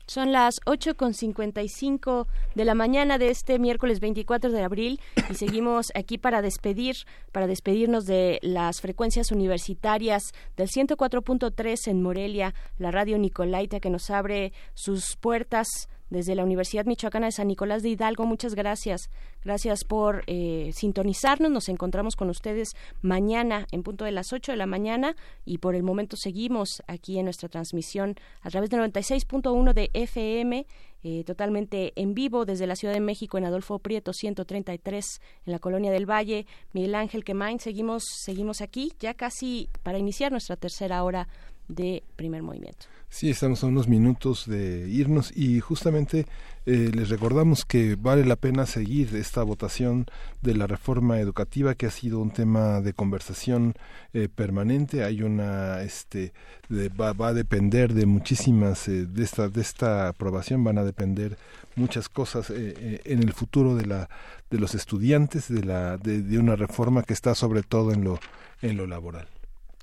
Speaker 2: Son las 8.55 de la mañana de este miércoles 24 de abril y seguimos aquí para despedir, para despedirnos de las frecuencias universitarias del 104.3 en Morelia, la radio Nicolaita que nos abre sus puertas desde la Universidad Michoacana de San Nicolás de Hidalgo. Muchas gracias. Gracias por eh, sintonizarnos. Nos encontramos con ustedes mañana en punto de las 8 de la mañana y por el momento seguimos aquí en nuestra transmisión a través de 96.1 de FM. Eh, totalmente en vivo desde la Ciudad de México en Adolfo Prieto 133 en la Colonia del Valle. Miguel Ángel Quemain, seguimos, seguimos aquí ya casi para iniciar nuestra tercera hora de primer movimiento.
Speaker 1: Sí, estamos a unos minutos de irnos y justamente eh, les recordamos que vale la pena seguir esta votación de la reforma educativa que ha sido un tema de conversación eh, permanente. Hay una, este, va, va, a depender de muchísimas eh, de esta de esta aprobación van a depender muchas cosas en el futuro de la de los estudiantes de la de, de una reforma que está sobre todo en lo en lo laboral.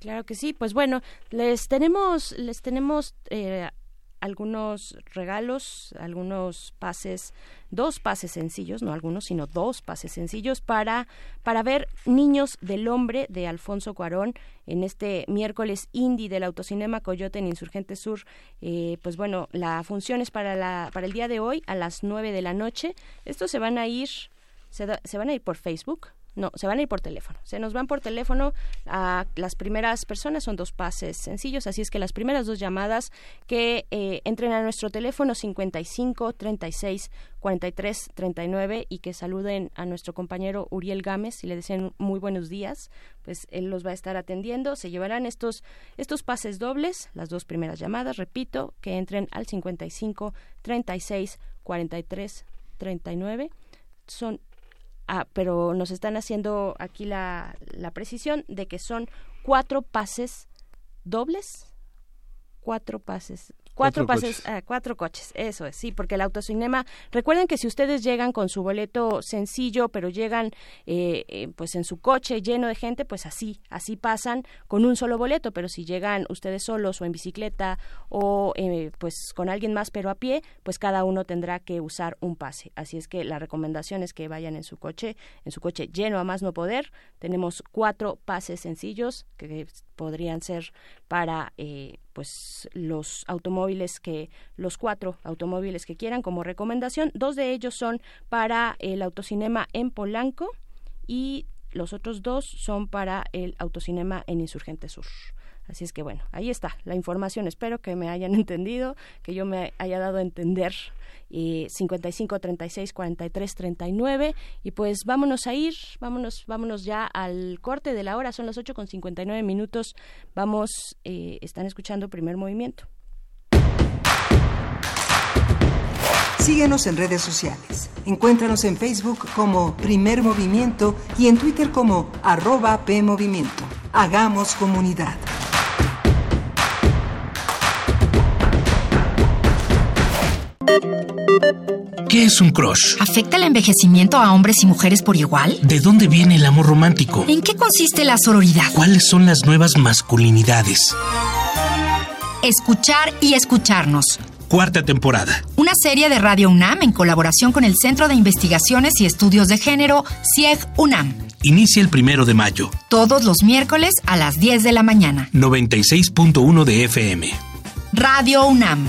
Speaker 2: Claro que sí. Pues bueno, les tenemos, les tenemos eh, algunos regalos, algunos pases, dos pases sencillos, no algunos, sino dos pases sencillos para, para ver Niños del Hombre de Alfonso Cuarón en este miércoles indie del Autocinema Coyote en Insurgente Sur. Eh, pues bueno, la función es para, la, para el día de hoy a las nueve de la noche. Estos se van a ir, se, se van a ir por Facebook No, se van a ir por teléfono. Se nos van por teléfono a las primeras personas, son dos pases sencillos, así es que las primeras dos llamadas que eh, entren a nuestro teléfono 55 36 43 39 y que saluden a nuestro compañero Uriel Gámez y le deseen muy buenos días, pues él los va a estar atendiendo. Se llevarán estos, estos pases dobles, las dos primeras llamadas, repito, que entren al 55 36 43 39. Son Ah, pero nos están haciendo aquí la, la precisión de que son cuatro pases dobles, cuatro pases Cuatro, pases, ah, cuatro coches, eso es, sí, porque el autocinema, recuerden que si ustedes llegan con su boleto sencillo, pero llegan eh, eh, pues en su coche lleno de gente, pues así, así pasan con un solo boleto, pero si llegan ustedes solos o en bicicleta o eh, pues con alguien más pero a pie, pues cada uno tendrá que usar un pase. Así es que la recomendación es que vayan en su coche, en su coche lleno a más no poder. Tenemos cuatro pases sencillos que podrían ser para eh, pues los automóviles que los cuatro automóviles que quieran como recomendación. Dos de ellos son para el autocinema en Polanco y los otros dos son para el autocinema en Insurgente Sur Así es que bueno, ahí está la información. Espero que me hayan [LAUGHS] entendido, que yo me haya dado a entender y 55 36 43 39 y pues vámonos a ir vámonos vámonos ya al corte de la hora son las 8 con 59 minutos vamos eh, están escuchando primer movimiento
Speaker 10: Síguenos en redes sociales. Encuéntranos en Facebook como Primer Movimiento y en Twitter como arroba PMovimiento. Hagamos comunidad.
Speaker 24: ¿Qué es un crush?
Speaker 25: ¿Afecta el envejecimiento a hombres y mujeres por igual?
Speaker 24: ¿De dónde viene el amor romántico?
Speaker 25: ¿En qué consiste la sororidad?
Speaker 24: ¿Cuáles son las nuevas masculinidades?
Speaker 25: Escuchar y escucharnos.
Speaker 24: Cuarta temporada.
Speaker 25: Una serie de Radio UNAM en colaboración con el Centro de Investigaciones y Estudios de Género, CIEG UNAM.
Speaker 24: Inicia el primero de mayo.
Speaker 25: Todos los miércoles a las 10 de la mañana.
Speaker 24: 96.1 de FM.
Speaker 25: Radio UNAM.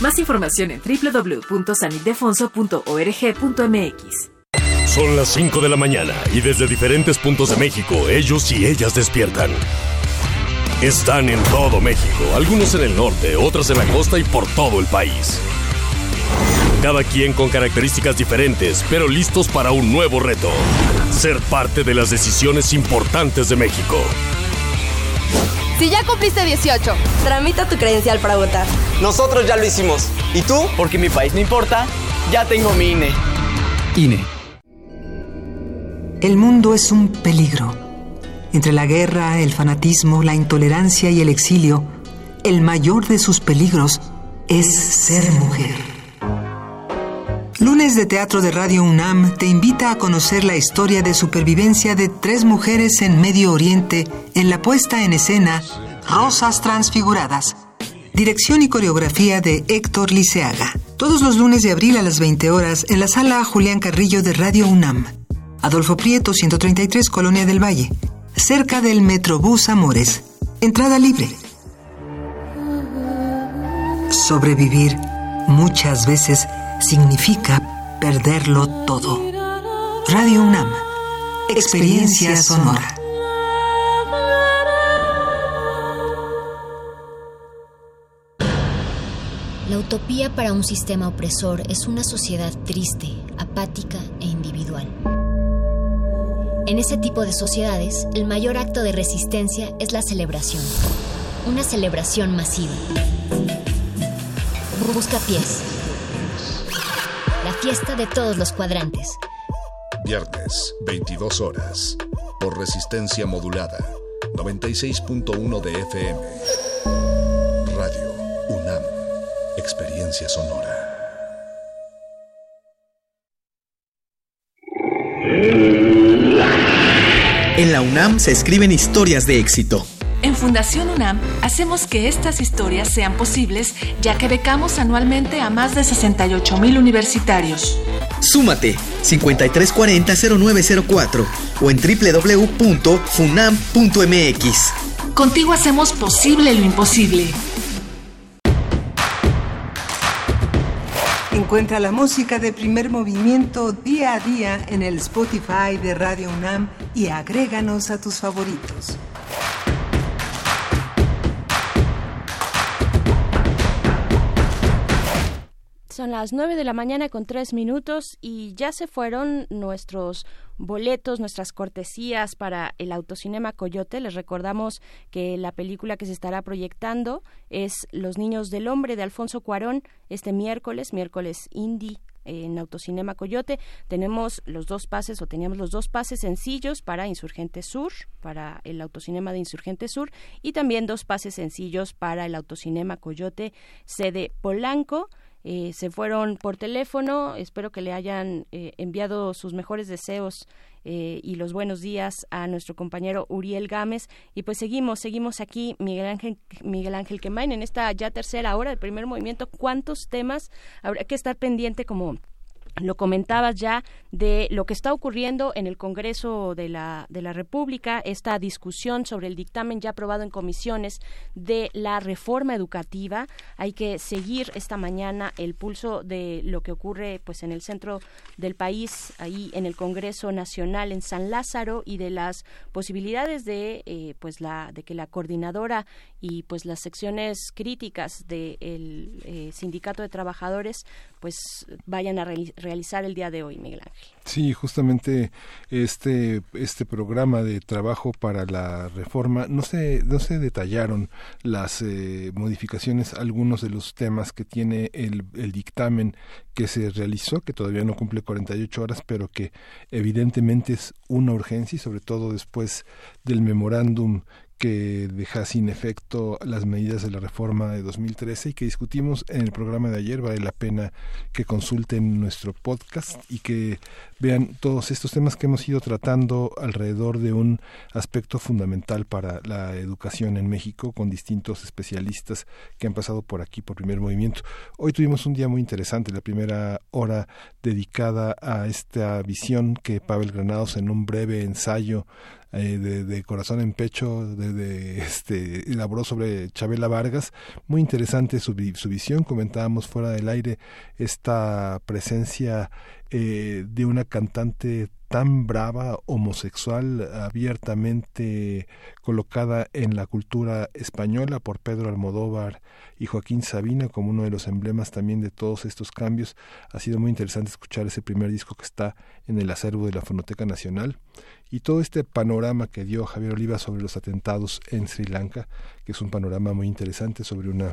Speaker 26: Más información en www.sanildefonso.org.mx.
Speaker 27: Son las 5 de la mañana y desde diferentes puntos de México ellos y ellas despiertan. Están en todo México, algunos en el norte, otros en la costa y por todo el país. Cada quien con características diferentes, pero listos para un nuevo reto. Ser parte de las decisiones importantes de México.
Speaker 28: Si ya cumpliste 18, tramita tu credencial para votar.
Speaker 29: Nosotros ya lo hicimos. ¿Y tú?
Speaker 30: Porque mi país no importa, ya tengo mi INE.
Speaker 29: INE.
Speaker 10: El mundo es un peligro. Entre la guerra, el fanatismo, la intolerancia y el exilio, el mayor de sus peligros es ser mujer. Lunes de Teatro de Radio UNAM te invita a conocer la historia de supervivencia de tres mujeres en Medio Oriente en la puesta en escena Rosas Transfiguradas. Dirección y coreografía de Héctor Liceaga. Todos los lunes de abril a las 20 horas en la sala Julián Carrillo de Radio UNAM. Adolfo Prieto, 133, Colonia del Valle, cerca del Metrobús Amores. Entrada libre. Sobrevivir muchas veces significa perderlo todo. Radio UNAM, experiencia sonora.
Speaker 16: La utopía para un sistema opresor es una sociedad triste, apática e individual. En ese tipo de sociedades, el mayor acto de resistencia es la celebración. Una celebración masiva. Busca pies. Fiesta de todos los cuadrantes.
Speaker 31: Viernes, 22 horas. Por resistencia modulada. 96.1 de FM. Radio UNAM. Experiencia sonora.
Speaker 32: En la UNAM se escriben historias de éxito.
Speaker 18: Fundación UNAM hacemos que estas historias sean posibles, ya que becamos anualmente a más de 68 mil universitarios.
Speaker 32: Súmate 5340-0904 o en www.funam.mx.
Speaker 18: Contigo hacemos posible lo imposible.
Speaker 33: Encuentra la música de primer movimiento día a día en el Spotify de Radio UNAM y agréganos a tus favoritos.
Speaker 2: Son las 9 de la mañana con tres minutos y ya se fueron nuestros boletos, nuestras cortesías para el Autocinema Coyote. Les recordamos que la película que se estará proyectando es Los Niños del Hombre de Alfonso Cuarón este miércoles, miércoles indie en Autocinema Coyote. Tenemos los dos pases o teníamos los dos pases sencillos para Insurgente Sur, para el Autocinema de Insurgente Sur y también dos pases sencillos para el Autocinema Coyote sede Polanco. Eh, se fueron por teléfono. Espero que le hayan eh, enviado sus mejores deseos eh, y los buenos días a nuestro compañero Uriel Gámez. Y pues seguimos, seguimos aquí, Miguel Ángel, Miguel Ángel Quemain, en esta ya tercera hora del primer movimiento. ¿Cuántos temas habrá que estar pendiente como lo comentabas ya de lo que está ocurriendo en el Congreso de la, de la República, esta discusión sobre el dictamen ya aprobado en comisiones de la reforma educativa. Hay que seguir esta mañana el pulso de lo que ocurre pues en el centro del país, ahí en el Congreso Nacional en San Lázaro y de las posibilidades de eh, pues la de que la coordinadora y pues las secciones críticas del eh, sindicato de trabajadores pues vayan a realizar el día de hoy, Miguel Ángel.
Speaker 1: Sí, justamente este este programa de trabajo para la reforma no se no se detallaron las eh, modificaciones algunos de los temas que tiene el, el dictamen que se realizó que todavía no cumple 48 horas pero que evidentemente es una urgencia y sobre todo después del memorándum que deja sin efecto las medidas de la reforma de 2013 y que discutimos en el programa de ayer. Vale la pena que consulten nuestro podcast y que vean todos estos temas que hemos ido tratando alrededor de un aspecto fundamental para la educación en México con distintos especialistas que han pasado por aquí por primer movimiento. Hoy tuvimos un día muy interesante, la primera hora dedicada a esta visión que Pavel Granados en un breve ensayo eh, de, corazón en pecho, de, este, elaboró sobre Chabela Vargas. Muy interesante su, su visión. Comentábamos fuera del aire esta presencia eh, de una cantante tan brava, homosexual, abiertamente colocada en la cultura española por Pedro Almodóvar y Joaquín Sabina como uno de los emblemas también de todos estos cambios. Ha sido muy interesante escuchar ese primer disco que está en el acervo de la Fonoteca Nacional y todo este panorama que dio Javier Oliva sobre los atentados en Sri Lanka, que es un panorama muy interesante sobre una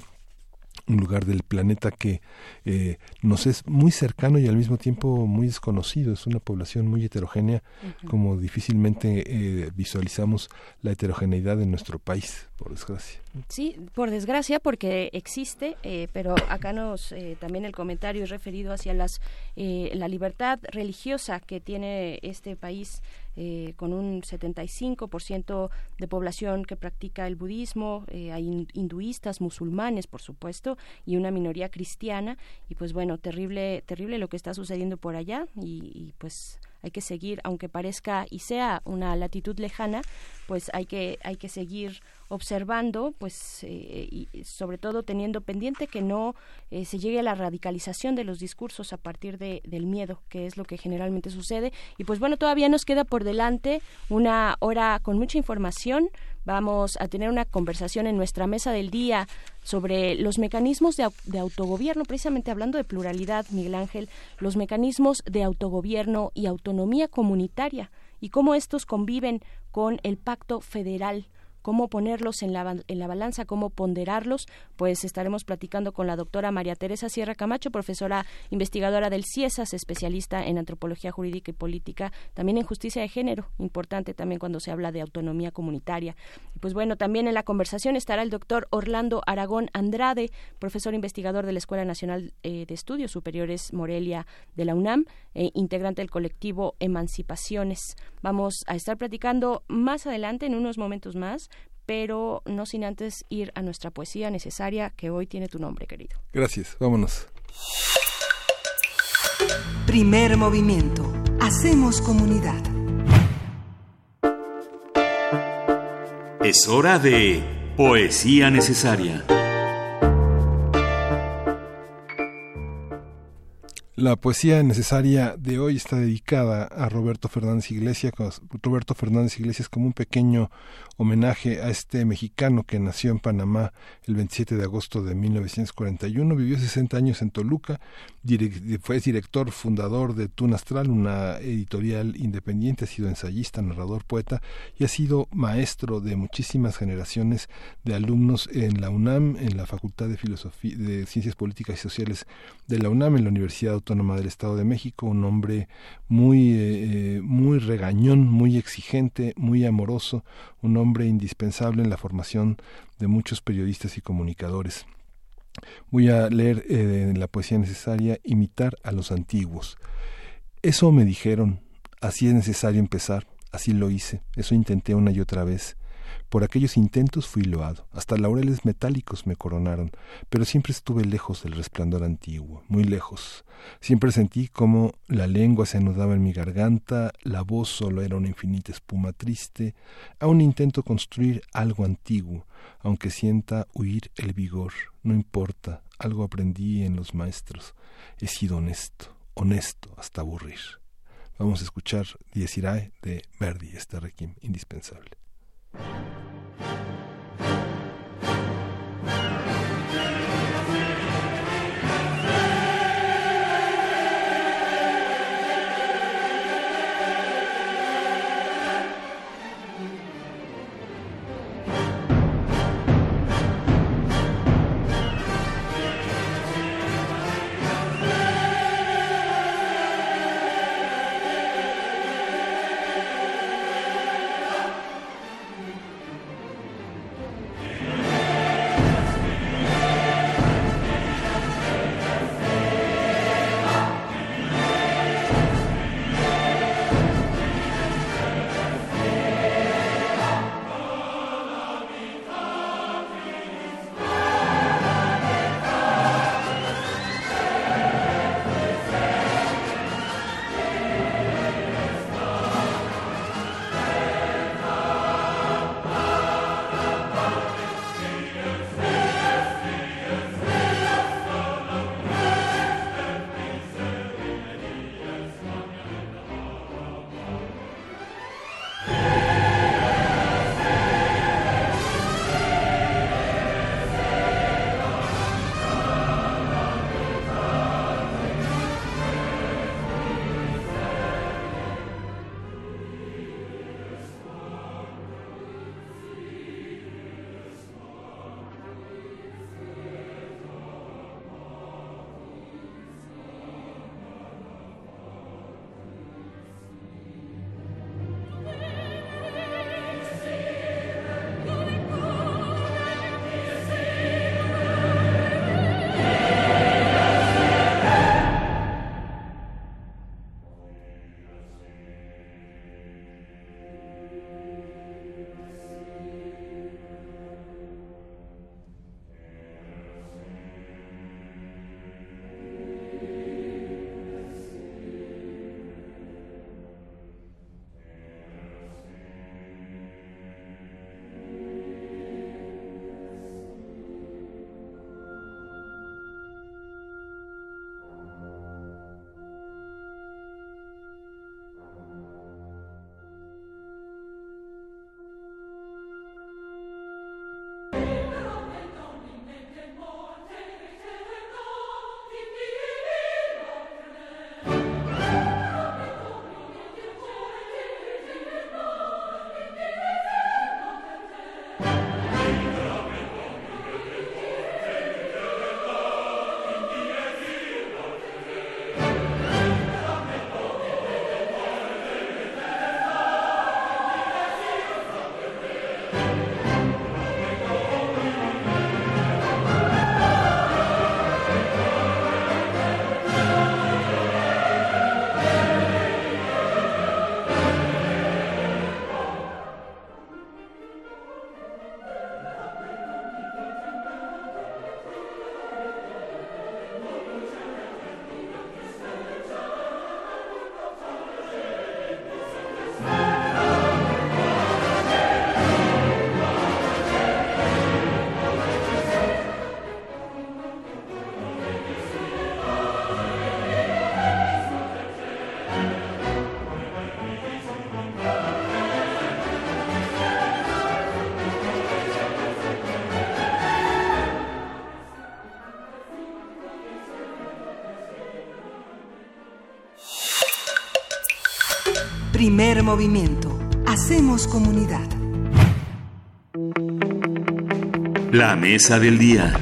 Speaker 1: un lugar del planeta que eh, nos es muy cercano y al mismo tiempo muy desconocido. Es una población muy heterogénea, como difícilmente eh, visualizamos la heterogeneidad en nuestro país, por desgracia.
Speaker 2: Sí, por desgracia, porque existe, eh, pero acá nos también el comentario es referido hacia las la libertad religiosa que tiene este país eh, con un 75% de población que practica el budismo, eh, hay hinduistas, musulmanes, por supuesto, y una minoría cristiana. Y pues bueno, terrible, terrible lo que está sucediendo por allá y pues hay que seguir, aunque parezca y sea una latitud lejana, pues hay que, hay que seguir observando, pues eh, y sobre todo teniendo pendiente que no eh, se llegue a la radicalización de los discursos a partir de, del miedo, que es lo que generalmente sucede. Y pues bueno, todavía nos queda por delante una hora con mucha información. Vamos a tener una conversación en nuestra mesa del día sobre los mecanismos de, de, autogobierno, precisamente hablando de pluralidad, Miguel Ángel, los mecanismos de autogobierno y autonomía comunitaria y cómo estos conviven con el pacto federal cómo ponerlos en la, balanza, cómo ponderarlos, pues estaremos platicando con la doctora María Teresa Sierra Camacho, profesora investigadora del CIESAS, especialista en antropología jurídica y política, también en justicia de género, importante también cuando se habla de autonomía comunitaria. Pues bueno, también en la conversación estará el doctor Orlando Aragón Andrade, profesor investigador de la Escuela Nacional eh, de Estudios Superiores Morelia de la UNAM, e integrante del colectivo Emancipaciones. Vamos a estar platicando más adelante, en unos momentos más, pero no sin antes ir a nuestra poesía necesaria que hoy tiene tu nombre, querido.
Speaker 1: Gracias, vámonos.
Speaker 33: Primer movimiento. Hacemos comunidad.
Speaker 24: Es hora de poesía necesaria.
Speaker 1: La poesía necesaria de hoy está dedicada a Roberto Fernández Iglesias, Roberto Fernández Iglesias como un pequeño homenaje a este mexicano que nació en Panamá el 27 de agosto de 1941, vivió 60 años en Toluca, fue director fundador de Tun Astral, una editorial independiente, ha sido ensayista, narrador, poeta y ha sido maestro de muchísimas generaciones de alumnos en la UNAM, en la Facultad de Filosofía de Ciencias Políticas y Sociales de la UNAM, en la Universidad Autónoma del Estado de México, un hombre muy eh, eh, muy regañón, muy exigente, muy amoroso, un hombre indispensable en la formación de muchos periodistas y comunicadores. Voy a leer eh, la poesía necesaria imitar a los antiguos. Eso me dijeron, así es necesario empezar, así lo hice, eso intenté una y otra vez. Por aquellos intentos fui loado, hasta laureles metálicos me coronaron, pero siempre estuve lejos del resplandor antiguo, muy lejos. Siempre sentí como la lengua se anudaba en mi garganta, la voz solo era una infinita espuma triste. Aún intento construir algo antiguo, aunque sienta huir el vigor. No importa, algo aprendí en los maestros. He sido honesto, honesto hasta aburrir. Vamos a escuchar Dies Irae de Verdi, este requiem indispensable.
Speaker 33: Primer movimiento. Hacemos comunidad.
Speaker 24: La mesa del día.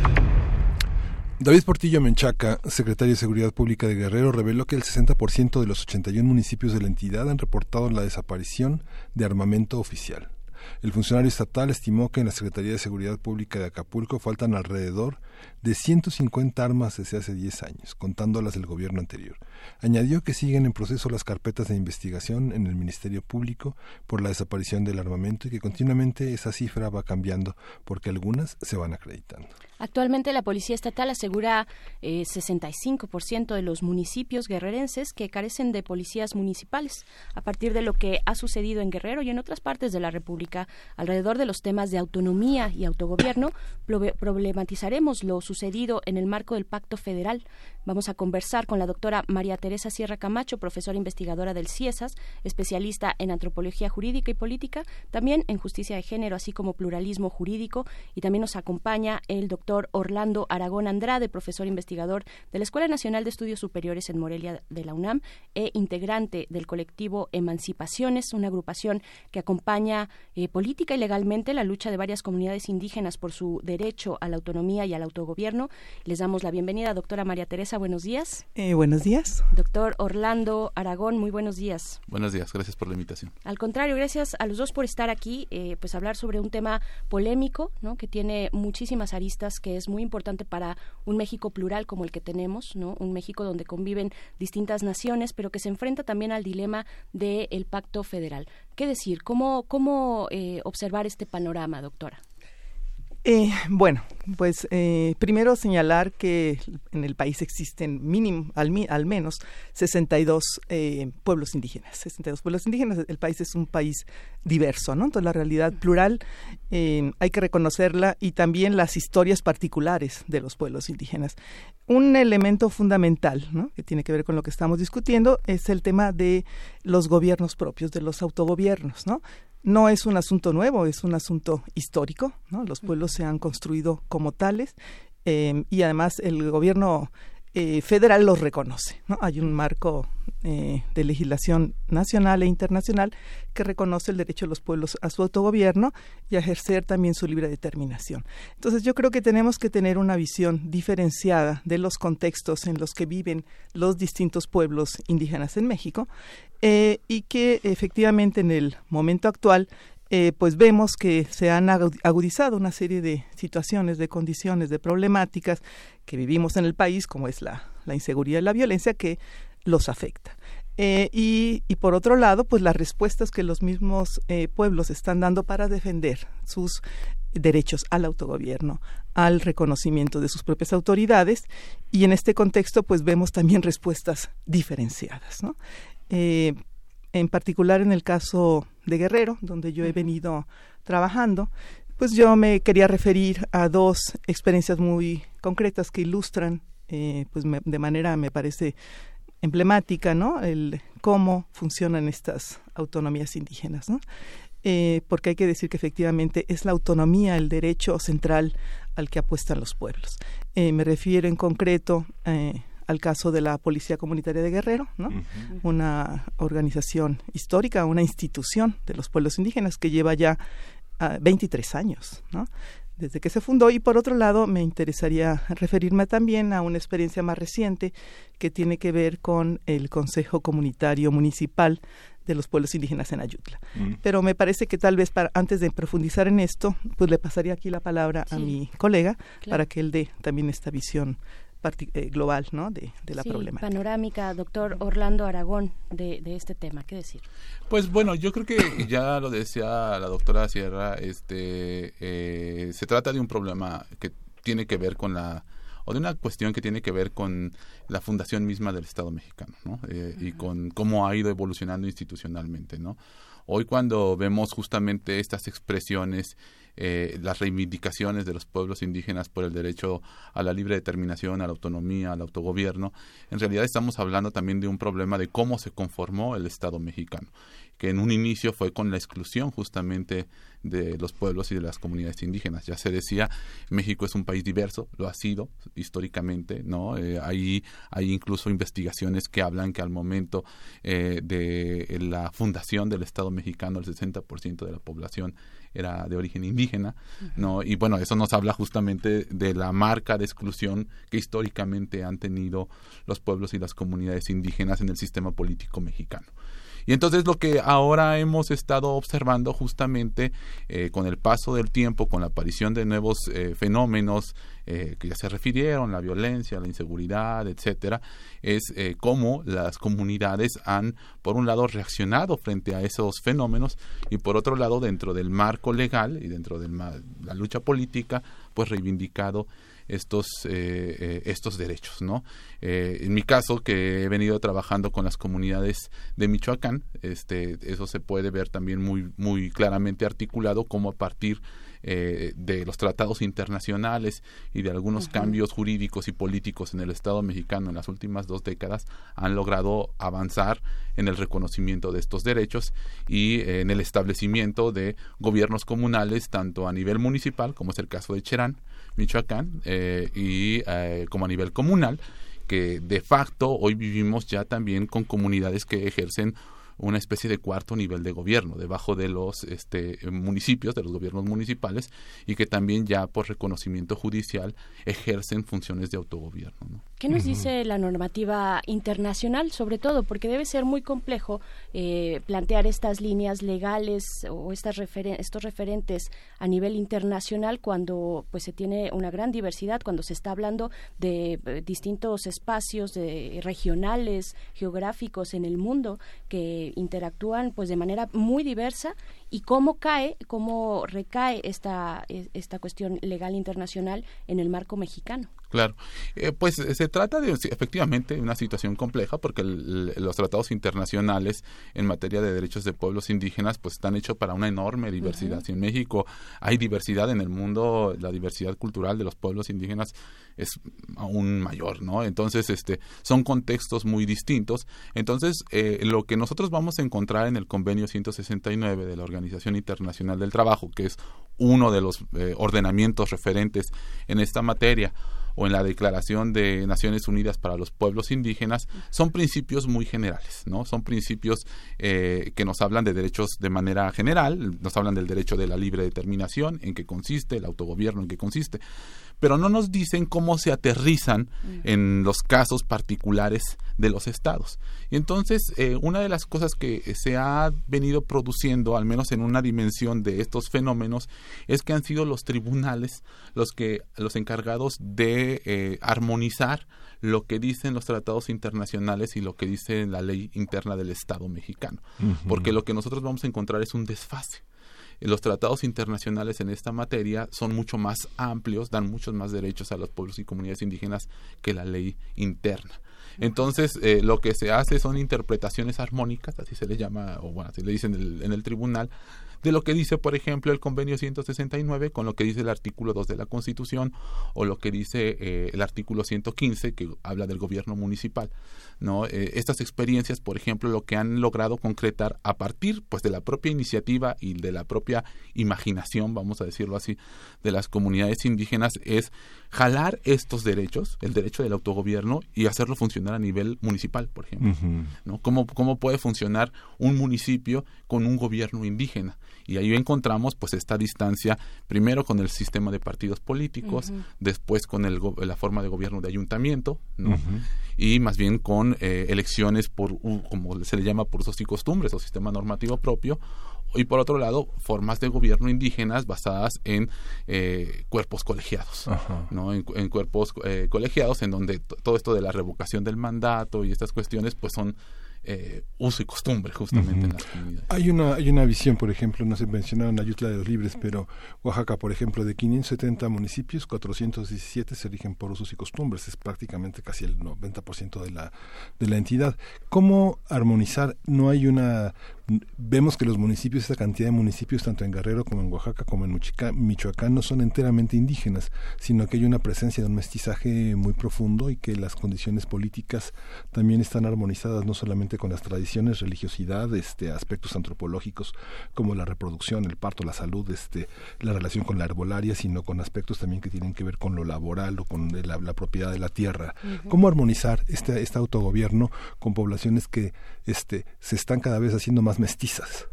Speaker 1: David Portillo Menchaca, secretario de Seguridad Pública de Guerrero, reveló que el 60% de los 81 municipios de la entidad han reportado la desaparición de armamento oficial. El funcionario estatal estimó que en la Secretaría de Seguridad Pública de Acapulco faltan alrededor de 150 armas desde hace 10 años, contando las del gobierno anterior. Añadió que siguen en proceso las carpetas de investigación en el Ministerio Público por la desaparición del armamento y que continuamente esa cifra va cambiando porque algunas se van acreditando.
Speaker 2: Actualmente la Policía Estatal asegura eh, 65% de los municipios guerrerenses que carecen de policías municipales. A partir de lo que ha sucedido en Guerrero y en otras partes de la República alrededor de los temas de autonomía y autogobierno, problematizaremos lo sucedido en el marco del Pacto Federal. Vamos a conversar con la doctora María Teresa Sierra Camacho, profesora investigadora del CIESAS, especialista en antropología jurídica y política, también en justicia de género, así como pluralismo jurídico, y también nos acompaña el doctor Orlando Aragón Andrade, profesor investigador de la Escuela Nacional de Estudios Superiores en Morelia de la UNAM e integrante del colectivo Emancipaciones, una agrupación que acompaña eh, política y legalmente la lucha de varias comunidades indígenas por su derecho a la autonomía y al autogobierno. Les damos la bienvenida, doctora María Teresa, buenos días.
Speaker 34: Eh, buenos días.
Speaker 2: Doctor Orlando Aragón, muy buenos días.
Speaker 35: Buenos días, gracias por la invitación.
Speaker 2: Al contrario, gracias a los dos por estar aquí, eh, pues hablar sobre un tema polémico, ¿no? que tiene muchísimas aristas, que es muy importante para un México plural como el que tenemos, ¿no? un México donde conviven distintas naciones, pero que se enfrenta también al dilema del pacto federal. ¿Qué decir? ¿Cómo, cómo eh, observar este panorama, doctora?
Speaker 34: Eh, bueno, pues eh, primero señalar que en el país existen mínimo, al, al menos 62 eh, pueblos indígenas. 62 pueblos indígenas. El país es un país diverso, ¿no? Entonces la realidad plural eh, hay que reconocerla y también las historias particulares de los pueblos indígenas. Un elemento fundamental. Que tiene que ver con lo que estamos discutiendo es el tema de los gobiernos propios, de los autogobiernos, ¿no? No es un asunto nuevo, es un asunto histórico. ¿no? Los pueblos se han construido como tales eh, y además el gobierno eh, federal los reconoce. ¿no? Hay un marco eh, de legislación nacional e internacional que reconoce el derecho de los pueblos a su autogobierno y a ejercer también su libre determinación. Entonces yo creo que tenemos que tener una visión diferenciada de los contextos en los que viven los distintos pueblos indígenas en México eh, y que efectivamente en el momento actual eh, pues vemos que se han agudizado una serie de situaciones, de condiciones, de problemáticas que vivimos en el país, como es la, inseguridad y la violencia, que los afecta. Eh, y, y, por otro lado, pues las respuestas que los mismos eh, pueblos están dando para defender sus derechos al autogobierno, al reconocimiento de sus propias autoridades, y en este contexto, pues vemos también respuestas diferenciadas. ¿no? en particular en el caso de Guerrero, donde yo he venido trabajando, pues yo me quería referir a dos experiencias muy concretas que ilustran, eh, pues de manera me parece emblemática, ¿no? El cómo funcionan estas autonomías indígenas, ¿no? Eh, porque hay que decir que efectivamente es la autonomía el derecho central al que apuestan los pueblos. Eh, me refiero en concreto al caso de la Policía Comunitaria de Guerrero, ¿no? una organización histórica, una institución de los pueblos indígenas que lleva ya 23 ah, años, ¿no? desde que se fundó y por otro lado me interesaría referirme también a una experiencia más reciente que tiene que ver con el Consejo Comunitario Municipal de los pueblos indígenas en Ayutla. Pero me parece que tal vez para, antes de profundizar en esto, pues le pasaría aquí la palabra a mi colega para que él dé también esta visión eh, global ¿no? de, la problemática.
Speaker 2: Panorámica, doctor Orlando Aragón, de, este tema. ¿Qué decir?
Speaker 35: Pues bueno, yo creo que [COUGHS] ya lo decía la doctora Sierra, este, eh, se trata de un problema que tiene que ver con la o de una cuestión que tiene que ver con la fundación misma del Estado mexicano, ¿no? Eh, y con cómo ha ido evolucionando institucionalmente, ¿no? Hoy cuando vemos justamente estas expresiones eh, las reivindicaciones de los pueblos indígenas por el derecho a la libre determinación, a la autonomía, al autogobierno, en realidad estamos hablando también de un problema de cómo se conformó el Estado mexicano, que en un inicio fue con la exclusión justamente de los pueblos y de las comunidades indígenas. Ya se decía, México es un país diverso, lo ha sido históricamente, ¿no? Eh, hay, hay incluso investigaciones que hablan que al momento eh, de la fundación del Estado mexicano el 60% de la población era de origen indígena, ¿no? Y bueno, eso nos habla justamente de la marca de exclusión que históricamente han tenido los pueblos y las comunidades indígenas en el sistema político mexicano. Y entonces lo que ahora hemos estado observando justamente eh, con el paso del tiempo, con la aparición de nuevos eh, fenómenos eh, que ya se refirieron, la violencia, la inseguridad, etcétera, es cómo las comunidades han, por un lado, reaccionado frente a esos fenómenos y por otro lado, dentro del marco legal y dentro de la lucha política, pues reivindicado estos, eh, eh, estos derechos. ¿no? Eh, en mi caso, que he venido trabajando con las comunidades de Michoacán, este, eso se puede ver también muy, muy claramente articulado como a partir de los tratados internacionales y de algunos cambios jurídicos y políticos en el Estado mexicano en las últimas dos décadas han logrado avanzar en el reconocimiento de estos derechos y en el establecimiento de gobiernos comunales tanto a nivel municipal como es el caso de Cherán Michoacán eh, y eh, como a nivel comunal que de facto hoy vivimos ya también con comunidades que ejercen una especie de cuarto nivel de gobierno debajo de los este, municipios, de los gobiernos municipales y que también ya por reconocimiento judicial ejercen funciones de autogobierno.
Speaker 2: ¿Qué nos dice la normativa internacional, sobre todo? Porque debe ser muy complejo eh, plantear estas líneas legales o estas estos referentes a nivel internacional cuando pues se tiene una gran diversidad, cuando se está hablando de eh, distintos espacios de, regionales, geográficos en el mundo que interactúan pues de manera muy diversa y cómo cae, cómo recae esta, esta cuestión legal internacional en el marco mexicano.
Speaker 35: Claro, eh, pues eh, se trata de efectivamente una situación compleja porque los tratados internacionales en materia de derechos de pueblos indígenas pues están hechos para una enorme diversidad. Si en México hay diversidad en el mundo, la diversidad cultural de los pueblos indígenas es aún mayor, ¿no? Entonces, este, son contextos muy distintos. Entonces, eh, lo que nosotros vamos a encontrar en el convenio 169 de la Organización Internacional del Trabajo, que es uno de los ordenamientos referentes en esta materia, o en la Declaración de Naciones Unidas para los Pueblos Indígenas, son principios muy generales, ¿no? Son principios eh, que nos hablan de derechos de manera general, nos hablan del derecho de la libre determinación, en qué consiste, el autogobierno, en qué consiste pero no nos dicen cómo se aterrizan mm. en los casos particulares de los estados. Y entonces, eh, una de las cosas que se ha venido produciendo, al menos en una dimensión de estos fenómenos, es que han sido los tribunales los que los encargados de eh, armonizar lo que dicen los tratados internacionales y lo que dice la ley interna del Estado mexicano. Porque lo que nosotros vamos a encontrar es un desfase los tratados internacionales en esta materia son mucho más amplios, dan muchos más derechos a los pueblos y comunidades indígenas que la ley interna. Entonces, eh, lo que se hace son interpretaciones armónicas, así se le llama, o bueno, así le dicen en el tribunal, de lo que dice, por ejemplo, el convenio 169 con lo que dice el artículo 2 de la Constitución o lo que dice eh, el artículo 115 que habla del gobierno municipal. ¿no? Eh, estas experiencias, por ejemplo, lo que han logrado concretar a partir pues, de la propia iniciativa y de la propia imaginación, vamos a decirlo así, de las comunidades indígenas es jalar estos derechos, el derecho del autogobierno, y hacerlo funcionar a nivel municipal, por ejemplo. ¿no? ¿Cómo, ¿Cómo puede funcionar un municipio con un gobierno indígena? Y ahí encontramos pues esta distancia primero con el sistema de partidos políticos, después con el, la forma de gobierno de ayuntamiento, ¿no? y más bien con eh, elecciones por, como se le llama, por usos y costumbres o sistema normativo propio, y por otro lado formas de gobierno indígenas basadas en eh, cuerpos colegiados, ¿no? En, cuerpos eh, colegiados en donde todo esto de la revocación del mandato y estas cuestiones pues son eh, uso y costumbre justamente en las comunidades.
Speaker 1: Hay una, hay una visión, por ejemplo, no se mencionaron Ayutla de los Libres, pero Oaxaca, por ejemplo, de 570 municipios, 417 se rigen por usos y costumbres, es prácticamente casi el 90% de la, de la entidad. ¿Cómo armonizar? No hay una vemos que los municipios, esta cantidad de municipios, tanto en Guerrero como en Oaxaca como en Michoacán, no son enteramente indígenas, sino que hay una presencia de un mestizaje muy profundo y que las condiciones políticas también están armonizadas no solamente con las tradiciones, religiosidad, este, aspectos antropológicos como la reproducción, el parto, la salud, este, la relación con la herbolaria, sino con aspectos también que tienen que ver con lo laboral o con la, propiedad de la tierra. ¿Cómo armonizar este, este autogobierno con poblaciones que este, se están cada vez haciendo más mestizas?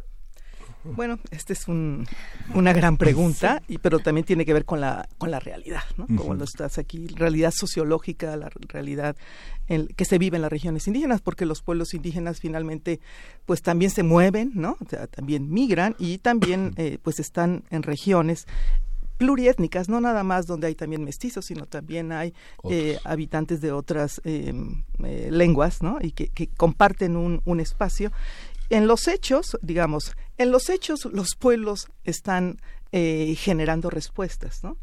Speaker 34: Bueno, esta es una gran pregunta, y, pero también tiene que ver con la, con la realidad, ¿no? Como lo estás aquí, realidad sociológica, la realidad en, que se vive en las regiones indígenas, porque los pueblos indígenas finalmente pues también se mueven, ¿no? O sea, también migran y también eh, pues están en regiones pluriétnicas, no nada más donde hay también mestizos, sino también hay eh, habitantes de otras em, eh, lenguas, ¿no? Y que, que comparten un, un, espacio en los hechos, digamos, en los hechos los pueblos están eh, generando respuestas, ¿no?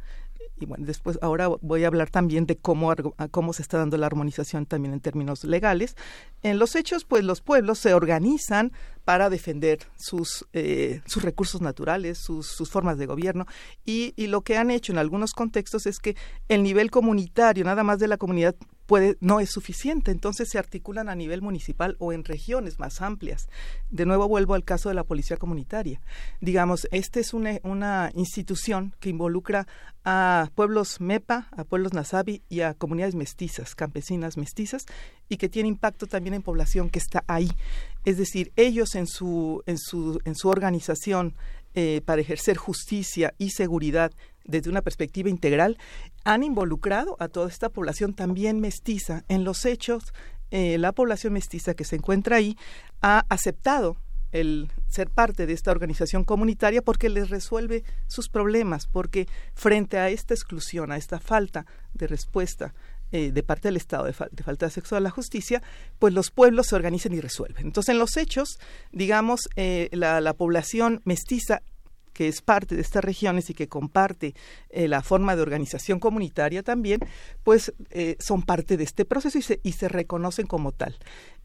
Speaker 34: y bueno, después ahora voy a hablar también de cómo, cómo se está dando la armonización también en términos legales. En los hechos, pues los pueblos se organizan para defender sus, eh, sus recursos naturales, sus, sus formas de gobierno y, y lo que han hecho en algunos contextos es que el nivel comunitario, nada más de la comunidad puede, no es suficiente, entonces se articulan a nivel municipal o en regiones más amplias. De nuevo vuelvo al caso de la policía comunitaria. Digamos, esta es una, institución que involucra a pueblos MEPA, a pueblos Nasabi y a comunidades mestizas, campesinas mestizas, y que tiene impacto también en población que está ahí. Es decir, ellos en su, en su, en su organización eh, para ejercer justicia y seguridad desde una perspectiva integral, han involucrado a toda esta población también mestiza. En los hechos, eh, la población mestiza que se encuentra ahí ha aceptado el ser parte de esta organización comunitaria porque les resuelve sus problemas, porque frente a esta exclusión, a esta falta de respuesta eh, de parte del Estado de, falta de acceso a la justicia, pues los pueblos se organizan y resuelven. Entonces, en los hechos, digamos, eh, la, la población mestiza que es parte de estas regiones y que comparte eh, la forma de organización comunitaria también, pues eh, son parte de este proceso y se, y se reconocen como tal.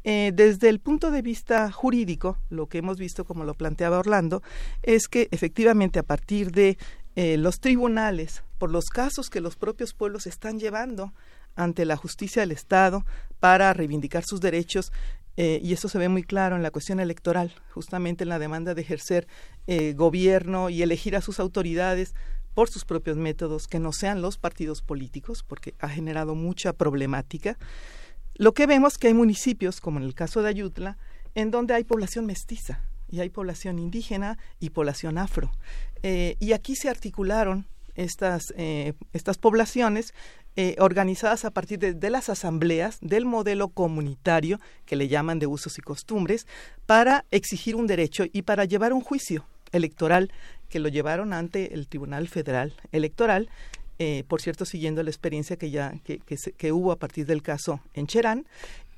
Speaker 34: Desde el punto de vista jurídico, lo que hemos visto, como lo planteaba Orlando, es que efectivamente a partir de los tribunales, por los casos que los propios pueblos están llevando ante la justicia del Estado para reivindicar sus derechos, eh, y eso se ve muy claro en la cuestión electoral, justamente en la demanda de ejercer eh, gobierno y elegir a sus autoridades por sus propios métodos, que no sean los partidos políticos, porque ha generado mucha problemática. Lo que vemos que hay municipios, como en el caso de Ayutla, en donde hay población mestiza, y hay población indígena y población afro. Eh, y aquí se articularon estas, estas poblaciones eh, organizadas a partir de, las asambleas del modelo comunitario que le llaman de usos y costumbres para exigir un derecho y para llevar un juicio electoral que lo llevaron ante el Tribunal Federal Electoral, eh, por cierto, siguiendo la experiencia que ya que, que, hubo a partir del caso en Cherán,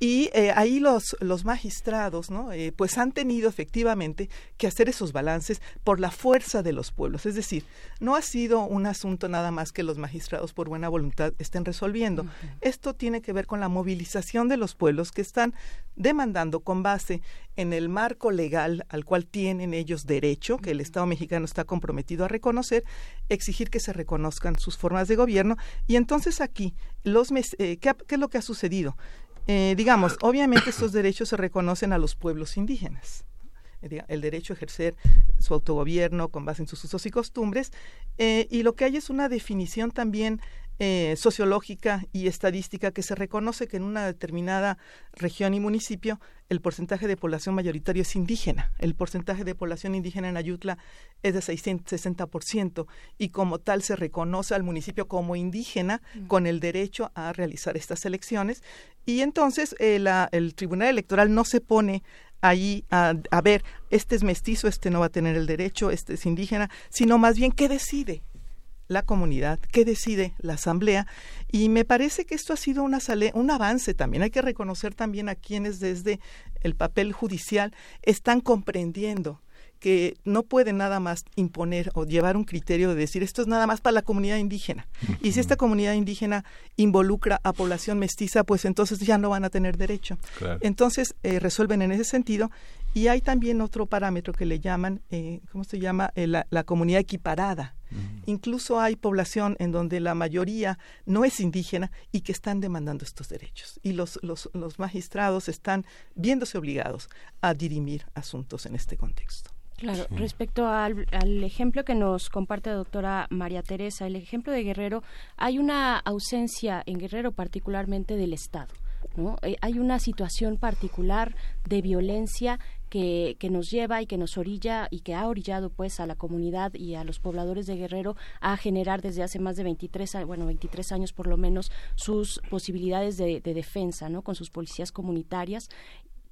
Speaker 34: y eh, ahí los, los magistrados, ¿no? Eh, pues han tenido efectivamente que hacer esos balances por la fuerza de los pueblos. Es decir, no ha sido un asunto nada más que los magistrados por buena voluntad estén resolviendo. Esto tiene que ver con la movilización de los pueblos que están demandando con base en el marco legal al cual tienen ellos derecho, que el Estado mexicano está comprometido a reconocer, exigir que se reconozcan sus formas de gobierno. Y entonces aquí, los eh, ¿qué, ¿qué es lo que ha sucedido? Eh, digamos, obviamente estos derechos se reconocen a los pueblos indígenas. Eh, el derecho a ejercer su autogobierno con base en sus usos y costumbres, eh, y lo que hay es una definición también eh, sociológica y estadística que se reconoce que en una determinada región y municipio el porcentaje de población mayoritaria es indígena. El porcentaje de población indígena en Ayutla es de 660% y como tal se reconoce al municipio como indígena mm. con el derecho a realizar estas elecciones. Y entonces eh, el Tribunal Electoral no se pone ahí a, a ver, este es mestizo, este no va a tener el derecho, este es indígena, sino más bien qué decide la comunidad, qué decide la asamblea y me parece que esto ha sido una un avance también. Hay que reconocer también a quienes desde el papel judicial están comprendiendo que no puede nada más imponer o llevar un criterio de decir esto es nada más para la comunidad indígena. Y si esta comunidad indígena involucra a población mestiza, pues entonces ya no van a tener derecho. Entonces eh, resuelven en ese sentido. Y hay también otro parámetro que le llaman, eh, ¿cómo se llama? Eh, la, la, comunidad equiparada. Incluso hay población en donde la mayoría no es indígena y que están demandando estos derechos. Y los, los, los magistrados están viéndose obligados a dirimir asuntos en este contexto.
Speaker 2: Claro, respecto al, al, ejemplo que nos comparte la doctora María Teresa, el ejemplo de Guerrero, hay una ausencia en Guerrero particularmente del Estado. ¿no? Eh, hay una situación particular de violencia que, que, nos lleva y que nos orilla y que ha orillado pues a la comunidad y a los pobladores de Guerrero a generar desde hace más de 23 bueno 23 años por lo menos sus posibilidades de, de defensa no con sus policías comunitarias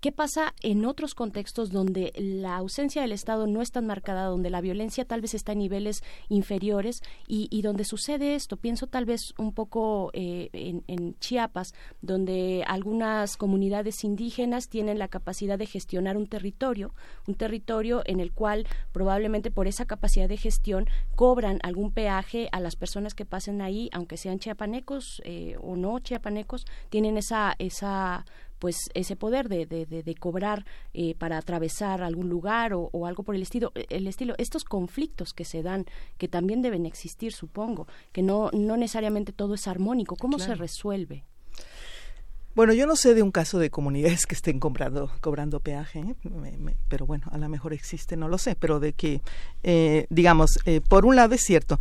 Speaker 2: ¿Qué pasa en otros contextos donde la ausencia del Estado no es tan marcada, donde la violencia tal vez está en niveles inferiores y, donde sucede esto? Pienso tal vez un poco eh, en, Chiapas, donde algunas comunidades indígenas tienen la capacidad de gestionar un territorio, un territorio en el cual probablemente por esa capacidad de gestión cobran algún peaje a las personas que pasen ahí, aunque sean chiapanecos eh, o no chiapanecos, tienen esa esa pues ese poder de, de, de, cobrar eh, para atravesar algún lugar o, algo por el estilo, el estilo, estos conflictos que se dan, que también deben existir, supongo, que no, no necesariamente todo es armónico, ¿cómo se resuelve?
Speaker 34: Bueno, yo no sé de un caso de comunidades que estén cobrando, cobrando peaje, ¿eh? pero bueno, a lo mejor existe, no lo sé, pero de que, eh, digamos, por un lado es cierto,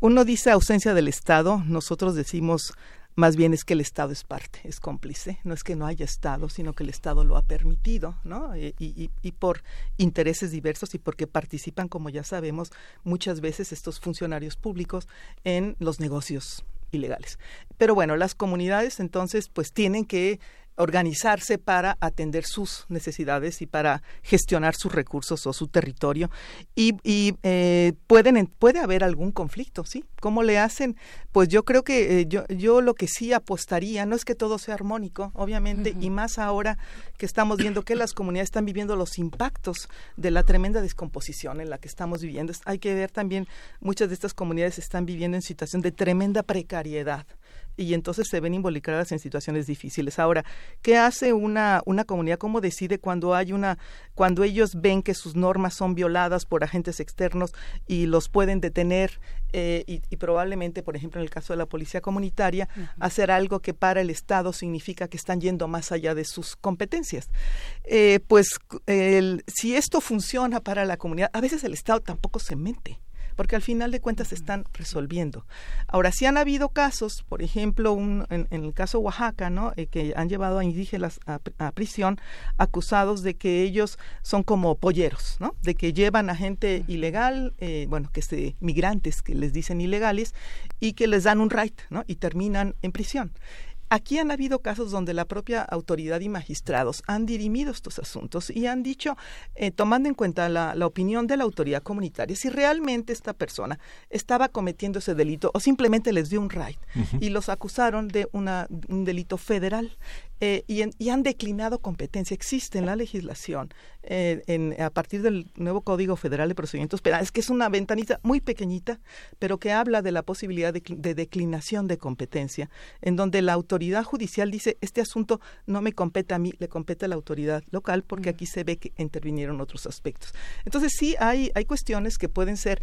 Speaker 34: uno dice ausencia del Estado, nosotros decimos más bien es que el Estado es parte, es cómplice, no es que no haya Estado, sino que el Estado lo ha permitido, ¿no? Y, y, y, por intereses diversos y porque participan, como ya sabemos, muchas veces estos funcionarios públicos en los negocios ilegales. Pero bueno, las comunidades entonces pues tienen que organizarse para atender sus necesidades y para gestionar sus recursos o su territorio. Y, y eh, pueden puede haber algún conflicto sí cómo le hacen pues yo creo que eh, yo yo lo que sí apostaría no es que todo sea armónico obviamente y más ahora que estamos viendo que las comunidades están viviendo los impactos de la tremenda descomposición en la que estamos viviendo. Hay que ver también muchas de estas comunidades están viviendo en situación de tremenda precariedad y entonces se ven involucradas en situaciones difíciles. Ahora, ¿qué hace una, una comunidad? ¿Cómo decide cuando hay una, cuando ellos ven que sus normas son violadas por agentes externos y los pueden detener eh, y, probablemente, por ejemplo, en el caso de la policía comunitaria, hacer algo que para el Estado significa que están yendo más allá de sus competencias? Eh, pues si esto funciona para la comunidad, a veces el Estado tampoco se mente porque al final de cuentas se están resolviendo. Ahora, sí han habido casos, por ejemplo, un, en, el caso Oaxaca, ¿no? Eh, que han llevado a indígenas a, prisión acusados de que ellos son como polleros, ¿no? De que llevan a gente ilegal, eh, bueno, que se migrantes que les dicen ilegales y que les dan un right, ¿no? Y terminan en prisión. Aquí han habido casos donde la propia autoridad y magistrados han dirimido estos asuntos y han dicho, eh, tomando en cuenta la, opinión de la autoridad comunitaria, si realmente esta persona estaba cometiendo ese delito o simplemente les dio un right y los acusaron de una, un delito federal. Eh, y, han declinado competencia. Existe en la legislación, eh, en, a partir del nuevo Código Federal de Procedimientos Penales, que es una ventanita muy pequeñita, pero que habla de la posibilidad de, declinación de competencia, en donde la autoridad judicial dice, este asunto no me compete a mí, le compete a la autoridad local, porque aquí se ve que intervinieron otros aspectos. Entonces sí hay, hay cuestiones que pueden ser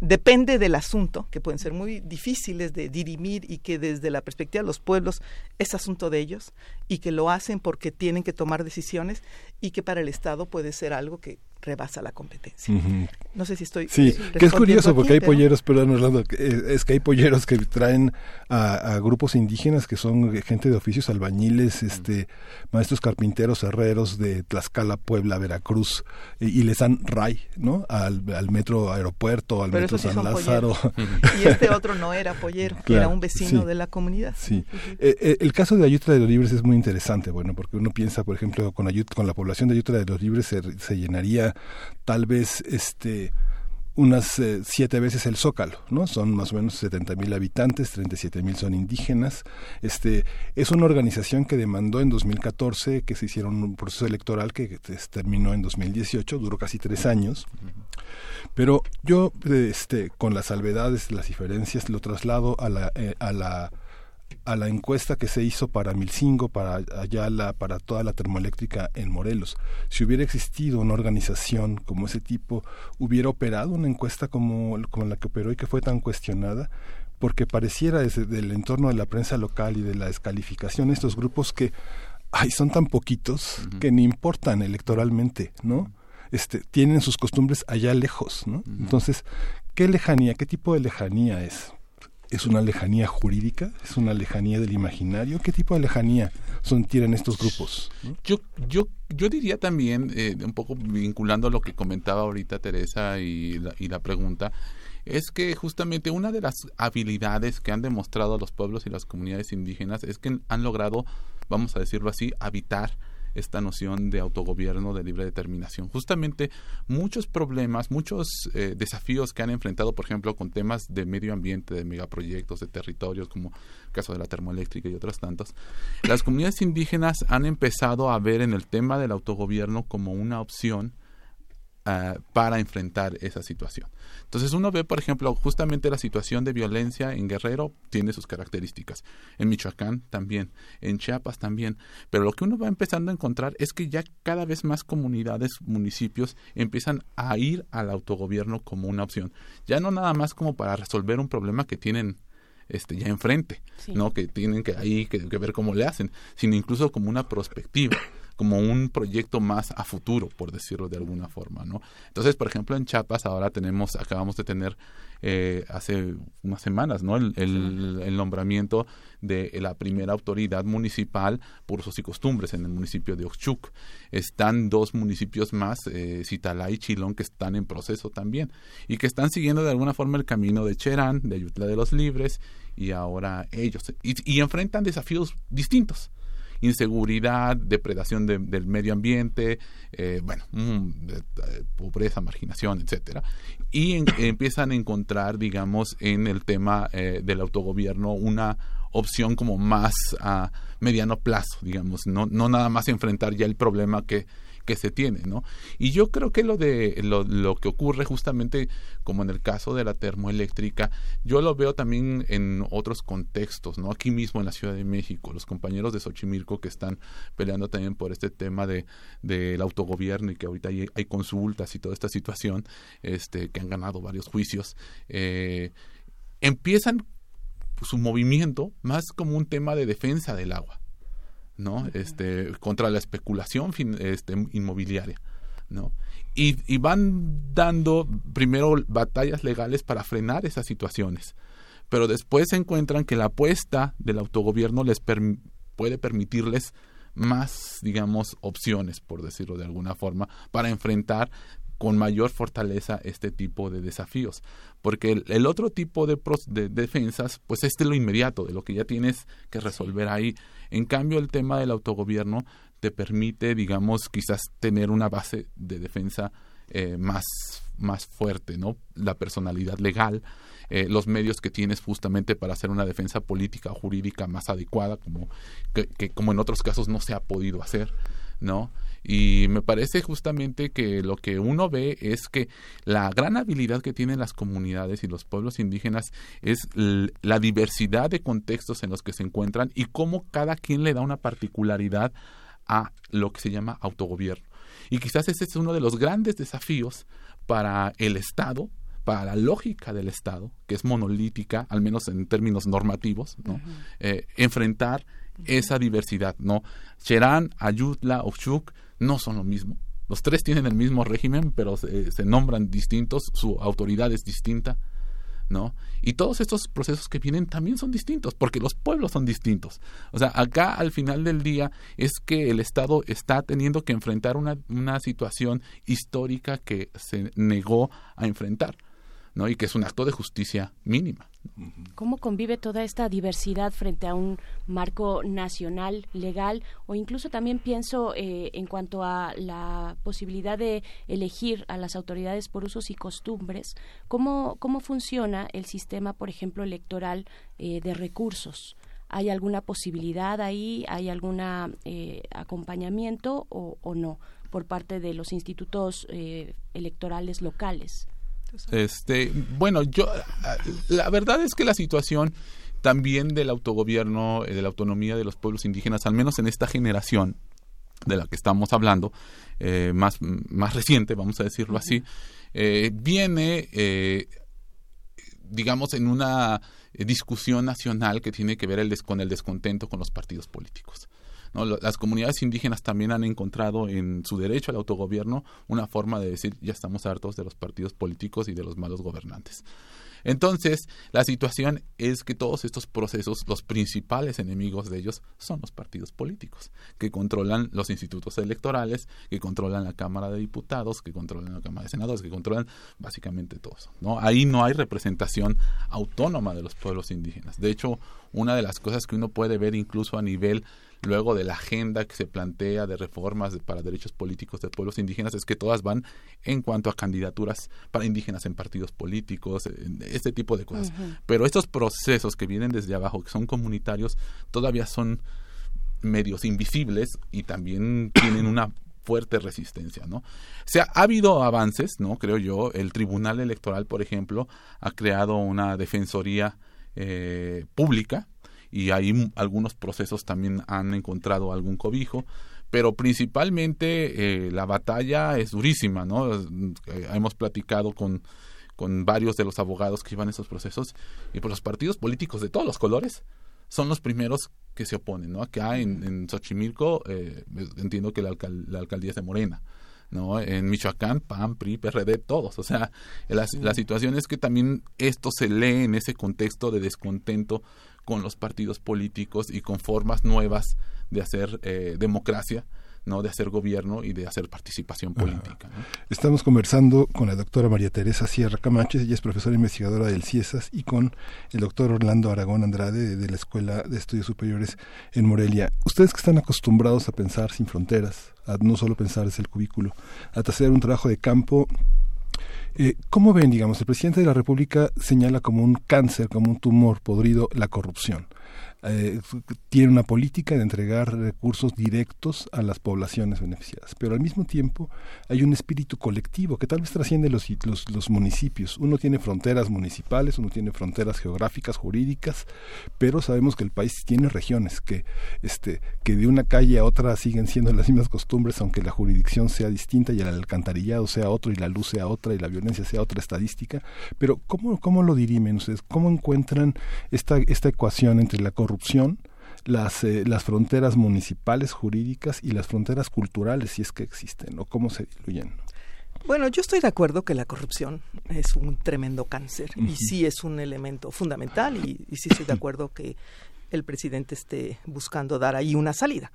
Speaker 34: depende del asunto, que pueden ser muy difíciles de dirimir y que desde la perspectiva de los pueblos es asunto de ellos y que lo hacen porque tienen que tomar decisiones y que para el Estado puede ser algo que rebasa la competencia. No sé si estoy.
Speaker 1: Sí, que es curioso porque hay polleros, perdón Orlando, es que hay polleros que traen a, grupos indígenas que son gente de oficios albañiles, este, maestros carpinteros, herreros de Tlaxcala, Puebla, Veracruz, y, les dan RAI, ¿no? Al, metro aeropuerto, al metro San Lázaro. [LAUGHS]
Speaker 34: y este otro no era pollero, era un vecino de la comunidad.
Speaker 1: Sí. Eh, eh, el caso de Ayutra de los Libres es muy interesante, bueno, porque uno piensa, por ejemplo, con, con la población de Ayutra de los Libres se, se llenaría tal vez este unas eh, siete veces el Zócalo, ¿no? Son más o menos 70 mil habitantes, 37 mil son indígenas. Este, es una organización que demandó en 2014 que se hiciera un proceso electoral que terminó en 2018, duró casi tres años. Pero yo, este, con las salvedades, las diferencias, lo traslado a la, eh, a la a la encuesta que se hizo para Milcingo, para Ayala, para toda la termoeléctrica en Morelos. Si hubiera existido una organización como ese tipo, hubiera operado una encuesta como, como la que operó y que fue tan cuestionada, porque pareciera desde el entorno de la prensa local y de la descalificación estos grupos que ay, son tan poquitos que ni importan electoralmente, ¿no? Este, tienen sus costumbres allá lejos, ¿no? Entonces, ¿qué lejanía, qué tipo de lejanía es? ¿Es una lejanía jurídica? ¿Es una lejanía del imaginario? ¿Qué tipo de lejanía son, tienen estos grupos?
Speaker 35: Yo, yo, yo diría también, eh, un poco vinculando a lo que comentaba ahorita Teresa y la, y la pregunta, es que justamente una de las habilidades que han demostrado los pueblos y las comunidades indígenas es que han logrado, vamos a decirlo así, habitar esta noción de autogobierno, de libre determinación. Justamente muchos problemas, muchos eh, desafíos que han enfrentado, por ejemplo, con temas de medio ambiente, de megaproyectos, de territorios, como el caso de la termoeléctrica y otros tantos, las comunidades indígenas han empezado a ver en el tema del autogobierno como una opción ah, para enfrentar esa situación. Entonces uno ve, por ejemplo, justamente la situación de violencia en Guerrero tiene sus características. En Michoacán también, en Chiapas también. Pero lo que uno va empezando a encontrar es que ya cada vez más comunidades, municipios empiezan a ir al autogobierno como una opción. Ya no nada más como para resolver un problema que tienen este ya enfrente, ¿no? Que tienen que ahí que, ver cómo le hacen, sino incluso como una perspectiva como un proyecto más a futuro, por decirlo de alguna forma, ¿no? Entonces, por ejemplo, en Chiapas ahora tenemos, acabamos de tener eh, hace unas semanas, ¿no? El, el, nombramiento de la primera autoridad municipal por usos y costumbres en el municipio de Oxchuc. Están dos municipios más, eh, Citalá y Chilón, que están en proceso también y que están siguiendo de alguna forma el camino de Cherán, de Ayutla de los Libres y ahora ellos. y enfrentan desafíos distintos inseguridad, depredación del medio ambiente, eh, bueno, mm, pobreza, marginación, etcétera, y [COUGHS] empiezan a encontrar, digamos, en el tema eh, del autogobierno una opción como más a mediano plazo, digamos, no, no nada más enfrentar ya el problema que que se tiene, ¿no? Y yo creo que lo de lo, lo, que ocurre justamente como en el caso de la termoeléctrica, yo lo veo también en otros contextos, ¿no? Aquí mismo en la Ciudad de México, los compañeros de Xochimilco que están peleando también por este tema de del autogobierno y que ahorita hay, hay, consultas y toda esta situación, este que han ganado varios juicios, eh, empiezan su movimiento más como un tema de defensa del agua ¿no? Este, contra la especulación este, inmobiliaria, ¿no? Y, y, van dando primero batallas legales para frenar esas situaciones, pero después se encuentran que la apuesta del autogobierno les puede permitirles más, digamos, opciones, por decirlo de alguna forma, para enfrentar con mayor fortaleza este tipo de desafíos. Porque el, otro tipo de, de, defensas, pues es de lo inmediato, de lo que ya tienes que resolver ahí. En cambio, el tema del autogobierno te permite, digamos, quizás tener una base de defensa eh, más, más fuerte, ¿no? La personalidad legal, eh, los medios que tienes justamente para hacer una defensa política o jurídica más adecuada, como, que como en otros casos no se ha podido hacer, ¿no? Y me parece justamente que lo que uno ve es que la gran habilidad que tienen las comunidades y los pueblos indígenas es la diversidad de contextos en los que se encuentran y cómo cada quien le da una particularidad a lo que se llama autogobierno. Y quizás ese es uno de los grandes desafíos para el Estado, para la lógica del Estado, que es monolítica, al menos en términos normativos, ¿no? Eh, enfrentar esa diversidad, ¿no? Cherán, Ayutla, Oxuc no son lo mismo. Los tres tienen el mismo régimen, pero se, nombran distintos, su autoridad es distinta, ¿no? Y todos estos procesos que vienen también son distintos, porque los pueblos son distintos. O sea, acá al final del día es que el Estado está teniendo que enfrentar una, una situación histórica que se negó a enfrentar. ¿No? Y que es un acto de justicia mínima.
Speaker 2: ¿Cómo convive toda esta diversidad frente a un marco nacional legal o incluso también pienso eh, en cuanto a la posibilidad de elegir a las autoridades por usos y costumbres? ¿Cómo, cómo funciona el sistema, por ejemplo, electoral eh, de recursos? ¿Hay alguna posibilidad ahí? ¿Hay algún eh, acompañamiento o, o, no por parte de los institutos electorales locales?
Speaker 35: Este, bueno, yo la verdad es que la situación también del autogobierno, eh, de la autonomía de los pueblos indígenas, al menos en esta generación de la que estamos hablando, eh, más, más reciente, vamos a decirlo así, eh, viene, digamos, en una discusión nacional que tiene que ver el con el descontento con los partidos políticos. Las comunidades indígenas también han encontrado en su derecho al autogobierno una forma de decir ya estamos hartos de los partidos políticos y de los malos gobernantes. Entonces, la situación es que todos estos procesos, los principales enemigos de ellos son los partidos políticos, que controlan los institutos electorales, que controlan la Cámara de Diputados, que controlan la Cámara de Senadores, que controlan básicamente todo eso. ¿no? Ahí no hay representación autónoma de los pueblos indígenas. De hecho, una de las cosas que uno puede ver incluso a nivel luego de la agenda que se plantea de reformas para derechos políticos de pueblos indígenas es que todas van en cuanto a candidaturas para indígenas en partidos políticos, este tipo de cosas. Pero estos procesos que vienen desde abajo, que son comunitarios, todavía son medios invisibles y también [COUGHS] tienen una fuerte resistencia, ¿no? O sea, ha habido avances, ¿no? Creo yo. El Tribunal Electoral, por ejemplo, ha creado una defensoría eh, pública y ahí algunos procesos también han encontrado algún cobijo pero principalmente eh, la batalla es durísima, ¿no? Eh, hemos platicado con, con varios de los abogados que llevan esos procesos y por pues los partidos políticos de todos los colores son los primeros que se oponen, ¿no? Acá en, en Xochimilco eh, entiendo que la, la alcaldía es de Morena, ¿no? En Michoacán, PAN, PRI, PRD, todos. O sea, la, la, situación es que también esto se lee en ese contexto de descontento con los partidos políticos y con formas nuevas de hacer eh, democracia. ¿no? de hacer gobierno y de hacer participación política.
Speaker 1: Estamos conversando con la doctora María Teresa Sierra Camacho, ella es profesora investigadora del CIESAS, y con el doctor Orlando Aragón Andrade de, la Escuela de Estudios Superiores en Morelia. Ustedes que están acostumbrados a pensar sin fronteras, a no solo pensar desde el cubículo, a hacer un trabajo de campo eh, ¿Cómo ven, digamos, el presidente de la República señala como un cáncer, como un tumor podrido la corrupción? Eh, tiene una política de entregar recursos directos a las poblaciones beneficiadas, pero al mismo tiempo hay un espíritu colectivo que tal vez trasciende los, los, los municipios. Uno tiene fronteras municipales, uno tiene fronteras geográficas, jurídicas, pero sabemos que el país tiene regiones que, este, que de una calle a otra siguen siendo las mismas costumbres, aunque la jurisdicción sea distinta y el alcantarillado sea otro y la luz sea otra y la violencia sea otra estadística. Pero ¿cómo, cómo lo dirimen ustedes? ¿Cómo encuentran esta, esta ecuación entre la corrupción, las, eh, las fronteras municipales jurídicas y las fronteras culturales, si es que existen, o cómo se diluyen.
Speaker 34: Bueno, yo estoy de acuerdo que la corrupción es un tremendo cáncer y sí es un elemento fundamental y, sí estoy de [LAUGHS] acuerdo que el presidente esté buscando dar ahí una salida.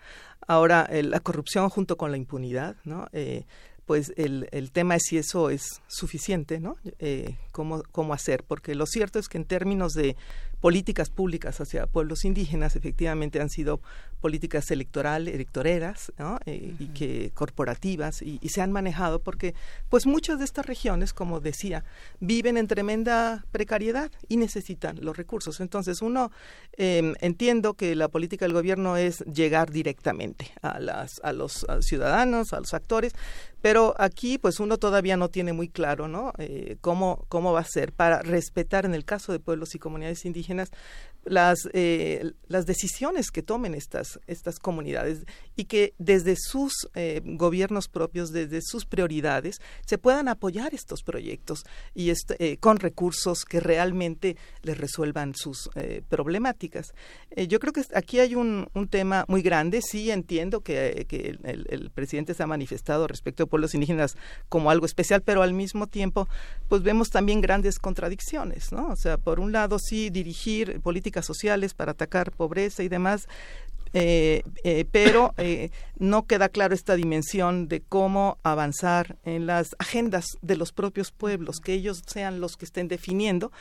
Speaker 34: Ahora, la corrupción junto con la impunidad, ¿no? Eh, pues el, el, tema es si eso es suficiente, ¿no? Eh, cómo, ¿Cómo hacer? Porque lo cierto es que en términos de políticas públicas hacia pueblos indígenas efectivamente han sido políticas electorales, electoreras eh, y que corporativas y, se han manejado porque pues muchas de estas regiones, como decía, viven en tremenda precariedad y necesitan los recursos. Entonces uno em, entiendo que la política del gobierno es llegar directamente a, las, a los ciudadanos, a los actores, pero aquí pues uno todavía no tiene muy claro ¿no? Eh, cómo, cómo va a ser para respetar en el caso de pueblos y comunidades indígenas las, eh, las decisiones que tomen estas, estas comunidades y que desde sus eh, gobiernos propios, desde sus prioridades, se puedan apoyar estos proyectos y este, eh, con recursos que realmente les resuelvan sus problemáticas. yo creo que aquí hay un, un, tema muy grande. Sí entiendo que, que el, presidente se ha manifestado respecto a pueblos indígenas como algo especial, pero al mismo tiempo, pues vemos también grandes contradicciones, ¿no? O sea, por un lado, sí dirigir políticas sociales para atacar pobreza y demás, eh, eh, pero eh, no queda claro esta dimensión de cómo avanzar en las agendas de los propios pueblos, que ellos sean los que estén definiendo.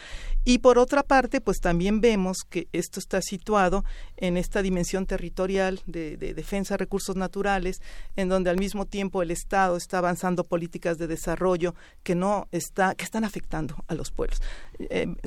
Speaker 34: Y por otra parte, pues también vemos que esto está situado en esta dimensión territorial de, defensa de recursos naturales, en donde al mismo tiempo el Estado está avanzando políticas de desarrollo que no está, que están afectando a los pueblos.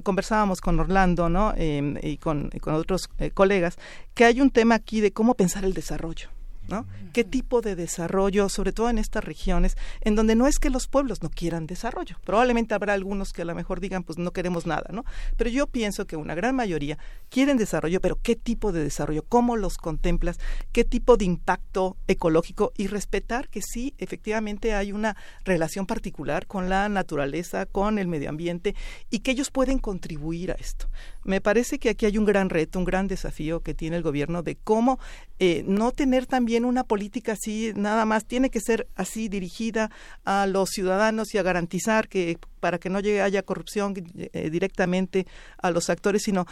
Speaker 34: conversábamos con Orlando, ¿no? y con, con otros colegas, que hay un tema aquí de cómo pensar el desarrollo. ¿no? ¿Qué tipo de desarrollo, sobre todo en estas regiones, en donde no es que los pueblos no quieran desarrollo? Probablemente habrá algunos que a lo mejor digan, pues no queremos nada, ¿no? Pero yo pienso que una gran mayoría quieren desarrollo, pero ¿qué tipo de desarrollo? ¿Cómo los contemplas? ¿Qué tipo de impacto ecológico? Y respetar que sí, efectivamente hay una relación particular con la naturaleza, con el medio ambiente, y que ellos pueden contribuir a esto. Me parece que aquí hay un gran reto, un gran desafío que tiene el gobierno de cómo eh, no tener también una política así, nada más, tiene que ser así dirigida a los ciudadanos y a garantizar que para que no llegue haya corrupción eh, directamente a los actores, sino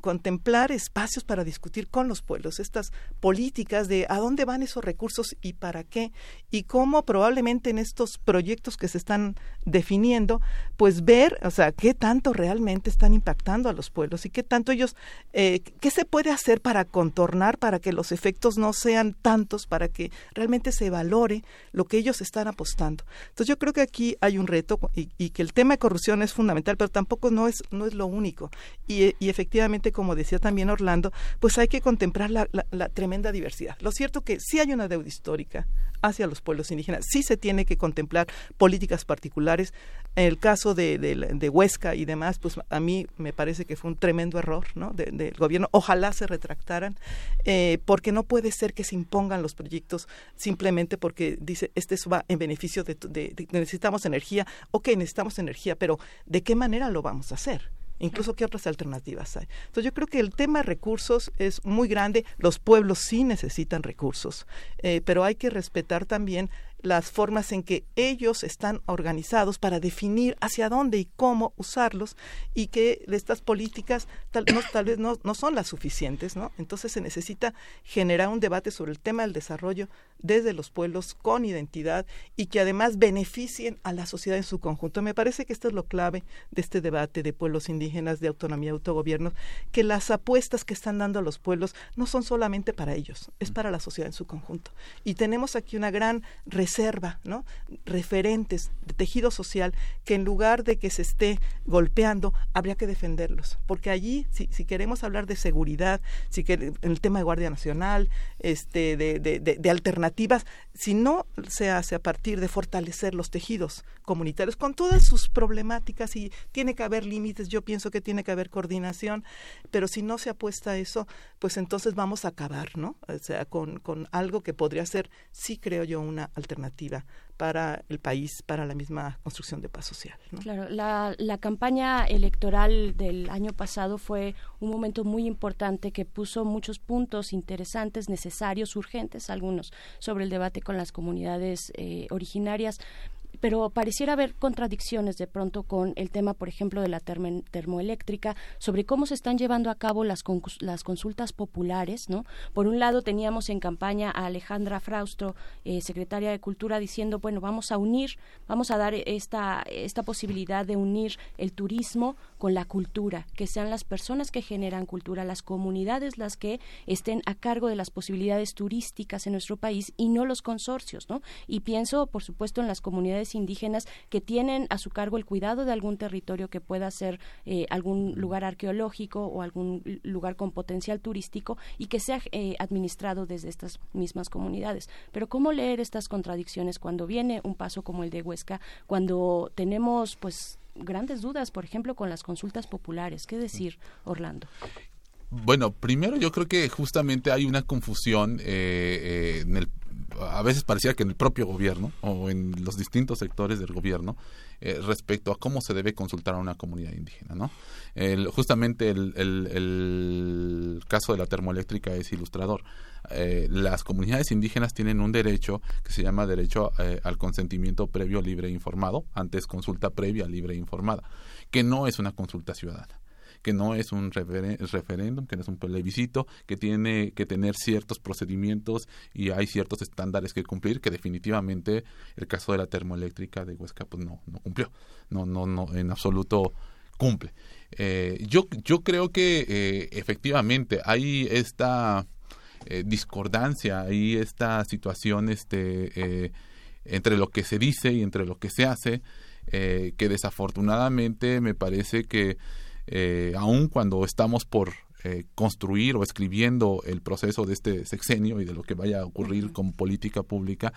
Speaker 34: contemplar espacios para discutir con los pueblos estas políticas de a dónde van esos recursos y para qué y cómo probablemente en estos proyectos que se están definiendo pues ver o sea qué tanto realmente están impactando a los pueblos y qué tanto ellos eh, qué se puede hacer para contornar para que los efectos no sean tantos para que realmente se valore lo que ellos están apostando. Entonces yo creo que aquí hay un reto y, que el tema de corrupción es fundamental pero tampoco no es no es lo único. Y efectivamente efectivamente, como decía también Orlando, pues hay que contemplar la, tremenda diversidad. Lo cierto que sí hay una deuda histórica hacia los pueblos indígenas, sí se tiene que contemplar políticas particulares. En el caso de, de, Huesca y demás, pues a mí me parece que fue un tremendo error ¿no? del gobierno. Ojalá se retractaran, eh, porque no puede ser que se impongan los proyectos simplemente porque dice, este va en beneficio de, de necesitamos energía, ok, necesitamos energía, pero ¿de qué manera lo vamos a hacer? Incluso qué otras alternativas hay. Entonces yo creo que el tema de recursos es muy grande, los pueblos sí necesitan recursos, eh, pero hay que respetar también las formas en que ellos están organizados para definir hacia dónde y cómo usarlos y que estas políticas tal, no, tal vez no, no, son las suficientes, ¿no? Entonces se necesita generar un debate sobre el tema del desarrollo desde los pueblos con identidad y que además beneficien a la sociedad en su conjunto. Me parece que esto es lo clave de este debate de pueblos indígenas, de autonomía y autogobierno, que las apuestas que están dando a los pueblos no son solamente para ellos, es para la sociedad en su conjunto. Y tenemos aquí una gran reserva, ¿no? referentes de tejido social que en lugar de que se esté golpeando, habría que defenderlos. Porque allí, si, queremos hablar de seguridad, si que, el tema de Guardia Nacional, este, de, de, de alternativas, si no se hace a partir de fortalecer los tejidos comunitarios con todas sus problemáticas y tiene que haber límites, yo pienso que tiene que haber coordinación, pero si no se apuesta a eso, pues entonces vamos a acabar, ¿no? O sea, con, con algo que podría ser, sí creo yo, una alternativa para el país, para la misma construcción de paz social.
Speaker 2: Claro, la, la campaña electoral del año pasado fue un momento muy importante que puso muchos puntos interesantes, necesarios, urgentes, algunos, sobre el debate con las comunidades eh, originarias pero pareciera haber contradicciones de pronto con el tema, por ejemplo, de la termoeléctrica, sobre cómo se están llevando a cabo las, las consultas populares, ¿no? Por un lado teníamos en campaña a Alejandra Frausto, eh, secretaria de Cultura, diciendo, bueno, vamos a unir, vamos a dar esta, esta posibilidad de unir el turismo con la cultura, que sean las personas que generan cultura, las comunidades las que estén a cargo de las posibilidades turísticas en nuestro país y no los consorcios, ¿no? Y pienso, por supuesto, en las comunidades indígenas que tienen a su cargo el cuidado de algún territorio que pueda ser eh, algún lugar arqueológico o algún lugar con potencial turístico y que sea eh, administrado desde estas mismas comunidades. Pero ¿cómo leer estas contradicciones cuando viene un paso como el de Huesca, cuando tenemos pues grandes dudas, por ejemplo, con las consultas populares? ¿Qué decir, Orlando?
Speaker 35: Bueno, primero yo creo que justamente hay una confusión eh, en el a veces parecía que en el propio gobierno o en los distintos sectores del gobierno eh, respecto a cómo se debe consultar a una comunidad indígena. ¿no? justamente el, caso de la termoeléctrica es ilustrador. Eh, las comunidades indígenas tienen un derecho que se llama derecho eh, al consentimiento previo, libre e informado, antes consulta previa, libre e informada, que no es una consulta ciudadana que no es un referéndum, que no es un plebiscito, que tiene que tener ciertos procedimientos y hay ciertos estándares que cumplir, que definitivamente el caso de la termoeléctrica de Huesca pues no, no cumplió, no, no, no, en absoluto cumple. Eh, yo, yo creo que eh, efectivamente hay esta eh, discordancia, hay esta situación este, entre lo que se dice y entre lo que se hace, que desafortunadamente me parece que aun cuando estamos por construir o escribiendo el proceso de este sexenio y de lo que vaya a ocurrir con política pública,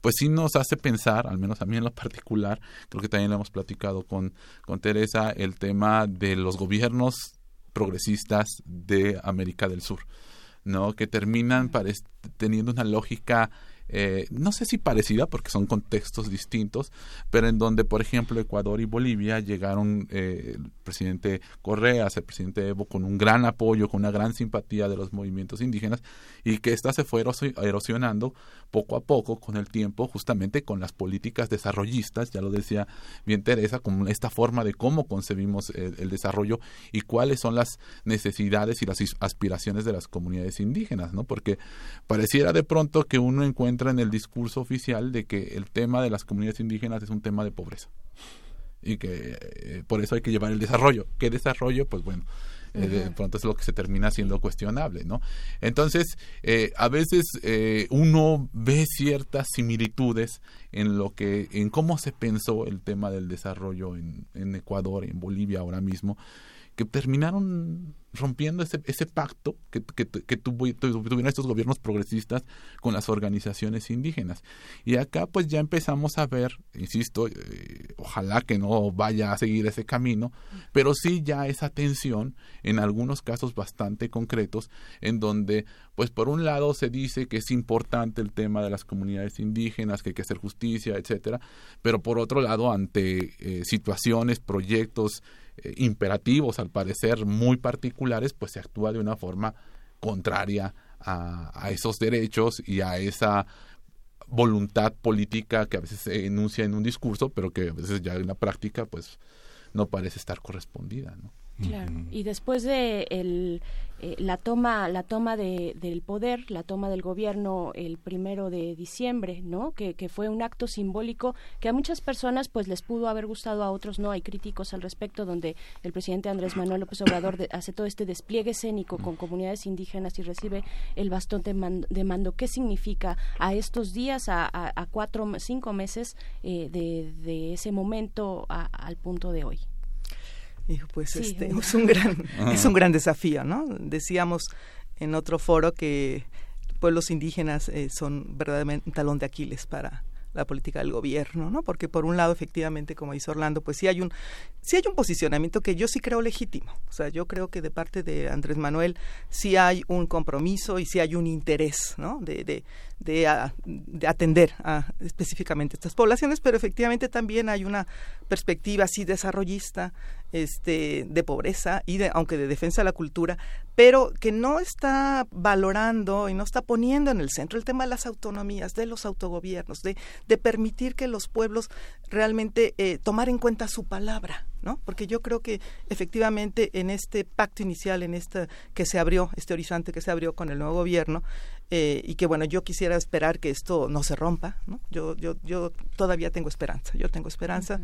Speaker 35: pues sí nos hace pensar, al menos a mí en lo [LAUGHS] particular, creo que también lo hemos platicado con, con Teresa, el tema de los gobiernos progresistas de América del Sur, ¿no? Que terminan teniendo una lógica eh, no sé si parecida porque son contextos distintos, pero en donde, por ejemplo, Ecuador y Bolivia llegaron eh, el presidente Correa, el presidente Evo, con un gran apoyo, con una gran simpatía de los movimientos indígenas y que ésta se fue erosionando poco a poco con el tiempo, justamente con las políticas desarrollistas, ya lo decía bien Teresa, con esta forma de cómo concebimos el, desarrollo y cuáles son las necesidades y las aspiraciones de las comunidades indígenas, ¿no? Porque pareciera de pronto que uno encuentra en el discurso oficial de que el tema de las comunidades indígenas es un tema de pobreza y que eh, por eso hay que llevar el desarrollo. ¿Qué desarrollo? Pues bueno, eh, de pronto es lo que se termina siendo cuestionable, ¿no? Entonces, eh, a veces eh, uno ve ciertas similitudes en lo que, en cómo se pensó el tema del desarrollo en, en Ecuador, en Bolivia ahora mismo, que terminaron rompiendo ese, ese pacto que, que, que tuvieron estos gobiernos progresistas con las organizaciones indígenas. Y acá pues ya empezamos a ver, insisto, eh, ojalá que no vaya a seguir ese camino, pero sí ya esa tensión en algunos casos bastante concretos en donde pues por un lado se dice que es importante el tema de las comunidades indígenas, que hay que hacer justicia, etcétera, pero por otro lado ante eh, situaciones, proyectos, eh, imperativos, al parecer muy particulares, pues se actúa de una forma contraria a, esos derechos y a esa voluntad política que a veces se enuncia en un discurso, pero que a veces ya en la práctica pues no parece estar correspondida, ¿no?
Speaker 2: Claro. Y después de el, eh, la toma, la toma de, del poder, la toma del gobierno el primero de diciembre, ¿no? Que, que, fue un acto simbólico que a muchas personas pues les pudo haber gustado, a otros no. Hay críticos al respecto donde el presidente Andrés Manuel López Obrador hace todo este despliegue escénico con comunidades indígenas y recibe el bastón de, mando. ¿Qué significa a estos días, a, a, cuatro, cinco meses eh, de, de, ese momento al punto de hoy?
Speaker 34: Pues este [LAUGHS] es un gran es un gran desafío, ¿no? Decíamos en otro foro que pueblos indígenas eh, son verdaderamente un talón de Aquiles para la política del gobierno, ¿no? Porque por un lado, efectivamente, como dice Orlando, pues sí hay un sí hay un posicionamiento que yo sí creo legítimo. O sea, yo creo que de parte de Andrés Manuel sí hay un compromiso y sí hay un interés, ¿no? De, de, de, atender a, específicamente estas poblaciones, pero efectivamente también hay una perspectiva así desarrollista, este, de pobreza y de, aunque de defensa de la cultura, pero que no está valorando y no está poniendo en el centro el tema de las autonomías, de los autogobiernos, de, de permitir que los pueblos realmente eh, tomar en cuenta su palabra, ¿no? Porque yo creo que efectivamente en este pacto inicial, en este que se abrió, este horizonte que se abrió con el nuevo gobierno, eh, y que bueno, yo quisiera esperar que esto no se rompa, ¿no? Yo, yo, yo todavía tengo esperanza, yo tengo esperanza,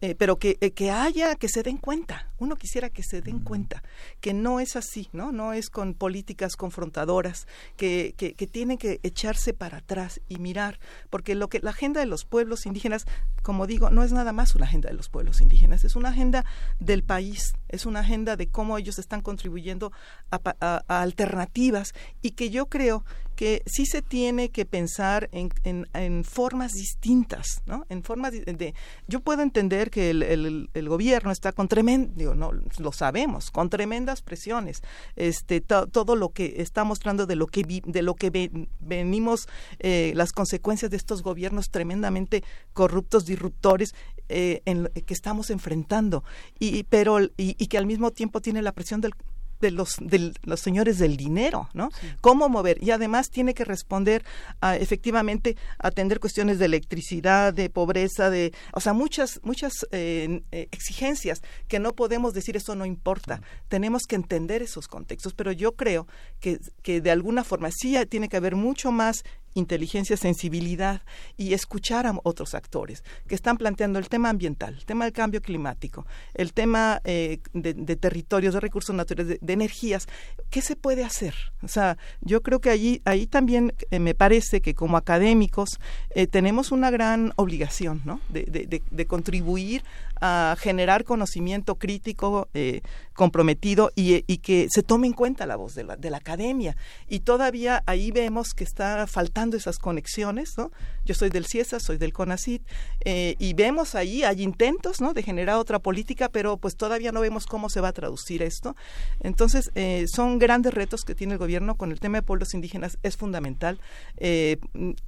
Speaker 34: eh, pero que, eh, que haya, que se den cuenta, uno quisiera que se den cuenta, que no es así, ¿no? No es con políticas confrontadoras, que, que, que tienen que echarse para atrás y mirar, porque lo que la agenda de los pueblos indígenas, como digo, no es nada más una agenda de los pueblos indígenas, es una agenda del país, es una agenda de cómo ellos están contribuyendo a alternativas y que yo creo que sí se tiene que pensar en, en, formas distintas, ¿no? En formas de, yo puedo entender que el, el, gobierno está con tremendo, no, lo sabemos, con tremendas presiones, este, todo lo que está mostrando de lo que de lo que venimos, eh, las consecuencias de estos gobiernos tremendamente corruptos, disruptores, eh, en, que estamos enfrentando, y, pero y, y que al mismo tiempo tiene la presión del de los, de los señores del dinero, ¿no? Cómo mover. Y además tiene que responder a, efectivamente, atender cuestiones de electricidad, de pobreza, de, o sea, muchas, muchas eh, eh, exigencias que no podemos decir eso no importa. Tenemos que entender esos contextos, pero yo creo que, que de alguna forma sí tiene que haber mucho más inteligencia, sensibilidad y escuchar a otros actores que están planteando el tema ambiental, el tema del cambio climático, el tema eh, de, territorios, de recursos naturales, de, energías. ¿Qué se puede hacer? O sea, yo creo que allí, ahí también eh, me parece que como académicos eh, tenemos una gran obligación ¿no? de, de contribuir a generar conocimiento crítico eh, comprometido y, que se tome en cuenta la voz de la, de la academia. Y todavía ahí vemos que está faltando esas conexiones, ¿no? Yo soy del CIESA, soy del CONACIT, eh, y vemos ahí, hay intentos, ¿no? De generar otra política, pero pues todavía no vemos cómo se va a traducir esto. Entonces, eh, son grandes retos que tiene el gobierno con el tema de pueblos indígenas, es fundamental.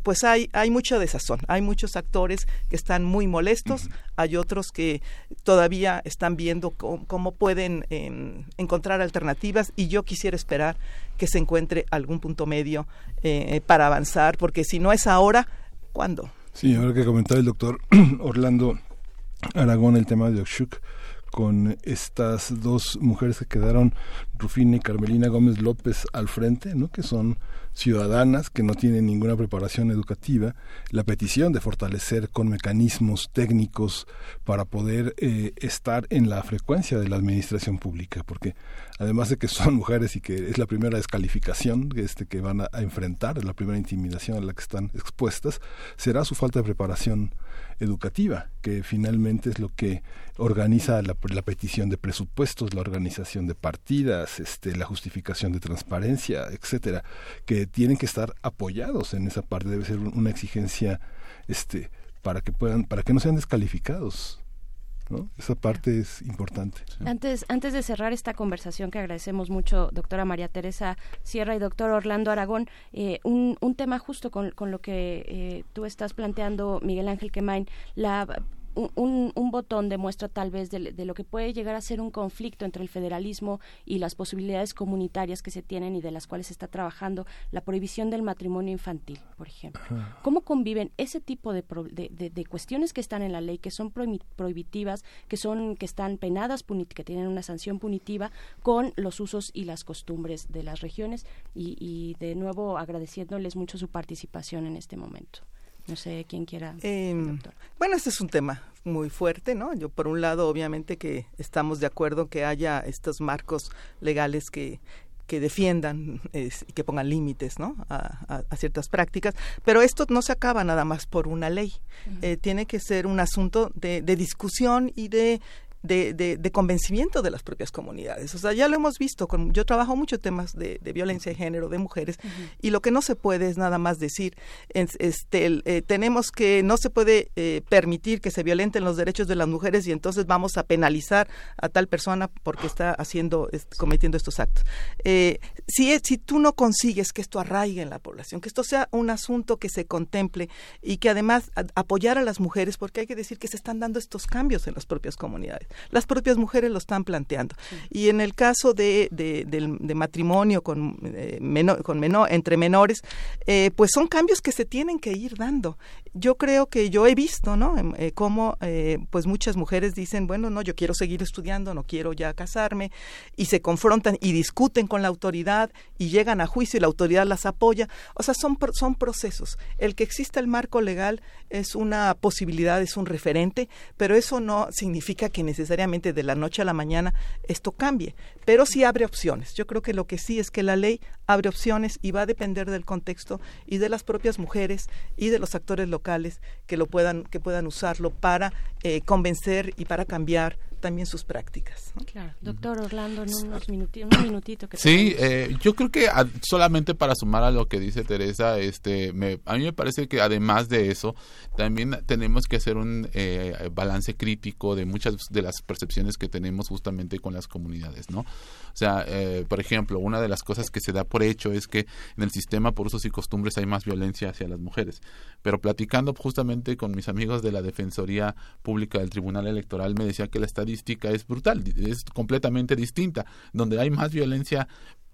Speaker 34: pues hay, hay mucha desazón, hay muchos actores que están muy molestos, hay otros que todavía están viendo cómo, pueden em, encontrar alternativas y yo quisiera esperar que se encuentre algún punto medio eh, para avanzar, porque si no es ahora, ¿cuándo?
Speaker 1: Sí, ahora que comentaba el doctor [CLEARS THROAT] Orlando Aragón el tema de Oshuk, con estas dos mujeres que quedaron, Rufina y Carmelina Gómez López al frente, ¿no? que son ciudadanas que no tienen ninguna preparación educativa, la petición de fortalecer con mecanismos técnicos para poder eh, estar en la frecuencia de la administración pública, porque además de que son [LAUGHS] mujeres y que es la primera descalificación este, que van a, enfrentar, la primera intimidación a la que están expuestas, será su falta de preparación educativa, que finalmente es lo que organiza la, la, petición de presupuestos, la organización de partidas, este, la justificación de transparencia, etcétera, que tienen que estar apoyados en esa parte. Debe ser una exigencia, este, para que puedan, para que no sean descalificados. ¿No? Esa parte es importante.
Speaker 2: Antes, antes de cerrar esta conversación que agradecemos mucho, doctora María Teresa Sierra y doctor Orlando Aragón, eh, un, un, tema justo con, con lo que eh, tú estás planteando, Miguel Ángel Quemain, la un, un, botón demuestra tal vez de, lo que puede llegar a ser un conflicto entre el federalismo y las posibilidades comunitarias que se tienen y de las cuales se está trabajando, la prohibición del matrimonio infantil, por ejemplo. ¿Cómo conviven ese tipo de, de, cuestiones que están en la ley, que son prohibitivas, que son que están penadas, que tienen una sanción punitiva, con los usos y las costumbres de las regiones? Y, y de nuevo agradeciéndoles mucho su participación en este momento. No sé quién quiera.
Speaker 34: Eh, bueno, este es un tema muy fuerte, ¿no? Yo, por un lado, obviamente que estamos de acuerdo que haya estos marcos legales que, que defiendan y que pongan límites ¿no? A, ciertas prácticas, pero esto no se acaba nada más por una ley. Eh, tiene que ser un asunto de, de discusión y de de, de, convencimiento de las propias comunidades. O sea, ya lo hemos visto, con, yo trabajo mucho temas de, violencia de género, de mujeres, y lo que no se puede es nada más decir, este, eh, tenemos que, no se puede eh, permitir que se violenten los derechos de las mujeres y entonces vamos a penalizar a tal persona porque está haciendo, cometiendo estos actos. Eh, si, si tú no consigues que esto arraigue en la población, que esto sea un asunto que se contemple y que además apoyar a las mujeres, porque hay que decir que se están dando estos cambios en las propias comunidades las propias mujeres lo están planteando. Y en el caso de, de, matrimonio con, eh, con menor, entre menores, eh, pues son cambios que se tienen que ir dando. Yo creo que yo he visto, ¿no? Em, eh, cómo pues muchas mujeres dicen, bueno, no, yo quiero seguir estudiando, no quiero ya casarme, y se confrontan y discuten con la autoridad y llegan a juicio y la autoridad las apoya. O sea, son, son procesos. El que exista el marco legal es una posibilidad, es un referente, pero eso no significa que necesariamente de la noche a la mañana esto cambie, pero sí abre opciones. Yo creo que lo que sí es que la ley abre opciones y va a depender del contexto y de las propias mujeres y de los actores locales que lo puedan que puedan usarlo para eh, convencer y para cambiar también sus prácticas.
Speaker 2: Claro, doctor Orlando, en unos minutitos, un minutito que
Speaker 35: sí, eh, yo creo que solamente para sumar a lo que dice Teresa, este, me, a mí me parece que además de eso también tenemos que hacer un eh, balance crítico de muchas de las percepciones que tenemos justamente con las comunidades, ¿no? O sea, eh, por ejemplo, una de las cosas que se da por hecho es que en el sistema por usos y costumbres hay más violencia hacia las mujeres. Pero platicando justamente con mis amigos de la Defensoría Pública del Tribunal Electoral, me decía que la estadística es brutal, es completamente distinta, donde hay más violencia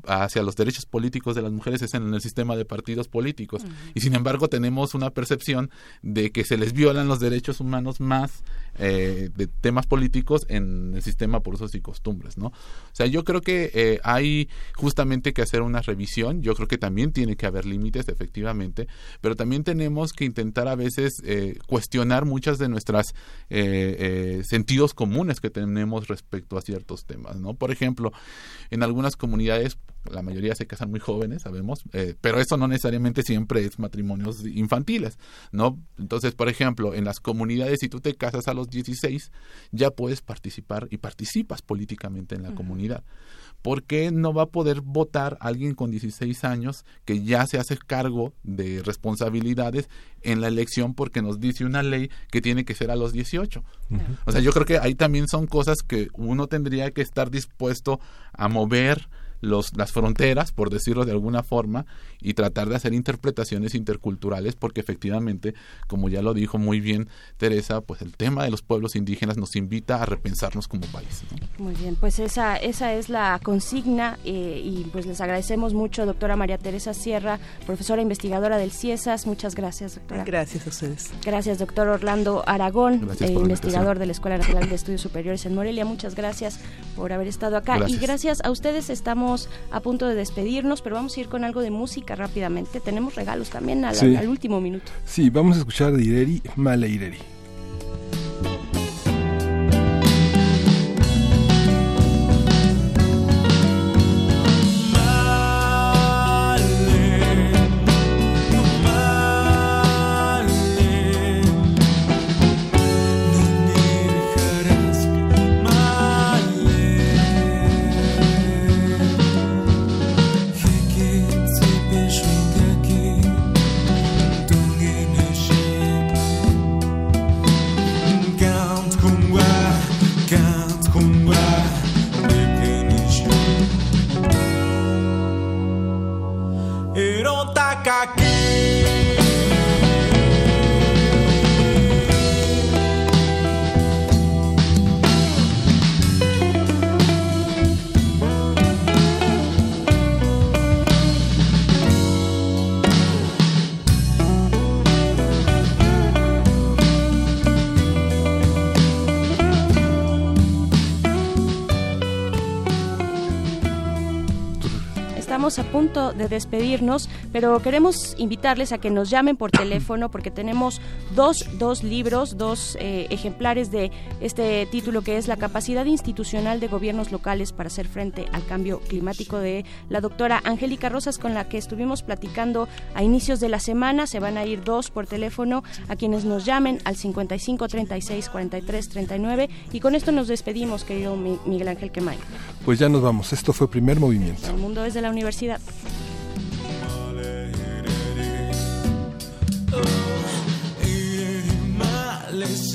Speaker 35: hacia los derechos políticos de las mujeres es en el sistema de partidos políticos. Y sin embargo tenemos una percepción de que se les violan los derechos humanos más eh, de temas políticos en el sistema por usos y costumbres, ¿no? O sea, yo creo que eh, hay justamente que hacer una revisión, yo creo que también tiene que haber límites, efectivamente, pero también tenemos que intentar a veces eh, cuestionar muchas de nuestras sentidos comunes que tenemos respecto a ciertos temas, ¿no? Por ejemplo, en algunas comunidades la mayoría se casan muy jóvenes, sabemos, eh, pero eso no necesariamente siempre es matrimonios infantiles, ¿no? Entonces, por ejemplo, en las comunidades, si tú te casas a los 16, ya puedes participar y participas políticamente en la comunidad. ¿Por qué no va a poder votar alguien con 16 años que ya se hace cargo de responsabilidades en la elección porque nos dice una ley que tiene que ser a los 18? O sea, yo creo que ahí también son cosas que uno tendría que estar dispuesto a mover los, las fronteras, por decirlo de alguna forma, y tratar de hacer interpretaciones interculturales, porque efectivamente, como ya lo dijo muy bien Teresa, pues el tema de los pueblos indígenas nos invita a repensarnos como país.
Speaker 2: Muy bien, pues esa, esa es la consigna eh, y pues les agradecemos mucho, doctora María Teresa Sierra, profesora investigadora del CIESAS. Muchas gracias, doctora.
Speaker 34: Gracias a ustedes.
Speaker 2: Gracias, doctor Orlando Aragón, eh, investigador de la Escuela Nacional de Estudios Superiores en Morelia. Muchas gracias por haber estado acá y gracias a ustedes estamos a punto de despedirnos, pero vamos a ir con algo de música rápidamente. Tenemos regalos también al, al último minuto.
Speaker 36: Sí, vamos a escuchar de Ireri, Male Ireri.
Speaker 2: Punto de despedirnos, pero queremos invitarles a que nos llamen por teléfono porque tenemos dos, dos libros, dos eh, ejemplares de este título que es La capacidad institucional de gobiernos locales para hacer frente al cambio climático de la doctora Angélica Rosas con la que estuvimos platicando a inicios de la semana. Se van a ir dos por teléfono a quienes nos llamen al 55 36 43 39 y con esto nos despedimos, querido Miguel Ángel Quemay.
Speaker 36: Pues ya nos vamos. Esto fue Primer Movimiento.
Speaker 2: El mundo es de la universidad